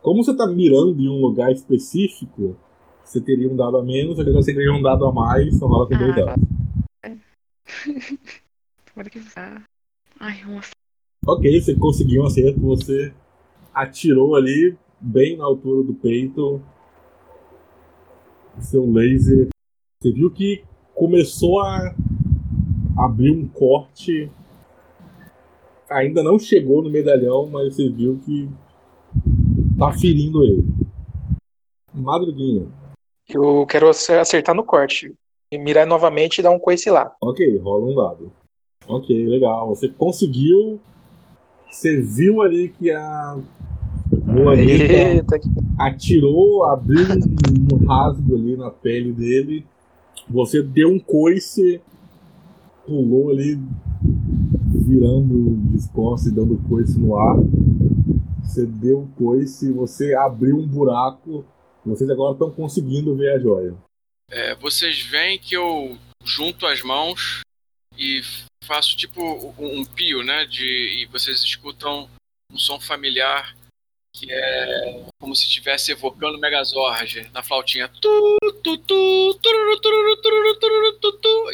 Como você tá mirando em um lugar específico, você teria um dado a menos, agora você ganhou um dado a mais, então rola com dois Ah, dados. Tomara que vá. Ai, uma Ok, você conseguiu um acerto, você atirou ali, bem na altura do peito. Seu laser. Você viu que começou a abrir um corte. Ainda não chegou no medalhão, mas você viu que tá ferindo ele. Madruguinha. Eu quero acertar no corte. E mirar novamente e dar um coice lá. Ok, rola um dado. Ok, legal. Você conseguiu. Você viu ali que a Moanita atirou, abriu um, um rasgo ali na pele dele. Você deu um coice, pulou ali, virando de costas e dando coice no ar. Você deu um coice, você abriu um buraco. Vocês agora estão conseguindo ver a joia. É, vocês veem que eu junto as mãos e faço tipo um, um pio, né? De, e vocês escutam um som familiar que é como se estivesse evocando Megazord na flautinha.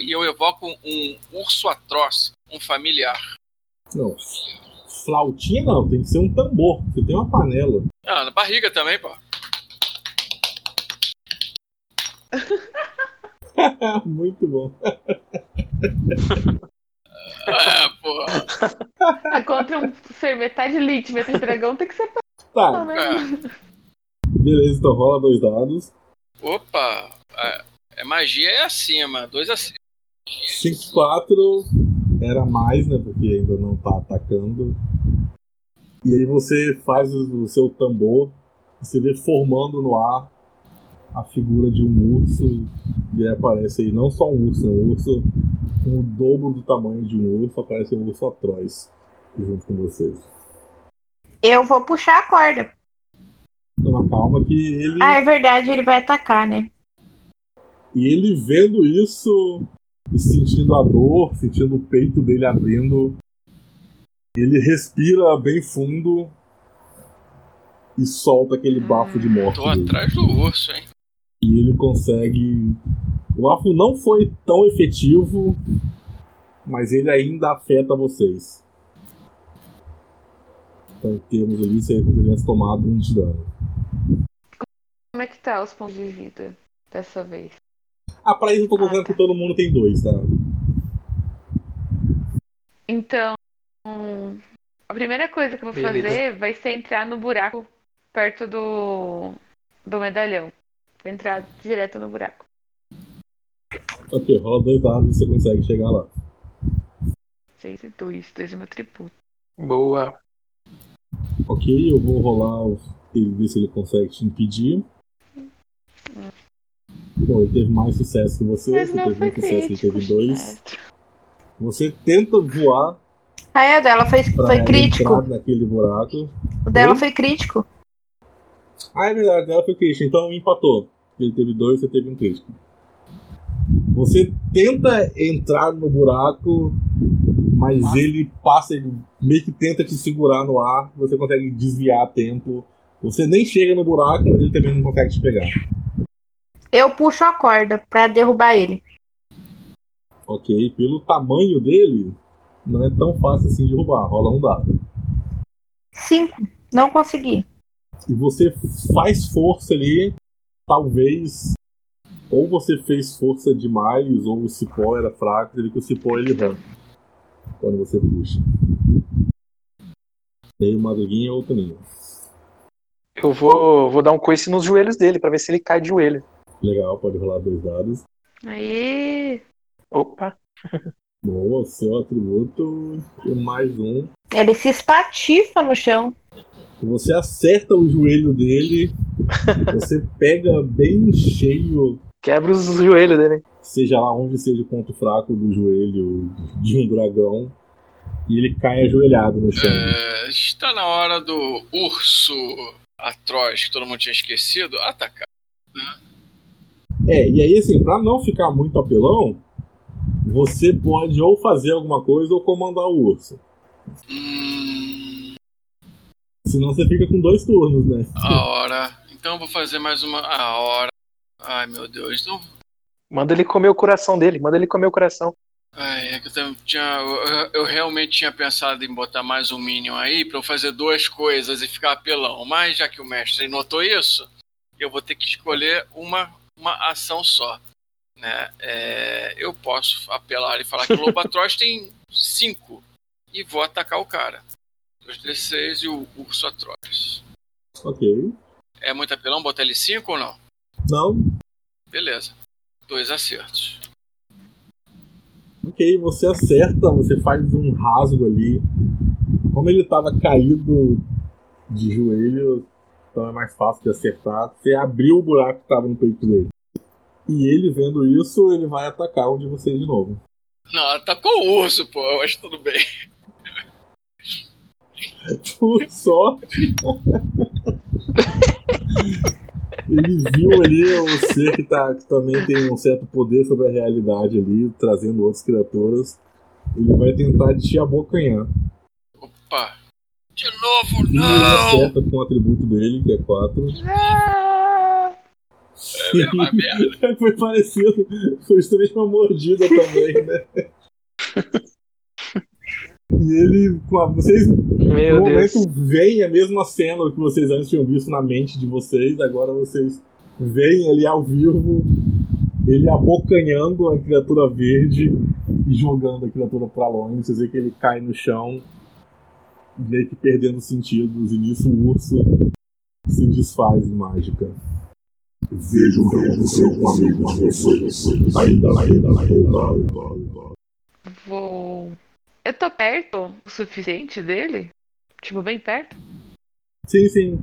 E eu evoco um urso atroz, um familiar. Não, flautinha não, tem que ser um tambor. Você tem uma panela. Ah, na barriga também, pô. Muito bom. Ah, pô. Ah, Contra um ser metade elite, metade dragão, tem que ser Tá, né? beleza, então rola dois dados. Opa! É, é magia é acima, dois acima. 5, 4 era mais, né? Porque ainda não tá atacando. E aí você faz o seu tambor, você vê formando no ar a figura de um urso. E aí aparece aí não só um urso, né? Um urso com o dobro do tamanho de um urso, aparece um urso atroz junto com vocês. Eu vou puxar a corda. Toma calma que ele. Ah, é verdade, ele vai atacar, né? E ele vendo isso e sentindo a dor, sentindo o peito dele abrindo, ele respira bem fundo e solta aquele bafo de morte. Tô dele. atrás do urso, hein? E ele consegue. O bafo não foi tão efetivo, mas ele ainda afeta vocês. Então, em termos ali, você tivesse tomado um de dano. Como é que tá os pontos de vida dessa vez? Ah, pra isso eu tô colocando que todo mundo tem dois, tá? Então, a primeira coisa que eu vou Beleza. fazer vai ser entrar no buraco perto do, do medalhão. Vou entrar direto no buraco. Ok, rola dois dados e você consegue chegar lá. 6 e 2, 2 é meu tributo. Boa. Ok, eu vou rolar o- ele ver se ele consegue te impedir. Bom, ele teve mais sucesso que você, Mas você teve um sucesso, ele teve dois. Você tenta voar Ah, é, o dela foi, foi crítico. naquele buraco. O dela Oi? foi crítico. Ah, é verdade, dela foi crítico, então empatou. Ele teve dois, você teve um crítico. Você tenta entrar no buraco, mas ele passa, ele meio que tenta te segurar no ar, você consegue desviar a tempo. Você nem chega no buraco, mas ele também não consegue te pegar. Eu puxo a corda pra derrubar ele. Ok, pelo tamanho dele, não é tão fácil assim derrubar. Rola um dado. Cinco. Não consegui. E você faz força ali, talvez. Ou você fez força demais, ou o cipó era fraco, ele que o cipó ele rampa. Quando você puxa. Tem uma Madruguinha ou Toninho. Eu vou, vou dar um coice nos joelhos dele pra ver se ele cai de joelho. Legal, pode rolar dois dados. Aí. Opa. Boa, seu atributo e mais um. Ele se espatifa no chão. Você acerta o joelho dele, você pega bem cheio, Quebra os joelhos dele. seja lá onde seja o ponto fraco do joelho de um dragão, e ele cai ajoelhado no chão. É, está na hora do urso atroz que todo mundo tinha esquecido atacar. É, e aí assim, pra não ficar muito apelão, você pode ou fazer alguma coisa ou comandar o urso. Hum, Senão você fica com dois turnos, né? a hora. Então eu vou fazer mais uma. A hora. Ai meu Deus. Então. Manda ele comer o coração dele. Manda ele comer o coração. Ai, é que eu, tinha, eu, eu realmente tinha pensado em botar mais um Minion aí pra eu fazer duas coisas e ficar apelão. Mas já que o mestre notou isso, eu vou ter que escolher uma, uma ação só. Né? É, eu posso apelar e falar que o Lobo Atroz tem 5 e vou atacar o cara. 2d6 e o Urso Atroz. Ok. É muito apelão botar ele 5 ou não? Não, Beleza. Dois acertos. ok, você acerta, você faz um rasgo ali. Como ele tava caído de joelho, então é mais fácil de acertar. Você abriu o buraco que tava no peito dele. E ele vendo isso, ele vai atacar um de vocês de novo. Não, atacou o urso, pô, mas tudo bem. Por sorte. Ele viu ali o ser que, tá, que também tem um certo poder sobre a realidade ali, trazendo outras criaturas. Ele vai tentar te abocanhar. Opa! De novo, ele não! acerta com o atributo dele, que é 4. É uma merda. Foi parecido. Foi justamente uma mordida também, né? E ele, com a, vocês Meu no Deus. momento veem a mesma cena que vocês antes tinham visto na mente de vocês, agora vocês veem ali ao vivo ele abocanhando a criatura verde e jogando a criatura pra longe. Vocês veem que ele cai no chão, meio que perdendo sentidos, e nisso o urso se desfaz em mágica. Vejo o que aconteceu com amigo de vocês. Ainda, ainda, ainda. Vou. Eu tô perto o suficiente dele? Tipo, bem perto? Sim, sim.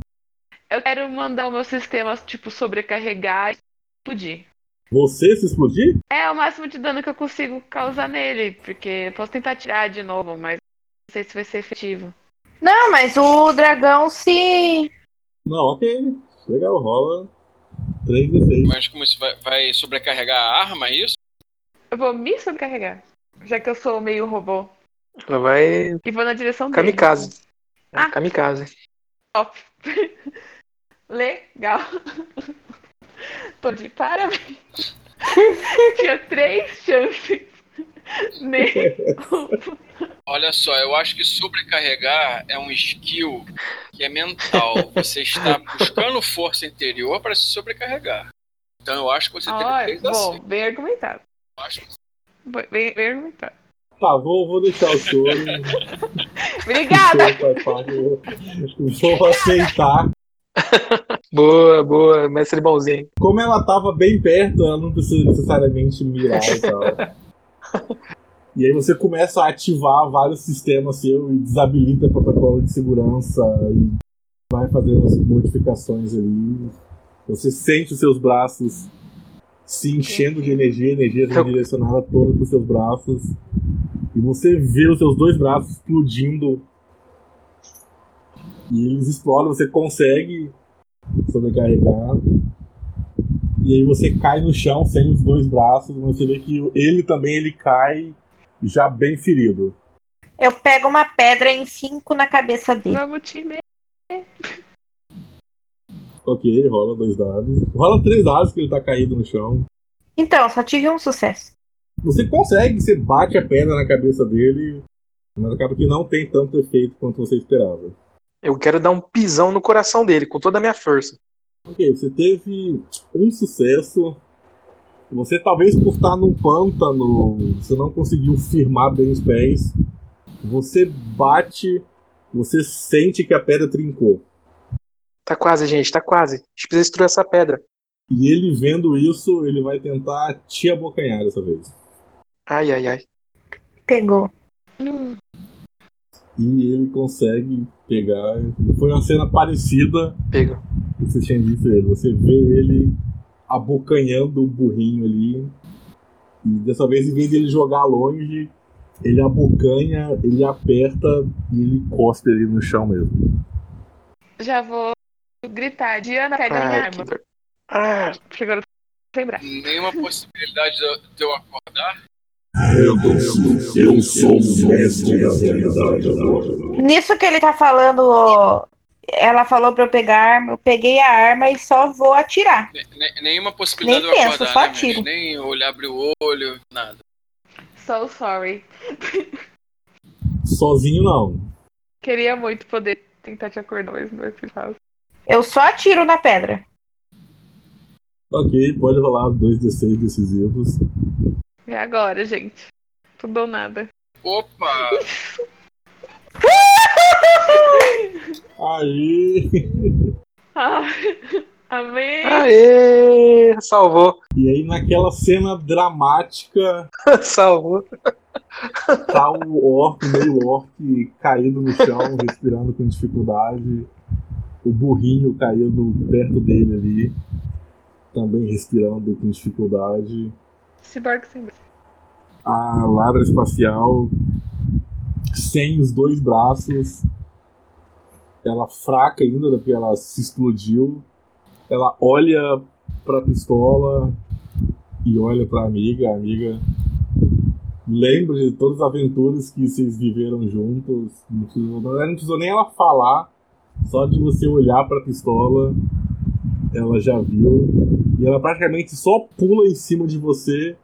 Eu quero mandar o meu sistema, tipo, sobrecarregar e explodir. Você se explodir? É o máximo de dano que eu consigo causar nele, porque eu posso tentar tirar de novo, mas não sei se vai ser efetivo. Não, mas o dragão se. Não, ok. Legal, rola 3 d 6. Mas como isso vai, vai sobrecarregar a arma, é isso? Eu vou me sobrecarregar, já que eu sou meio robô. Ela vai. E vou na direção dele. Kamikaze. É, Ah. Kamikaze. Top. Legal. Tô de parabéns. Tinha três chances. nele. Olha só, eu acho que sobrecarregar é um skill que é mental. Você está buscando força interior para se sobrecarregar. Então eu acho que você teve Olha, três bom, assim. bem argumentado. Eu acho que Bem, bem argumentado. Tá, vou, vou deixar o senhor. Obrigada. vou- Vou aceitar. Boa, boa. Mestre bonzinho. Como ela tava bem perto, ela não precisa necessariamente mirar e tal. E aí você começa a ativar vários sistemas seu e desabilita protocolo de segurança e vai fazendo as modificações ali. Você sente os seus braços se enchendo de energia, energia sendo direcionada toda para os seus braços. E você vê os seus dois braços explodindo. E eles explodem, você consegue sobrecarregar. E aí você cai no chão sem os dois braços, mas você vê que ele também ele cai já bem ferido. Eu pego uma pedra e cinco na cabeça dele. Vamos, time. Ok, rola dois dados. Rola três dados que ele tá caído no chão. Então, só tive um sucesso. Você consegue, você bate a pedra na cabeça dele, mas acaba que não tem tanto efeito quanto você esperava. Eu quero dar um pisão no coração dele, com toda a minha força. Ok, você teve um sucesso. Você talvez por estar num pântano, você não conseguiu firmar bem os pés. Você bate, você sente que a pedra trincou. Tá quase, gente, tá quase. A gente precisa destruir essa pedra. E ele vendo isso, ele vai tentar te abocanhar dessa vez. Ai, ai, ai. Pegou. E ele consegue pegar. Foi uma cena parecida. Pega. Você tinha visto ele. Você vê ele abocanhando o burrinho ali. E dessa vez, em vez de ele jogar longe, ele abocanha, ele aperta e ele encosta ele no chão mesmo. Já vou gritar. Diana, pega minha Ai, arma. que... Ah, Porque agora eu lembrar. Nenhuma possibilidade de eu- de eu acordar. Rendam-se, eu sou o mestre da realidade agora. Nisso que ele tá falando, ela falou pra eu pegar a arma, eu peguei a arma e só vou atirar. Ne- ne- nenhuma possibilidade Nem de eu penso, acordar, só né, atiro. Nem olhar, abrir o olho, nada. So sorry. Sozinho não. Queria muito poder tentar te acordar, mas não é possível. Eu só atiro na pedra. Ok, pode rolar dois D6 decisivos. É agora, gente. Tudo ou nada. Opa! Aí. Ah, amém. Aê! Salvou. E aí, naquela cena dramática, Salvou. tá o orc, meio orc, caído no chão, respirando com dificuldade. O burrinho caído perto dele ali, também respirando com dificuldade. Cyborg sem braço. A ladra espacial, sem os dois braços, ela fraca ainda, porque ela se explodiu. Ela olha pra pistola e olha pra amiga. A amiga lembra de todas as aventuras que vocês viveram juntos. Não precisou, não precisou nem ela falar, só de você olhar pra pistola, ela já viu. E ela praticamente só pula em cima de você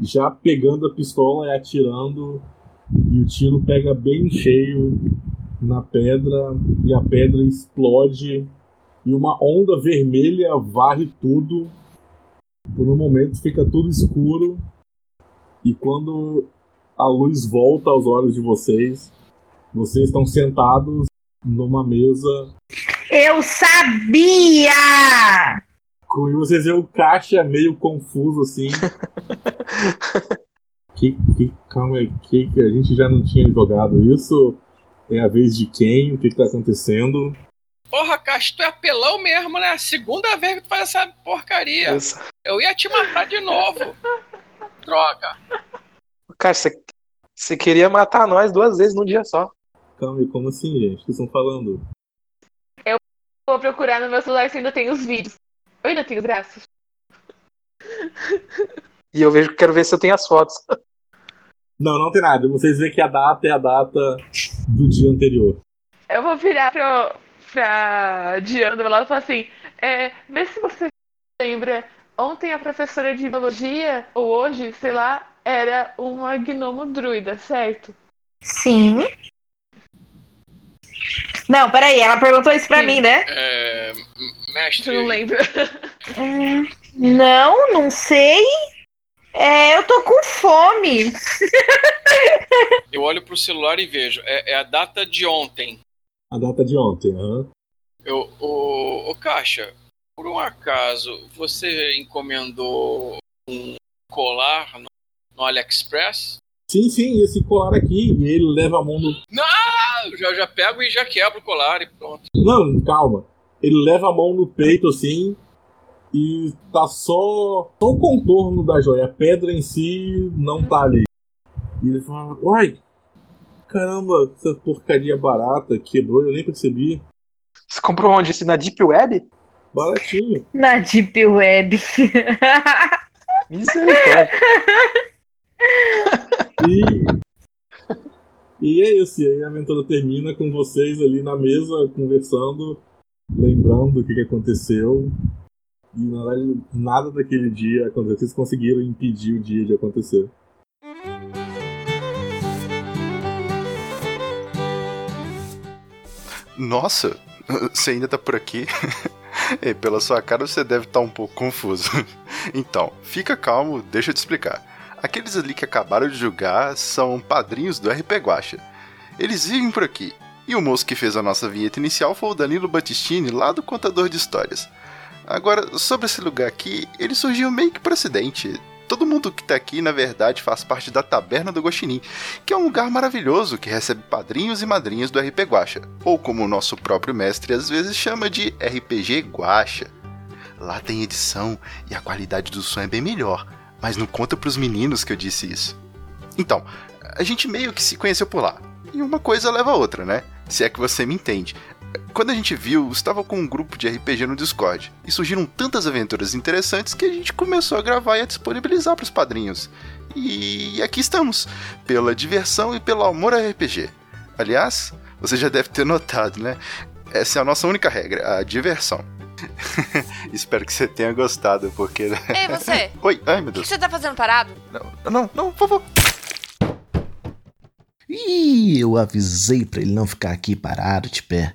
já pegando a pistola e atirando, e o tiro pega bem cheio na pedra, e a pedra explode, e uma onda vermelha varre tudo. Por um momento fica tudo escuro, e quando a luz volta aos olhos de vocês, vocês estão sentados numa mesa Eu sabia! E vocês veem o caixa meio confuso assim. que, que, calma aí, que, que a gente já não tinha jogado isso? É a vez de quem? O que, que tá acontecendo? Porra, Caixa, tu é apelão mesmo, né? Segunda vez que tu faz essa porcaria. Nossa. Eu ia te matar de novo. Droga. Cara, você, queria matar nós duas vezes num dia só. Calma aí, como assim, gente? O que vocês estão falando? Vou procurar no meu celular se ainda tem os vídeos. Eu ainda tenho os braços. E eu vejo, quero ver se eu tenho as fotos. Não, não tem nada. Vocês veem que a data é a data do dia anterior. Eu vou virar pro, pra Diana do meu lado e falar assim: é, vê se você lembra. Ontem a professora de biologia, ou hoje, sei lá, era uma gnomo druida, certo? Sim. Não, peraí, ela perguntou isso pra Sim. mim, né? É, mestre, não lembra? Hum, não, não sei. É, eu tô com fome. eu olho pro celular e vejo. É, é a data de ontem. A data de ontem, aham. Eu, o, o Caixa, por um acaso, você encomendou um colar no, no AliExpress? Sim, sim, esse colar aqui. E ele leva a mão no. Eu já, já pego e já quebro o colar e pronto. Não, calma. Ele leva a mão no peito assim. E tá só, só o contorno da joia. A pedra em si não tá ali. E ele fala: Uai, caramba, essa porcaria barata quebrou, eu nem percebi. Você comprou onde? Isso na Deep Web? Baratinho. Na Deep Web. Misericórdia. E. E é isso, e aí a aventura termina com vocês ali na mesa conversando. lembrando o que, que aconteceu. E na verdade, nada daquele dia aconteceu. Vocês conseguiram impedir o dia de acontecer. Nossa, você ainda tá por aqui? pela sua cara você deve estar um pouco confuso. Então, fica calmo, deixa eu te explicar. Aqueles ali que acabaram de julgar são padrinhos do RP Guacha. Eles vivem por aqui. E o moço que fez a nossa vinheta inicial foi o Danilo Battistini, lá do Contador de Histórias. Agora, sobre esse lugar aqui, ele surgiu meio que por acidente. Todo mundo que tá aqui, na verdade, faz parte da Taberna do Guaxinim, que é um lugar maravilhoso que recebe padrinhos e madrinhas do RP Guacha, ou como o nosso próprio mestre às vezes chama de RPG Guacha. Lá tem edição e a qualidade do som é bem melhor, mas não conta pros meninos que eu disse isso. Então, a gente meio que se conheceu por lá. E uma coisa leva a outra, né? Se é que você me entende. Quando a gente viu, estava com um grupo de RPG no Discord e surgiram tantas aventuras interessantes que a gente começou a gravar e a disponibilizar para os padrinhos. E aqui estamos, pela diversão e pelo amor a RPG. Aliás, você já deve ter notado, né? Essa é a nossa única regra, a diversão. Espero que você tenha gostado, porque. Ei, você! Oi, ai meu O que Deus. você tá fazendo parado? Não, não, não, por favor. Ih, eu avisei pra ele não ficar aqui parado de pé.